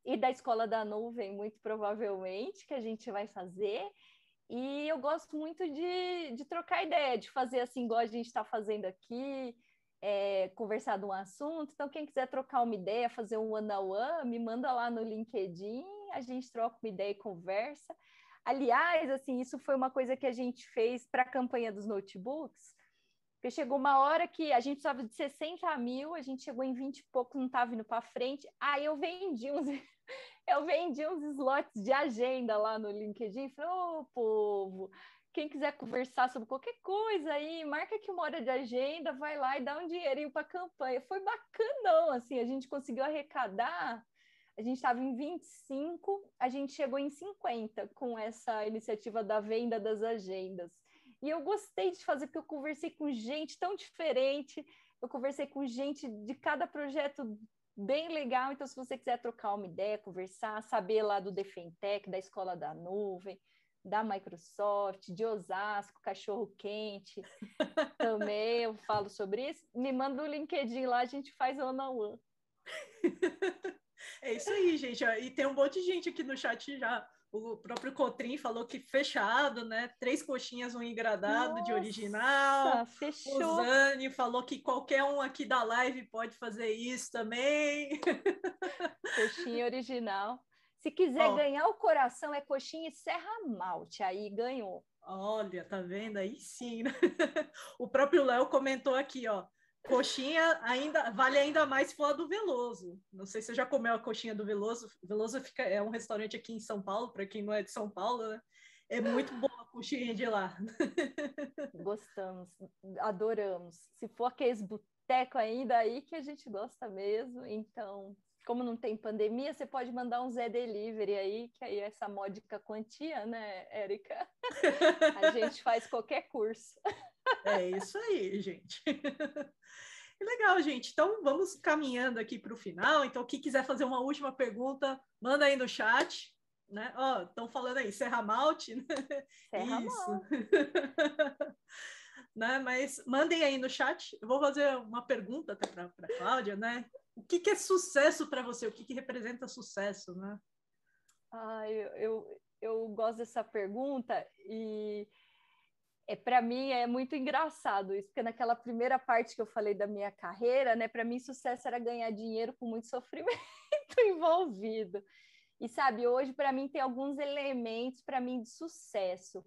e da Escola da Nuvem, muito provavelmente, que a gente vai fazer. E eu gosto muito de, de trocar ideia, de fazer assim, igual a gente está fazendo aqui, é, conversar de um assunto. Então, quem quiser trocar uma ideia, fazer um one-on-one, me manda lá no LinkedIn, a gente troca uma ideia e conversa. Aliás, assim, isso foi uma coisa que a gente fez para a campanha dos notebooks, porque chegou uma hora que a gente precisava de 60 mil, a gente chegou em 20 e pouco, não estava indo para frente. Aí eu vendi uns, *laughs* eu vendi uns slots de agenda lá no LinkedIn. Falei, ô oh, povo, quem quiser conversar sobre qualquer coisa aí, marca aqui uma hora de agenda, vai lá e dá um dinheirinho para a campanha. Foi bacanão, assim, a gente conseguiu arrecadar a gente estava em 25, a gente chegou em 50 com essa iniciativa da venda das agendas. E eu gostei de fazer, porque eu conversei com gente tão diferente, eu conversei com gente de cada projeto bem legal. Então, se você quiser trocar uma ideia, conversar, saber lá do Defentec, da Escola da Nuvem, da Microsoft, de Osasco, Cachorro Quente, *laughs* também eu falo sobre isso, me manda o LinkedIn lá, a gente faz one on one. *laughs* É isso aí, gente. E tem um monte de gente aqui no chat já. O próprio Cotrim falou que fechado, né? Três coxinhas, um engradado Nossa, de original. Fechou. O Zani falou que qualquer um aqui da live pode fazer isso também. *laughs* Coxinha original. Se quiser ganhar o coração, é coxinha e serra malte. Aí ganhou. Olha, tá vendo? Aí sim. Né? *laughs* o próprio Léo comentou aqui, ó. Coxinha ainda vale ainda mais se do Veloso. Não sei se você já comeu a coxinha do Veloso. Veloso fica, é um restaurante aqui em São Paulo, para quem não é de São Paulo, né? É muito boa a coxinha de lá. *laughs* Gostamos, adoramos. Se for aqueles boteco ainda aí que a gente gosta mesmo, então, como não tem pandemia, você pode mandar um Zé Delivery aí, que aí é essa módica quantia, né, Érica? *laughs* A gente faz qualquer curso. É isso aí, gente. *laughs* Legal, gente. Então vamos caminhando aqui para o final. Então, quem quiser fazer uma última pergunta, manda aí no chat. Né? Ó, estão falando aí, Serra Malte. Né? Serra Isso. Malte. *laughs* né? Mas mandem aí no chat. Eu vou fazer uma pergunta até para a Cláudia, né? O que, que é sucesso para você? O que, que representa sucesso, né? Ah, eu, eu, eu gosto dessa pergunta e é, para mim é muito engraçado isso, porque naquela primeira parte que eu falei da minha carreira, né, para mim sucesso era ganhar dinheiro com muito *laughs* sofrimento envolvido. E sabe, hoje para mim tem alguns elementos para mim de sucesso.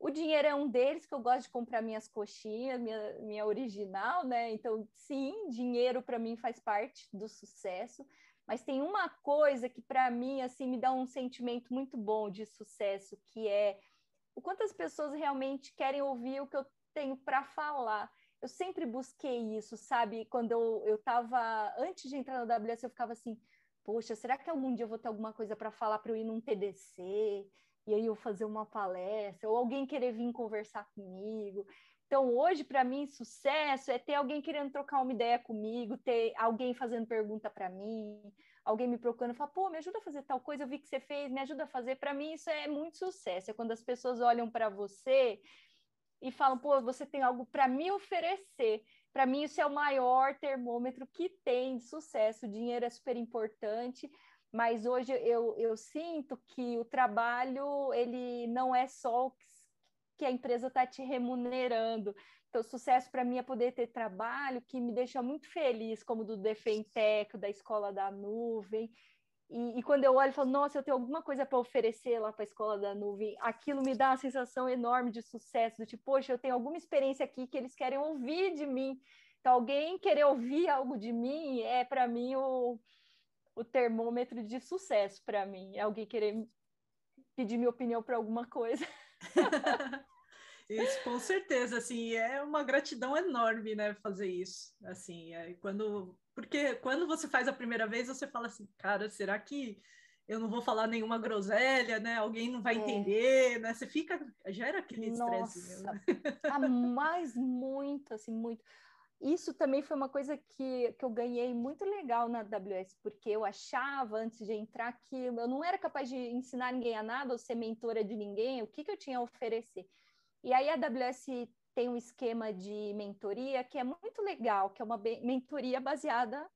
O dinheiro é um deles, que eu gosto de comprar minhas coxinhas, minha, minha original, né? Então, sim, dinheiro para mim faz parte do sucesso. Mas tem uma coisa que para mim assim me dá um sentimento muito bom de sucesso, que é o quanto as pessoas realmente querem ouvir o que eu tenho para falar. Eu sempre busquei isso, sabe? Quando eu estava, antes de entrar no WS, eu ficava assim, poxa, será que algum dia eu vou ter alguma coisa para falar para eu ir num TDC? E aí eu fazer uma palestra, ou alguém querer vir conversar comigo. Então, hoje, para mim, sucesso é ter alguém querendo trocar uma ideia comigo, ter alguém fazendo pergunta para mim, alguém me procurando fala, pô, me ajuda a fazer tal coisa, eu vi que você fez, me ajuda a fazer. Para mim, isso é muito sucesso. É quando as pessoas olham para você e falam, pô, você tem algo para me oferecer. Para mim, isso é o maior termômetro que tem de sucesso. O dinheiro é super importante, mas hoje eu, eu sinto que o trabalho ele não é só o que a empresa está te remunerando. Então, sucesso para mim é poder ter trabalho que me deixa muito feliz, como do Defentec, da Escola da Nuvem. E, e quando eu olho e falo, nossa, eu tenho alguma coisa para oferecer lá para a Escola da Nuvem, aquilo me dá uma sensação enorme de sucesso, do tipo, poxa, eu tenho alguma experiência aqui que eles querem ouvir de mim. Então, alguém querer ouvir algo de mim é, para mim, o, o termômetro de sucesso para mim. É alguém querer pedir minha opinião para alguma coisa. *laughs* Isso, com certeza, assim, é uma gratidão enorme, né, fazer isso, assim, é, quando, porque quando você faz a primeira vez, você fala assim, cara, será que eu não vou falar nenhuma groselha, né, alguém não vai é. entender, né, você fica, gera aquele estresse. Né? a mais muito, assim, muito. Isso também foi uma coisa que, que eu ganhei muito legal na AWS, porque eu achava, antes de entrar, que eu não era capaz de ensinar ninguém a nada ou ser mentora de ninguém, o que, que eu tinha a oferecer. E aí a AWS tem um esquema de mentoria que é muito legal, que é uma mentoria baseada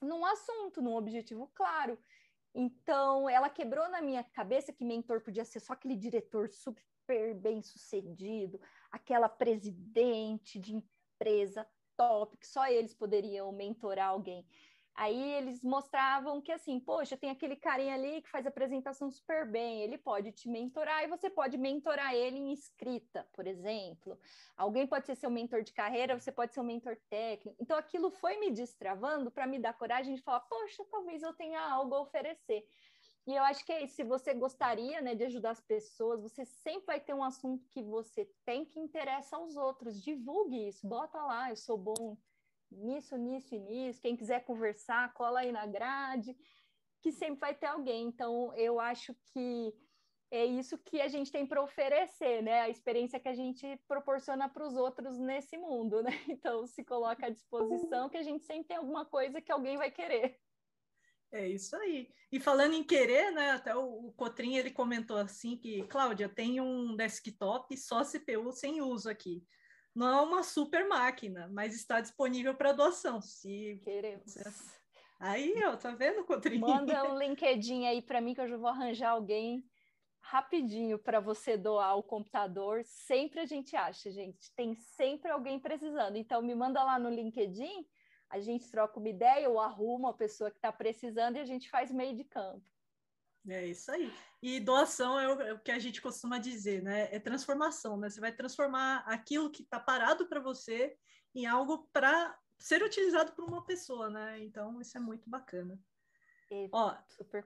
num assunto, num objetivo claro. Então, ela quebrou na minha cabeça que mentor podia ser só aquele diretor super bem sucedido, aquela presidente de empresa top, que só eles poderiam mentorar alguém. Aí eles mostravam que assim, poxa, tem aquele carinha ali que faz apresentação super bem, ele pode te mentorar e você pode mentorar ele em escrita, por exemplo. Alguém pode ser seu mentor de carreira, você pode ser um mentor técnico. Então aquilo foi me destravando para me dar coragem de falar, poxa, talvez eu tenha algo a oferecer. E eu acho que é isso. Se você gostaria né, de ajudar as pessoas, você sempre vai ter um assunto que você tem que interessa aos outros. Divulgue isso, bota lá, eu sou bom nisso, nisso e nisso. Quem quiser conversar, cola aí na grade, que sempre vai ter alguém. Então, eu acho que é isso que a gente tem para oferecer, né? A experiência que a gente proporciona para os outros nesse mundo, né? *laughs* Então, se coloca à disposição que a gente sempre tem alguma coisa que alguém vai querer. É isso aí. E falando em querer, né? Até o, Cotrim ele comentou assim que, Cláudia, tem um desktop só CPU sem uso aqui não é uma super máquina, mas está disponível para doação. Se queremos. Aí, ó, tá vendo, Cotrim? Manda um *laughs* LinkedIn aí para mim que eu já vou arranjar alguém rapidinho para você doar o computador. Sempre a gente acha, gente. Tem sempre alguém precisando. Então me manda lá no LinkedIn, a gente troca uma ideia ou arruma a pessoa que está precisando e a gente faz meio de campo. É isso aí. E doação é o, é o, que a gente costuma dizer, né? É transformação, né? Você vai transformar aquilo que está parado para você em algo para ser utilizado por uma pessoa, né? Então, isso é muito bacana. E Ó,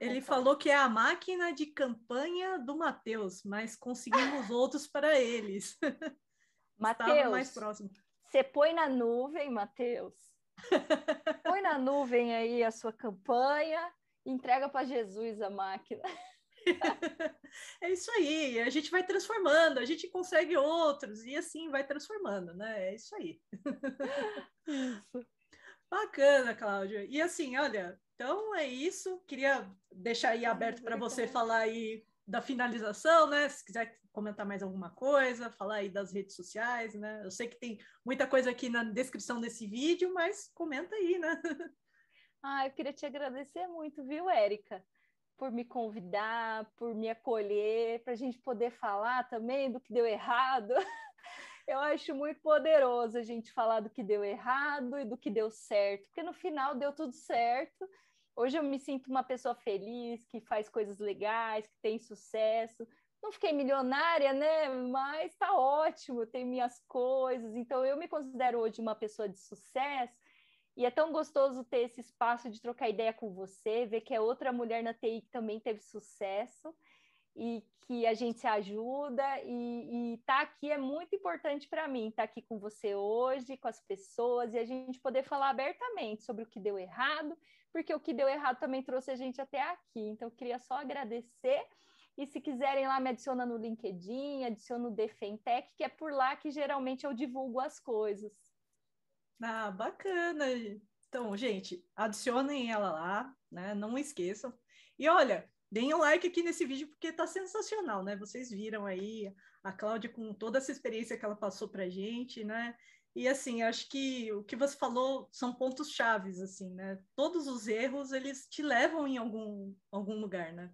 ele falou que é a máquina de campanha do Matheus, mas conseguimos *laughs* outros para eles. *laughs* Matheus, mais próximo. Você põe na nuvem, Matheus. *laughs* põe na nuvem aí a sua campanha entrega para Jesus a máquina. *laughs* é isso aí, a gente vai transformando, a gente consegue outros e assim vai transformando, né? É isso aí. Isso. Bacana, Cláudia. E assim, olha, então é isso. Queria deixar aí aberto para você falar aí da finalização, né? Se quiser comentar mais alguma coisa, falar aí das redes sociais, né? Eu sei que tem muita coisa aqui na descrição desse vídeo, mas comenta aí, né? *laughs* Ah, eu queria te agradecer muito, viu, Érica? Por me convidar, por me acolher, para a gente poder falar também do que deu errado. *laughs* Eu acho muito poderoso a gente falar do que deu errado e do que deu certo, porque no final deu tudo certo. Hoje eu me sinto uma pessoa feliz, que faz coisas legais, que tem sucesso. Não fiquei milionária, né? Mas tá ótimo, tem minhas coisas. Então eu me considero hoje uma pessoa de sucesso e é tão gostoso ter esse espaço de trocar ideia com você, ver que é outra mulher na TI que também teve sucesso e que a gente se ajuda e estar tá aqui é muito importante para mim, estar tá aqui com você hoje, com as pessoas e a gente poder falar abertamente sobre o que deu errado, porque o que deu errado também trouxe a gente até aqui. Então, eu queria só agradecer e se quiserem lá, me adiciona no LinkedIn, adiciona no Defentec, que é por lá que geralmente eu divulgo as coisas. Ah, bacana. Então, gente, adicionem ela lá, né? Não esqueçam. E olha, deem um like aqui nesse vídeo porque está sensacional, né? Vocês viram aí a Cláudia com toda essa experiência que ela passou para a gente, né? E assim, acho que o que você falou são pontos chaves, assim, né? Todos os erros, eles te levam em algum, algum lugar, né?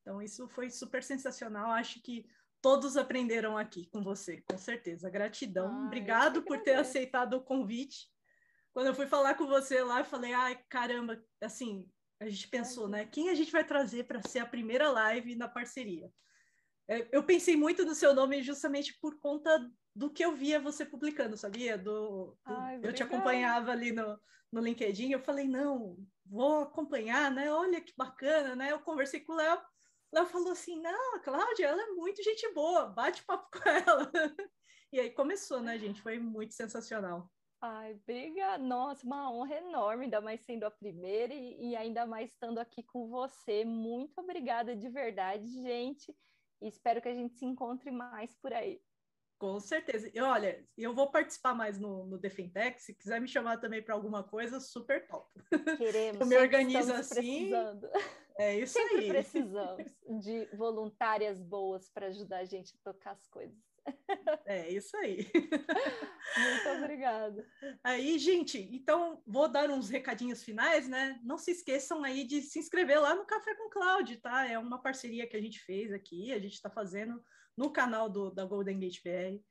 Então, isso foi super sensacional. Acho que todos aprenderam aqui com você, com certeza. Gratidão. Ah, Obrigado por ter aceitado o convite. Quando eu fui falar com você lá, eu falei, ai, caramba, assim, a gente pensou, né? Quem a gente vai trazer para ser a primeira live na parceria? É, eu pensei muito no seu nome justamente por conta do que eu via você publicando, sabia? Do, do Ai, eu te acompanhava ali no, no LinkedIn, eu falei, não, vou acompanhar, né? Olha que bacana, né? Eu conversei com o Léo, Léo falou assim, não, a Cláudia, ela é muito gente boa, bate papo com ela. *laughs* e aí começou, né, gente? Foi muito sensacional. Ai, briga, nossa, uma honra enorme, ainda mais sendo a primeira e, e ainda mais estando aqui com você. Muito obrigada de verdade, gente. E espero que a gente se encontre mais por aí. Com certeza. E olha, eu vou participar mais no, no Defentec. Se quiser me chamar também para alguma coisa, super top. Queremos. *laughs* eu me organizo assim. Precisando. É isso sempre aí. precisamos *laughs* de voluntárias boas para ajudar a gente a tocar as coisas. É isso aí. *laughs* Muito obrigada. Aí, gente, então vou dar uns recadinhos finais, né? Não se esqueçam aí de se inscrever lá no Café com Cloud, tá? É uma parceria que a gente fez aqui, a gente está fazendo no canal do, da Golden Gate BR.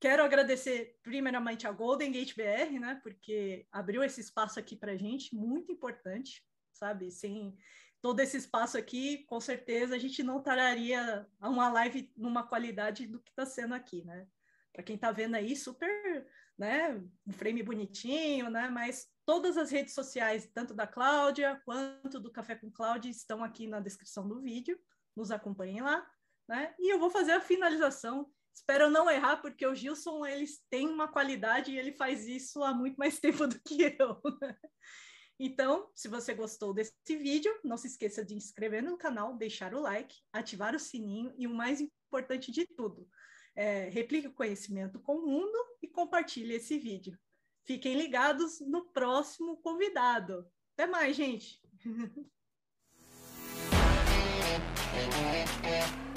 Quero agradecer primeiramente a Golden Gate BR, né, porque abriu esse espaço aqui para a gente, muito importante, sabe? Sem todo esse espaço aqui, com certeza a gente não traria uma live numa qualidade do que está sendo aqui, né? Para quem está vendo aí, super, né? Um frame bonitinho, né? Mas todas as redes sociais, tanto da Cláudia quanto do Café com Cláudia, estão aqui na descrição do vídeo. Nos acompanhem lá né? E eu vou fazer a finalização. Espero não errar, porque o Gilson eles tem uma qualidade e ele faz isso há muito mais *laughs* tempo do que eu. Então, se você gostou desse vídeo, não se esqueça de inscrever no canal, deixar o like, ativar o sininho e o mais importante de tudo, é, replique o conhecimento com o mundo e compartilhe esse vídeo. Fiquem ligados no próximo convidado. Até mais, gente! *laughs*